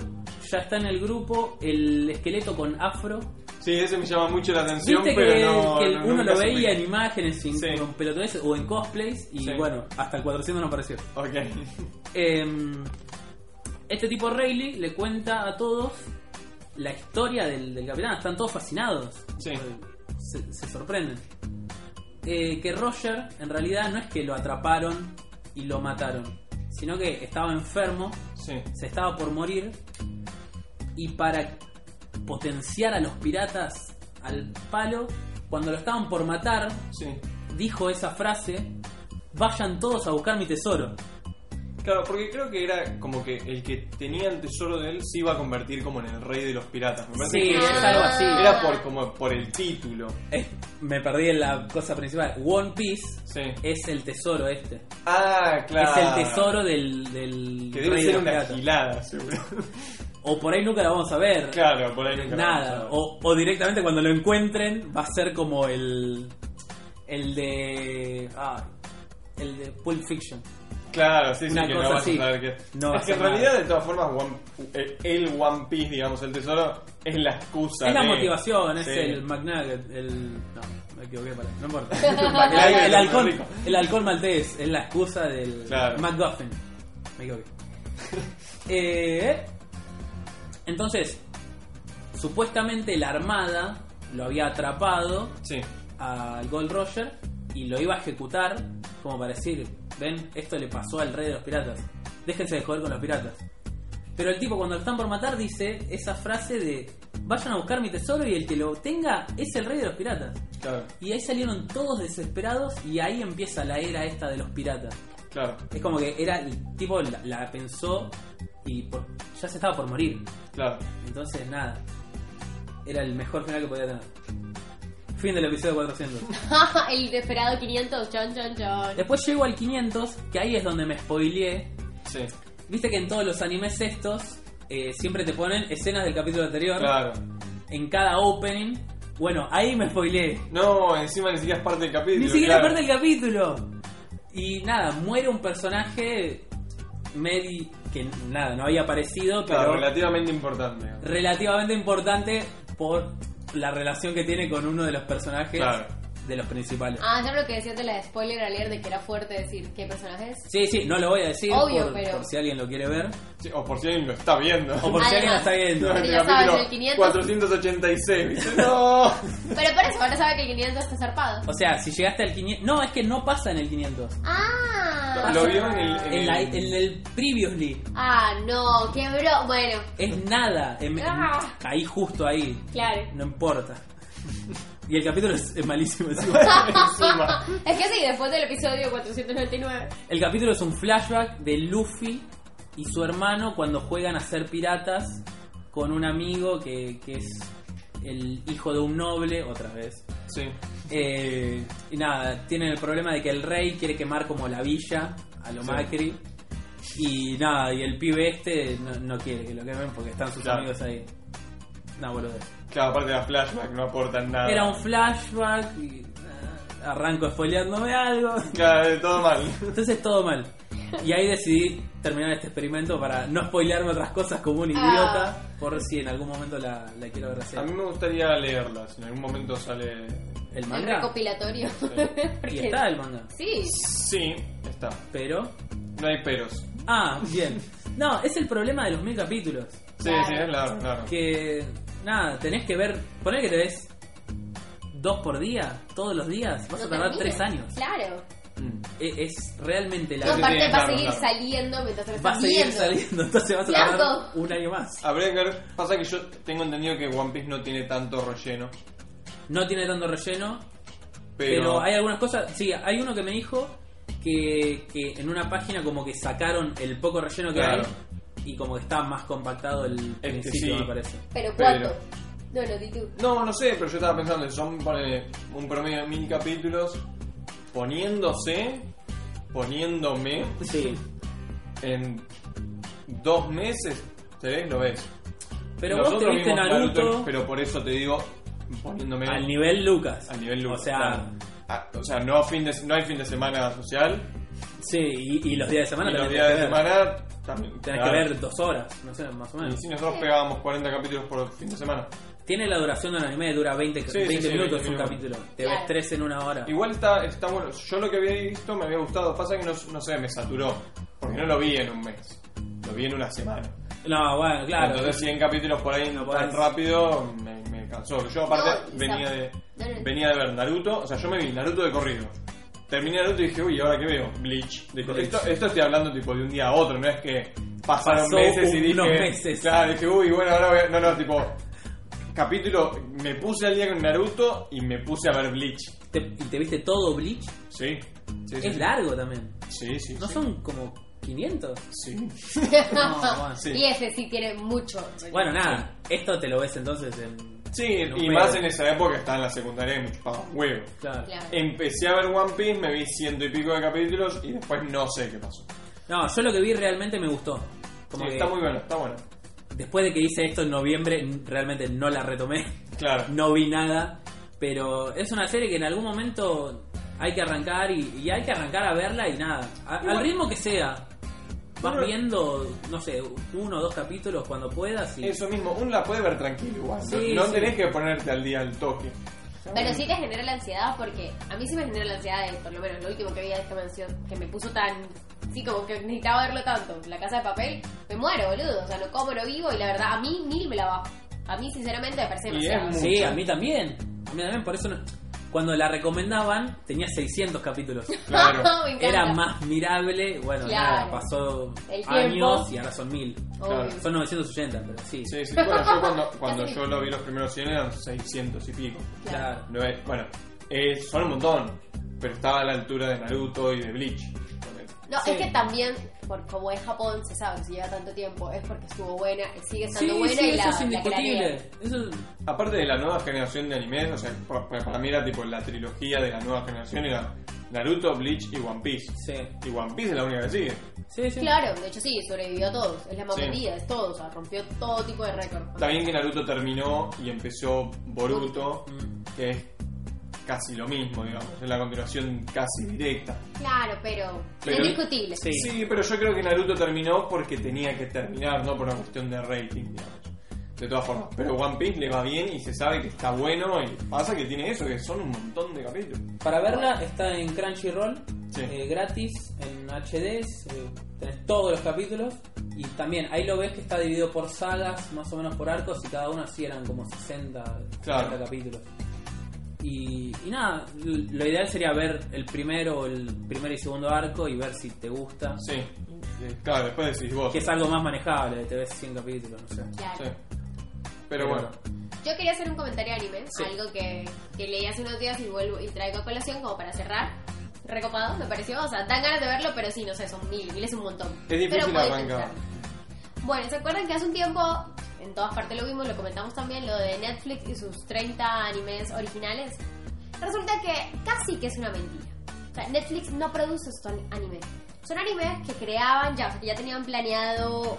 S2: ya está en el grupo el esqueleto con afro.
S1: Sí, ese me llama mucho la atención,
S2: Viste
S1: pero
S2: que,
S1: no.
S2: que
S1: no-
S2: uno
S1: nunca
S2: lo
S1: supe.
S2: veía en imágenes, sin,
S1: Sí.
S2: con pelotudeces o en cosplays y
S1: Sí.
S2: bueno, hasta el 400 no apareció.
S1: Ok.
S2: Eh, este tipo Rayleigh le cuenta a todos la historia del, del capitán. Están todos fascinados.
S1: Sí.
S2: Se, se sorprenden. Eh, que Roger en realidad no es que lo atraparon y lo mataron, sino que estaba enfermo,
S1: Sí.
S2: se estaba por morir y para potenciar a los piratas al palo, cuando lo estaban por matar,
S1: Sí.
S2: dijo esa frase, vayan todos a buscar mi tesoro.
S1: Claro, porque creo que era como que el que tenía el tesoro de él se iba a convertir como en el rey de los piratas. Me parece
S2: Sí,
S1: que
S2: es algo así.
S1: Era por como por el título.
S2: Eh, me perdí en la cosa principal. One Piece
S1: Sí.
S2: es el tesoro este.
S1: Ah, claro.
S2: Es el tesoro del, del
S1: Que debe
S2: rey
S1: ser
S2: de los
S1: una
S2: piratas.
S1: gilada, seguro.
S2: O por ahí nunca la vamos a ver.
S1: claro, por ahí nunca lo vamos a
S2: Nada.
S1: ver.
S2: O, o directamente cuando lo encuentren va a ser como el. El de. Ah, el de Pulp Fiction.
S1: Claro, sí, sí,
S2: Una
S1: que
S2: cosa
S1: no vas
S2: así.
S1: a saber qué.
S2: No
S1: es que en realidad,
S2: nada.
S1: de todas formas, One- el, el One Piece, digamos, el tesoro, es la excusa.
S2: Es la motivación, es
S1: Sí.
S2: el McNugget, el... No, me equivoqué para... No importa. El, alcohol, el alcohol maltés, es la excusa del
S1: Claro.
S2: McGuffin. Me equivoqué. Eh, entonces, supuestamente la armada lo había atrapado
S1: Sí,
S2: al Gold Roger y lo iba a ejecutar como para decir, ven, esto le pasó al rey de los piratas, déjense de joder con los piratas. Pero el tipo cuando lo están por matar dice esa frase de, vayan a buscar mi tesoro y el que lo tenga es el rey de los piratas.
S1: claro,
S2: Y ahí salieron todos desesperados y ahí empieza la era esta de los piratas.
S1: claro,
S2: Es como que era el tipo la, la pensó y por- ya se estaba por morir.
S1: claro.
S2: Entonces nada, era el mejor final que podía tener. Fin del episodio 400.
S3: el desesperado 500, chon, chon, chon.
S2: Después llego al 500, que ahí es donde me spoileé.
S1: Sí,
S2: Viste que en todos los animes estos eh, siempre te ponen escenas del capítulo anterior
S1: claro.
S2: en cada opening. Bueno, ahí me spoileé.
S1: No, encima ni siquiera es parte del capítulo.
S2: Ni siquiera
S1: claro.
S2: parte del capítulo. Y nada, muere un personaje medi que nada, no había aparecido,
S1: Claro,
S2: pero
S1: relativamente importante.
S2: relativamente importante por la relación que tiene con uno de los personajes
S1: Claro.
S2: De los principales.
S3: Ah, ya lo que decías de la spoiler alert de que era fuerte decir qué personaje es.
S2: Sí, sí, no lo voy a decir
S3: Obvio,
S2: por,
S3: pero-
S2: por si alguien lo quiere ver.
S1: Sí, o por si alguien lo está viendo.
S2: O por si alguien lo está viendo.
S1: No, el
S3: ya sabes, el 500.
S1: 486. Dice, no.
S3: Pero por eso, ahora sabe que el 500 está zarpado.
S2: O sea, si llegaste al 500... No, es que no pasa en el 500.
S3: Ah.
S1: Lo vio en el. en
S2: En, la-
S1: el-
S2: en el previously.
S3: Ah, no, qué bro. Bueno,
S2: Es nada. En- en-
S3: Ah.
S2: ahí, justo ahí.
S3: claro.
S2: No importa. Y el capítulo es, es malísimo encima.
S1: encima.
S3: Es que sí, después del episodio 499.
S2: El capítulo es un flashback de Luffy y su hermano cuando juegan a ser piratas con un amigo que, que es el hijo de un noble, otra vez.
S1: Sí.
S2: Eh, y nada, tienen el problema de que el rey quiere quemar como la villa a lo
S1: Sí.
S2: Macri. Y nada, y el pibe este no, no quiere que lo quemen porque están sus
S1: Claro.
S2: amigos ahí. No, boludo.
S1: Claro, aparte de la flashback, no aportan nada.
S2: Era un flashback y arranco spoileándome algo.
S1: Claro, todo mal.
S2: Entonces todo mal. Y ahí decidí terminar este experimento para no spoilearme otras cosas como un
S3: Ah.
S2: idiota, por si en algún momento la, la quiero ver la
S1: A mí me gustaría leerla, si en algún momento sale...
S2: El
S3: El
S2: manga.
S3: recopilatorio.
S2: Y está el manga.
S3: Sí.
S1: Sí, está.
S2: Pero.
S1: No hay peros.
S2: Ah, bien. No, es el problema de los mil capítulos.
S1: Sí,
S3: Claro.
S1: sí, es largo, claro.
S2: Que. Nada, tenés que ver. Poner que te ves dos por día, todos los días. Vas a
S3: No
S2: tardar tres años.
S3: Claro.
S1: Mm.
S2: E- Es, realmente largo.
S3: aparte
S1: sí,
S3: va a
S1: claro,
S3: seguir
S1: claro.
S3: saliendo mientras lo
S2: Va a
S3: estás
S2: seguir
S3: viendo.
S2: saliendo, entonces vas a tardar
S3: Largo.
S2: un año más.
S1: Habría que ver... Pasa que yo tengo entendido que One Piece no tiene tanto relleno.
S2: No tiene tanto relleno,
S1: Pero,
S2: Pero hay algunas cosas, sí, hay uno que me dijo que, que en una página como que sacaron el poco relleno que
S1: Claro.
S2: hay y como que está más compactado el
S1: que
S2: principio,
S1: sí.
S2: me parece.
S3: Pero
S1: Pero-
S3: ¿cuánto? No, no, di tú.
S1: No, no sé, pero yo estaba pensando, son ponele, un promedio de mil capítulos poniéndose, poniéndome
S2: Sí.
S1: en dos meses, ¿te ves? Lo ves.
S2: Pero vos te
S1: Nosotros
S2: viste
S1: vimos
S2: Naruto,
S1: pero por eso te digo, poniéndome
S2: al nivel Lucas.
S1: al nivel Lucas,
S2: O sea,
S1: claro. Ah, o sea, no, fin de, no hay fin de semana social,
S2: sí, y, y los días de semana
S1: y los
S2: también
S1: días de
S2: tenés que ver.
S1: semana también.
S2: Tenés
S1: claro.
S2: que ver dos horas, no sé, más o
S1: Y
S2: menos.
S1: si nosotros pegábamos 40 capítulos por fin de semana.
S2: Tiene la duración de un anime, dura 20,
S1: Sí,
S2: 20
S1: sí, sí,
S2: minutos
S1: 20
S2: un
S1: minutos.
S2: capítulo. Te
S3: Claro.
S2: ves tres en una hora.
S1: Igual está, está bueno. Yo lo que había visto me había gustado. Pasa que no, no sé, me saturó. Porque no lo vi en un mes. Lo vi en una semana.
S2: No, bueno, claro.
S1: Entonces 100 capítulos por ahí
S2: No
S1: tan
S2: podés.
S1: rápido me, me cansó. Yo aparte
S3: No, y
S1: venía de
S3: no, no.
S1: venía de ver Naruto. O sea, yo me vi Naruto de corrido. Terminé Naruto y dije, uy, ¿ahora qué veo? Bleach. Esto, esto estoy hablando tipo de un día a otro. No es que pasaron
S2: Pasó
S1: meses y dije...
S2: unos meses.
S1: Claro, dije, uy, bueno, ahora voy a... No, no, tipo... Capítulo, me puse al día con Naruto y me puse a ver Bleach.
S2: Te- ¿Y te viste todo Bleach?
S1: Sí.
S2: Es
S1: sí.
S2: largo también.
S1: Sí, sí.
S2: ¿No
S1: sí.
S2: son como 500?
S1: Sí.
S2: No, bueno.
S1: Sí.
S3: Y ese sí tiene mucho.
S2: Bueno, nada, esto te lo ves entonces en.
S1: Sí, y más en esa época estaba en la secundaria y me chupaba un huevo.
S2: Claro.
S3: Claro.
S1: Empecé a ver One Piece, me vi ciento y pico de capítulos y después no sé qué pasó.
S2: No, yo lo que vi realmente me gustó. Como
S1: Sí,
S2: que
S1: está muy bueno, está bueno.
S2: después de que hice esto en noviembre, realmente no la retomé.
S1: Claro.
S2: No vi nada. Pero es una serie que en algún momento hay que arrancar y, y hay que arrancar a verla y nada. A- al ritmo que sea. Vas
S1: Bueno.
S2: viendo, no sé, uno o dos capítulos cuando puedas y.
S1: Eso mismo, uno la puede ver tranquilo igual. ¿no?
S2: Sí,
S1: no
S2: sí.
S1: tenés que ponerte al día al toque.
S3: Pero sí te genera la ansiedad porque a mí sí me genera la ansiedad de, por lo menos lo último que vi de esta mansión, que me puso tan... Sí, como que necesitaba verlo tanto. La casa de papel, me muero, boludo. O sea, no como, no vivo y la verdad, a mí mil me la bajo. A mí, sinceramente, me parece
S1: Y
S3: demasiado.
S1: es
S2: Sí,
S1: mucho.
S2: a mí también. A mí también, por eso no- cuando la recomendaban tenía 600 capítulos.
S1: Claro.
S3: Me encanta.
S2: Era más mirable, bueno,
S3: Claro.
S2: nada, pasó
S3: El tiempo.
S2: años y ahora son 1000.
S3: Obvio.
S1: Claro.
S2: Son 980, pero sí.
S1: Sí, sí. Bueno, yo cuando, cuando yo lo vi los primeros 100 eran 600 y pico.
S2: Claro.
S1: No es- bueno, eh, son un montón, pero estaba a la altura de Naruto y de Bleach.
S3: No,
S2: Sí.
S3: es que también, por como es Japón, se sabe, si lleva tanto tiempo, es porque estuvo buena, sigue
S2: Sí,
S3: estando buena
S2: sí,
S3: y
S2: eso
S3: la,
S2: es
S3: la
S2: indiscutible. Eso,
S1: Aparte de la nueva generación de animes, o sea, pa- para mí era tipo la trilogía de la nueva generación era Naruto, Bleach y One Piece.
S2: sí.
S1: Y One Piece es la única que sigue.
S2: Sí, sí.
S3: Claro, de hecho sí, sobrevivió a todos. Es la más
S1: Sí.
S3: vendida, es todo, o sea, rompió todo tipo de récord.
S1: Está bien que Naruto terminó y empezó Boruto, que es casi lo mismo, digamos, es la continuación casi directa.
S3: Claro, pero,
S1: Pero-
S3: indiscutible.
S2: Sí.
S1: Sí, pero yo creo que Naruto terminó porque tenía que terminar, no por una cuestión de rating, digamos. De todas formas, pero One Piece le va bien y se sabe que está bueno y pasa que tiene eso, que son un montón de capítulos.
S2: Para verla está en Crunchyroll,
S1: Sí.
S2: eh, gratis, en HD, eh, tenés todos los capítulos. Y también ahí lo ves que está dividido por sagas, más o menos por arcos, y cada uno así eran como 60, 60
S1: Claro.
S2: capítulos. Y, y nada, lo ideal sería ver el primero, el primer y segundo arco y ver si te gusta.
S1: Sí, sí, claro, después decís vos.
S2: Que es algo más manejable, te ves 100 capítulos, no sé.
S3: Claro.
S1: Sí. Pero bueno,
S3: Yo quería hacer un comentario anime,
S2: Sí.
S3: algo que, que leí hace unos días y vuelvo y traigo a colación como para cerrar. Recopado, me pareció. O sea, dan ganas de verlo, pero sí, no sé, son mil, mil es un montón.
S1: Es difícil
S3: pero
S1: arrancar.
S3: Bueno, ¿se acuerdan que hace un tiempo, en todas partes lo vimos, lo comentamos también, lo de Netflix y sus 30 animes originales? Resulta que casi que es una mentira. O sea, Netflix no produce estos animes. Son animes que creaban ya, o sea, que ya tenían planeado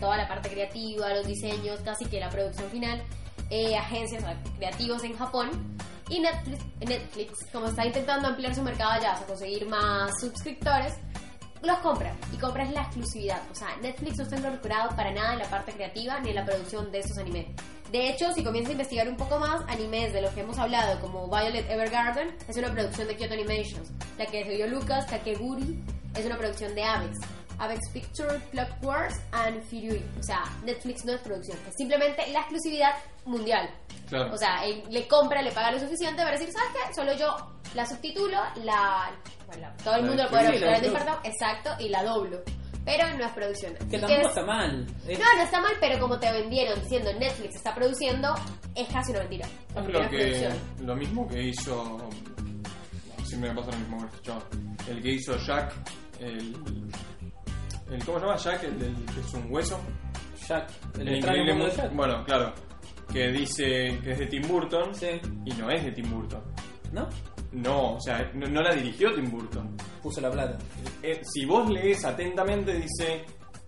S3: toda la parte creativa, los diseños, casi que la producción final, eh, agencias o sea, creativos en Japón. Y Netflix, Netflix, como está intentando ampliar su mercado allá, o sea, conseguir más suscriptores, los compra. Y compra es la exclusividad. O sea, Netflix no está involucrado para nada en la parte creativa ni en la producción de estos animes. De hecho, si comienza a investigar un poco más, animes de los que hemos hablado, como Violet Evergarden, es una producción de Kyoto Animations. La que escribió Lucas Kakeguri es una producción de Avex. Avex Picture, Clock and Furui. O sea, Netflix no es producción, es simplemente la exclusividad mundial.
S1: Claro.
S3: O sea, él le compra, le paga lo suficiente para decir, ¿sabes qué? Solo yo la subtitulo, la... bueno, todo el
S1: La
S3: mundo lo puede en
S2: claro.
S3: diferido, exacto, y la doblo. Pero no es producción.
S2: Que tampoco
S3: es-
S2: está mal. Es-
S3: No, no está mal, pero como te vendieron diciendo Netflix está produciendo, es casi una mentira.
S1: Lo,
S3: no es
S1: que, lo mismo que hizo. Siempre me pasa lo mismo con este chaval. El que hizo Jack, el. el ¿Cómo se llama Jack? El del que es un hueso.
S2: Jack, el,
S1: El
S2: extraño
S1: increíble
S2: mundo.
S1: Bueno, claro. Que dice que es de Tim Burton.
S2: Sí.
S1: Y no es de Tim Burton.
S2: ¿No?
S1: No, o sea, no, no la dirigió Tim Burton.
S2: Puso la plata.
S1: Eh, si vos lees atentamente, dice.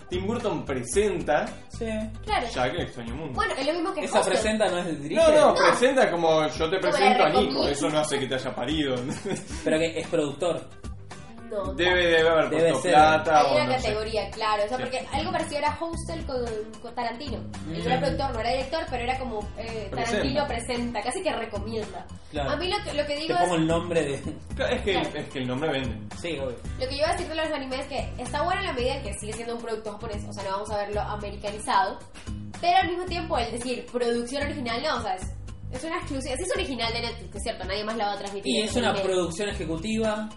S1: Tim Burton presenta
S2: Sí.
S3: Claro.
S1: Jack el extraño mundo.
S3: Bueno, es lo mismo que
S2: Esa
S3: Hostel.
S2: presenta no es el dirige,
S1: no, no,
S3: No.
S1: presenta como yo te presento a Nico. Eso no hace que te haya parido.
S2: pero que es productor.
S3: No,
S1: Debe, debe haber
S2: Debe
S1: puesto
S2: ser.
S1: plata
S3: Hay una
S1: no sé.
S3: categoría, claro. O sea,
S1: Sí.
S3: porque algo parecido era Hostel con, con Tarantino. Él no era productor, no era director, pero era como eh, Tarantino presenta, casi que recomienda.
S2: Claro.
S3: A mí lo que, lo que
S2: Te
S3: digo
S2: pongo
S3: es.
S2: el nombre de.
S1: Es que,
S3: Claro.
S1: es que el nombre vende.
S2: Sí, obvio.
S3: Lo que yo iba a decir de los animes es que está bueno en la medida en que sigue siendo un producto japonés, o sea, no vamos a verlo americanizado, pero al mismo tiempo el decir producción original, no, o sea, es, es una exclusiva, es original de Netflix, es cierto, nadie más la va a transmitir.
S2: Y es una producción ejecutiva.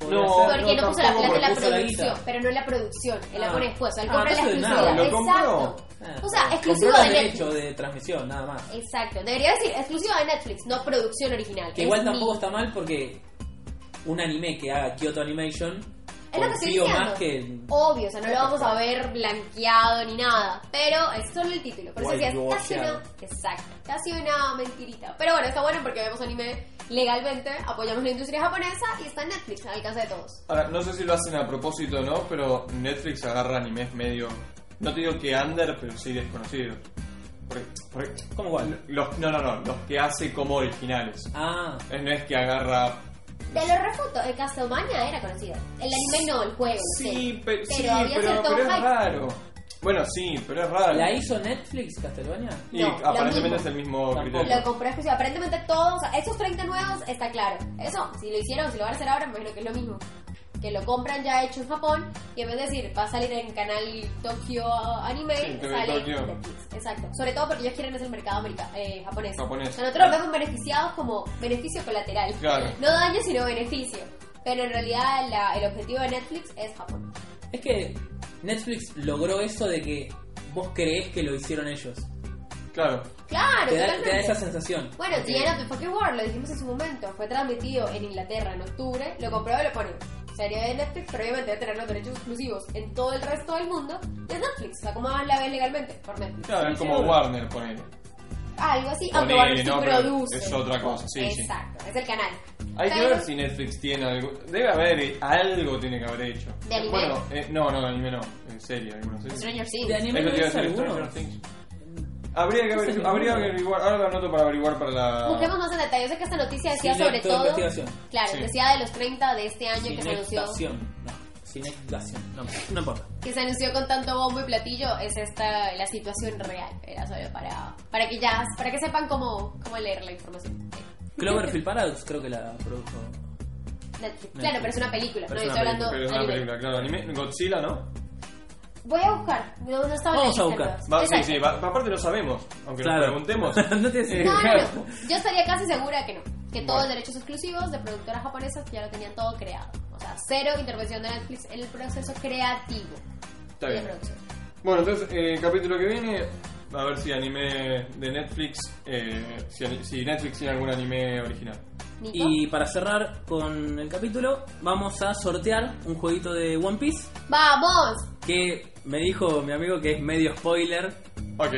S1: No.
S3: Porque no,
S1: no,
S3: puso la plata en la
S2: la
S3: producción, pero no en la producción, él la
S2: Ah.
S3: pone después, él
S2: Ah,
S3: compra la
S2: nada,
S3: exclusiva,
S1: compró.
S3: exacto.
S2: Ah,
S3: O sea,
S2: los
S3: de Netflix.
S2: de transmisión, nada más.
S3: Exacto, debería decir exclusiva de Netflix, no producción original.
S2: Que
S3: Es
S2: igual
S3: mi-
S2: tampoco está mal porque un anime que haga Kyoto Animation
S3: Es lo que estoy diciendo.
S2: más que
S3: Obvio, o sea, no lo vamos a ver blanqueado ni nada, pero es solo el título. Por eso decía, es casi una, exacto, casi una mentirita. Pero bueno, está bueno porque vemos anime legalmente, apoyamos la industria japonesa y está en Netflix, al alcance de todos.
S1: Ahora, no sé si lo hacen a propósito o no, pero Netflix agarra animes medio. No te digo que under, pero sí desconocidos. Porque, porque-
S2: ¿Cómo cuál?
S1: los, no, no, no, los que hace como originales.
S2: Ah,
S1: Es- No es que agarra.
S3: Te lo refuto, el Castlevania era conocido. El anime no, el juego.
S1: Sí, pero,
S3: Pero
S1: sí,
S3: había
S1: pero,
S3: cierto
S1: pero es raro. Bueno, sí, pero es raro.
S2: ¿la hizo Netflix Castlevania?
S1: Y
S3: No, lo
S1: aparentemente
S3: mismo.
S1: es el mismo
S2: Tampoco.
S1: criterio.
S3: Lo compré exclusivo. Aparentemente todos, o sea, esos 30 nuevos está claro. Eso, si lo hicieron, si lo van a hacer ahora, me imagino que es lo mismo. Que lo compran ya hecho en Japón y en vez de decir va a salir en canal Tokyo Anime,
S1: Sí,
S3: sale
S1: Tokyo.
S3: en Netflix. Exacto. Sobre todo porque ellos quieren hacer el mercado america- eh, japonés.
S1: Japonés.
S3: O sea, nosotros lo vemos beneficiados como beneficio colateral.
S1: Claro.
S3: No daño, sino beneficio. Pero en realidad la- el objetivo de Netflix es Japón.
S2: Es que Netflix logró eso de que vos creés que lo hicieron ellos.
S1: Claro.
S3: Claro,
S2: Te da, te da esa sensación.
S3: Bueno,
S2: Porque-
S3: The End of the Fucking World, lo dijimos en su momento, fue transmitido en Inglaterra en octubre, lo compró y lo pone. Serie de Netflix, pero obviamente debe tener los derechos exclusivos en todo el resto del mundo de Netflix. O sea, como la ves legalmente por Netflix.
S1: Claro, es como. Warner, ponele.
S3: Algo así, aunque Warner
S1: no,
S3: produce.
S1: es otra cosa, sí, sí.
S3: Exacto, es el canal.
S1: Hay que ver si Netflix tiene algo. Debe haber algo, tiene que haber hecho.
S3: ¿De anime?
S1: Bueno, eh, no, no, de anime no. En serie, algunos.
S3: Stranger Things.
S2: De anime no es.
S1: Stranger Things. Habría que,
S2: ¿Qué
S1: averiguar, habría que averiguar. Ahora lo anoto para averiguar para la.
S3: Busquemos más en detalle. Yo sé que esta noticia decía
S2: Sin
S3: sobre todo.
S2: investigación.
S3: Claro,
S1: Sí.
S3: decía de los 30 de este año que se anunció.
S2: No. No, no importa.
S3: que se anunció con tanto bombo y platillo es esta la situación real era solo para para que ya para que sepan cómo, cómo leer la información
S2: Cloverfield Paradox creo que la produjo.
S3: Netflix. claro pero es una película
S1: Pero
S3: no
S1: es
S3: yo
S1: una
S3: estoy hablando
S1: pero es una
S3: anime.
S1: película, claro. Anime, Godzilla, ¿no?
S3: Voy a buscar no, no estaba
S2: Vamos a buscar.
S1: Va, sí, sí, va- aparte lo sabemos. Aunque
S2: Claro.
S1: nos preguntemos.
S2: no te
S1: Eh,
S3: no, no, no. yo estaría casi segura que no que todos
S1: Bueno.
S3: los derechos exclusivos de productoras japonesas ya lo tenían todo creado o sea cero intervención de Netflix en el proceso creativo
S1: Está
S3: de
S1: bien.
S3: producción
S1: Bueno, entonces, eh, capítulo que viene, a ver si anime de Netflix, eh, si, si Netflix tiene algún anime original.
S3: Nico
S2: Y para cerrar con el capítulo, vamos a sortear un jueguito de One Piece
S3: vamos
S2: que me dijo mi amigo que es medio spoiler.
S1: Ok.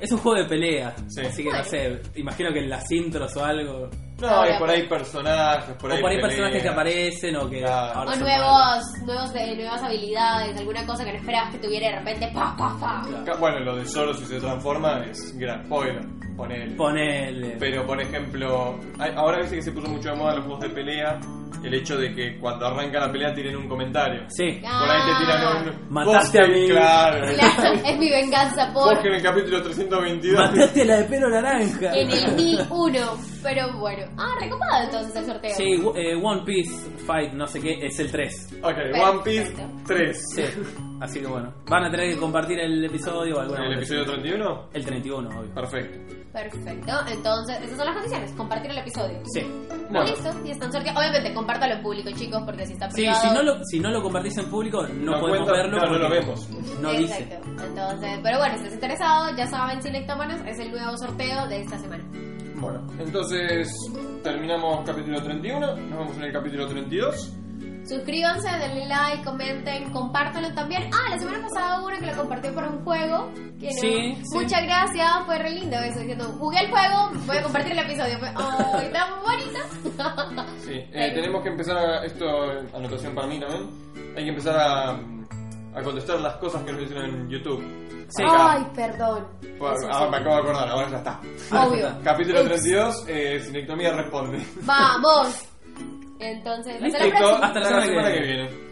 S2: Es un juego de pelea,
S1: Sí.
S2: así que no sé, imagino que en las intros o algo.
S1: No, hay por ahí personajes, por ahí
S2: o por ahí
S1: peleas.
S2: personajes que aparecen o que
S1: Claro.
S2: ahora
S3: O nuevos, nuevos, eh, nuevas habilidades, alguna cosa que no esperabas que tuviera y de repente pa, pa, pa.
S1: Ca- Bueno, lo de Zoro si se transforma es gran spoiler, ponele.
S2: Ponele.
S1: Pero por ejemplo, hay- ahora viste que se puso mucho de moda los juegos de pelea, el hecho de que cuando arranca la pelea tienen un comentario.
S2: Sí.
S3: Ah.
S1: Por ahí te tiran un...
S2: Mataste a mí.
S1: Claro.
S3: Claro, es mi venganza por
S1: Vos que en el capítulo 322...
S2: Mataste a la de pelo naranja.
S3: en el 1001. Pero bueno. Ah, recopado entonces el sorteo.
S2: Sí, eh, One Piece Fight, no sé qué, es el 3.
S1: Ok, One Piece 3.
S2: Sí. Así que bueno. Van a tener que compartir el episodio o alguna
S1: ¿El episodio
S2: así.
S1: 31?
S2: El 31, obvio.
S1: Perfecto.
S3: Perfecto. Entonces, esas son las condiciones. Compartir el episodio.
S2: Sí.
S1: Bueno.
S3: Listo. Y están sorteados. Obviamente, compártalo en público, chicos, porque si está
S2: Sí,
S3: privado...
S2: si no, lo, si no lo compartís en público, no,
S1: No
S2: podemos
S1: cuenta,
S2: verlo.
S1: claro, no lo vemos.
S2: No dice.
S3: Exacto. Entonces, pero bueno, si estás interesado, ya saben, Selectómanos es el nuevo sorteo de esta semana.
S1: Bueno, entonces terminamos capítulo 31, nos vemos en el capítulo 32.
S3: Suscríbanse, denle like, comenten, compártanlo también. Ah, la semana pasada hubo uno que lo compartió por un juego. que no-
S2: Sí.
S3: Muchas gracias, fue re lindo eso, diciendo, jugué el juego, voy a compartir el episodio. Fue, ¡ay, tan bonito!
S1: Sí, eh, tenemos que empezar a, esto, anotación para mí también, hay que empezar a, a contestar las cosas que nos dicen en YouTube.
S2: Sí.
S3: Ay, perdón.
S1: Bueno,
S3: Eso
S1: ahora
S3: sí.
S1: me acabo de acordar, ahora ya está.
S3: Obvio.
S1: Capítulo
S3: Ups.
S1: 32, eh, Sinectomía responde.
S3: Vamos. Entonces, hasta la próxima.
S2: Hasta la semana
S1: que viene.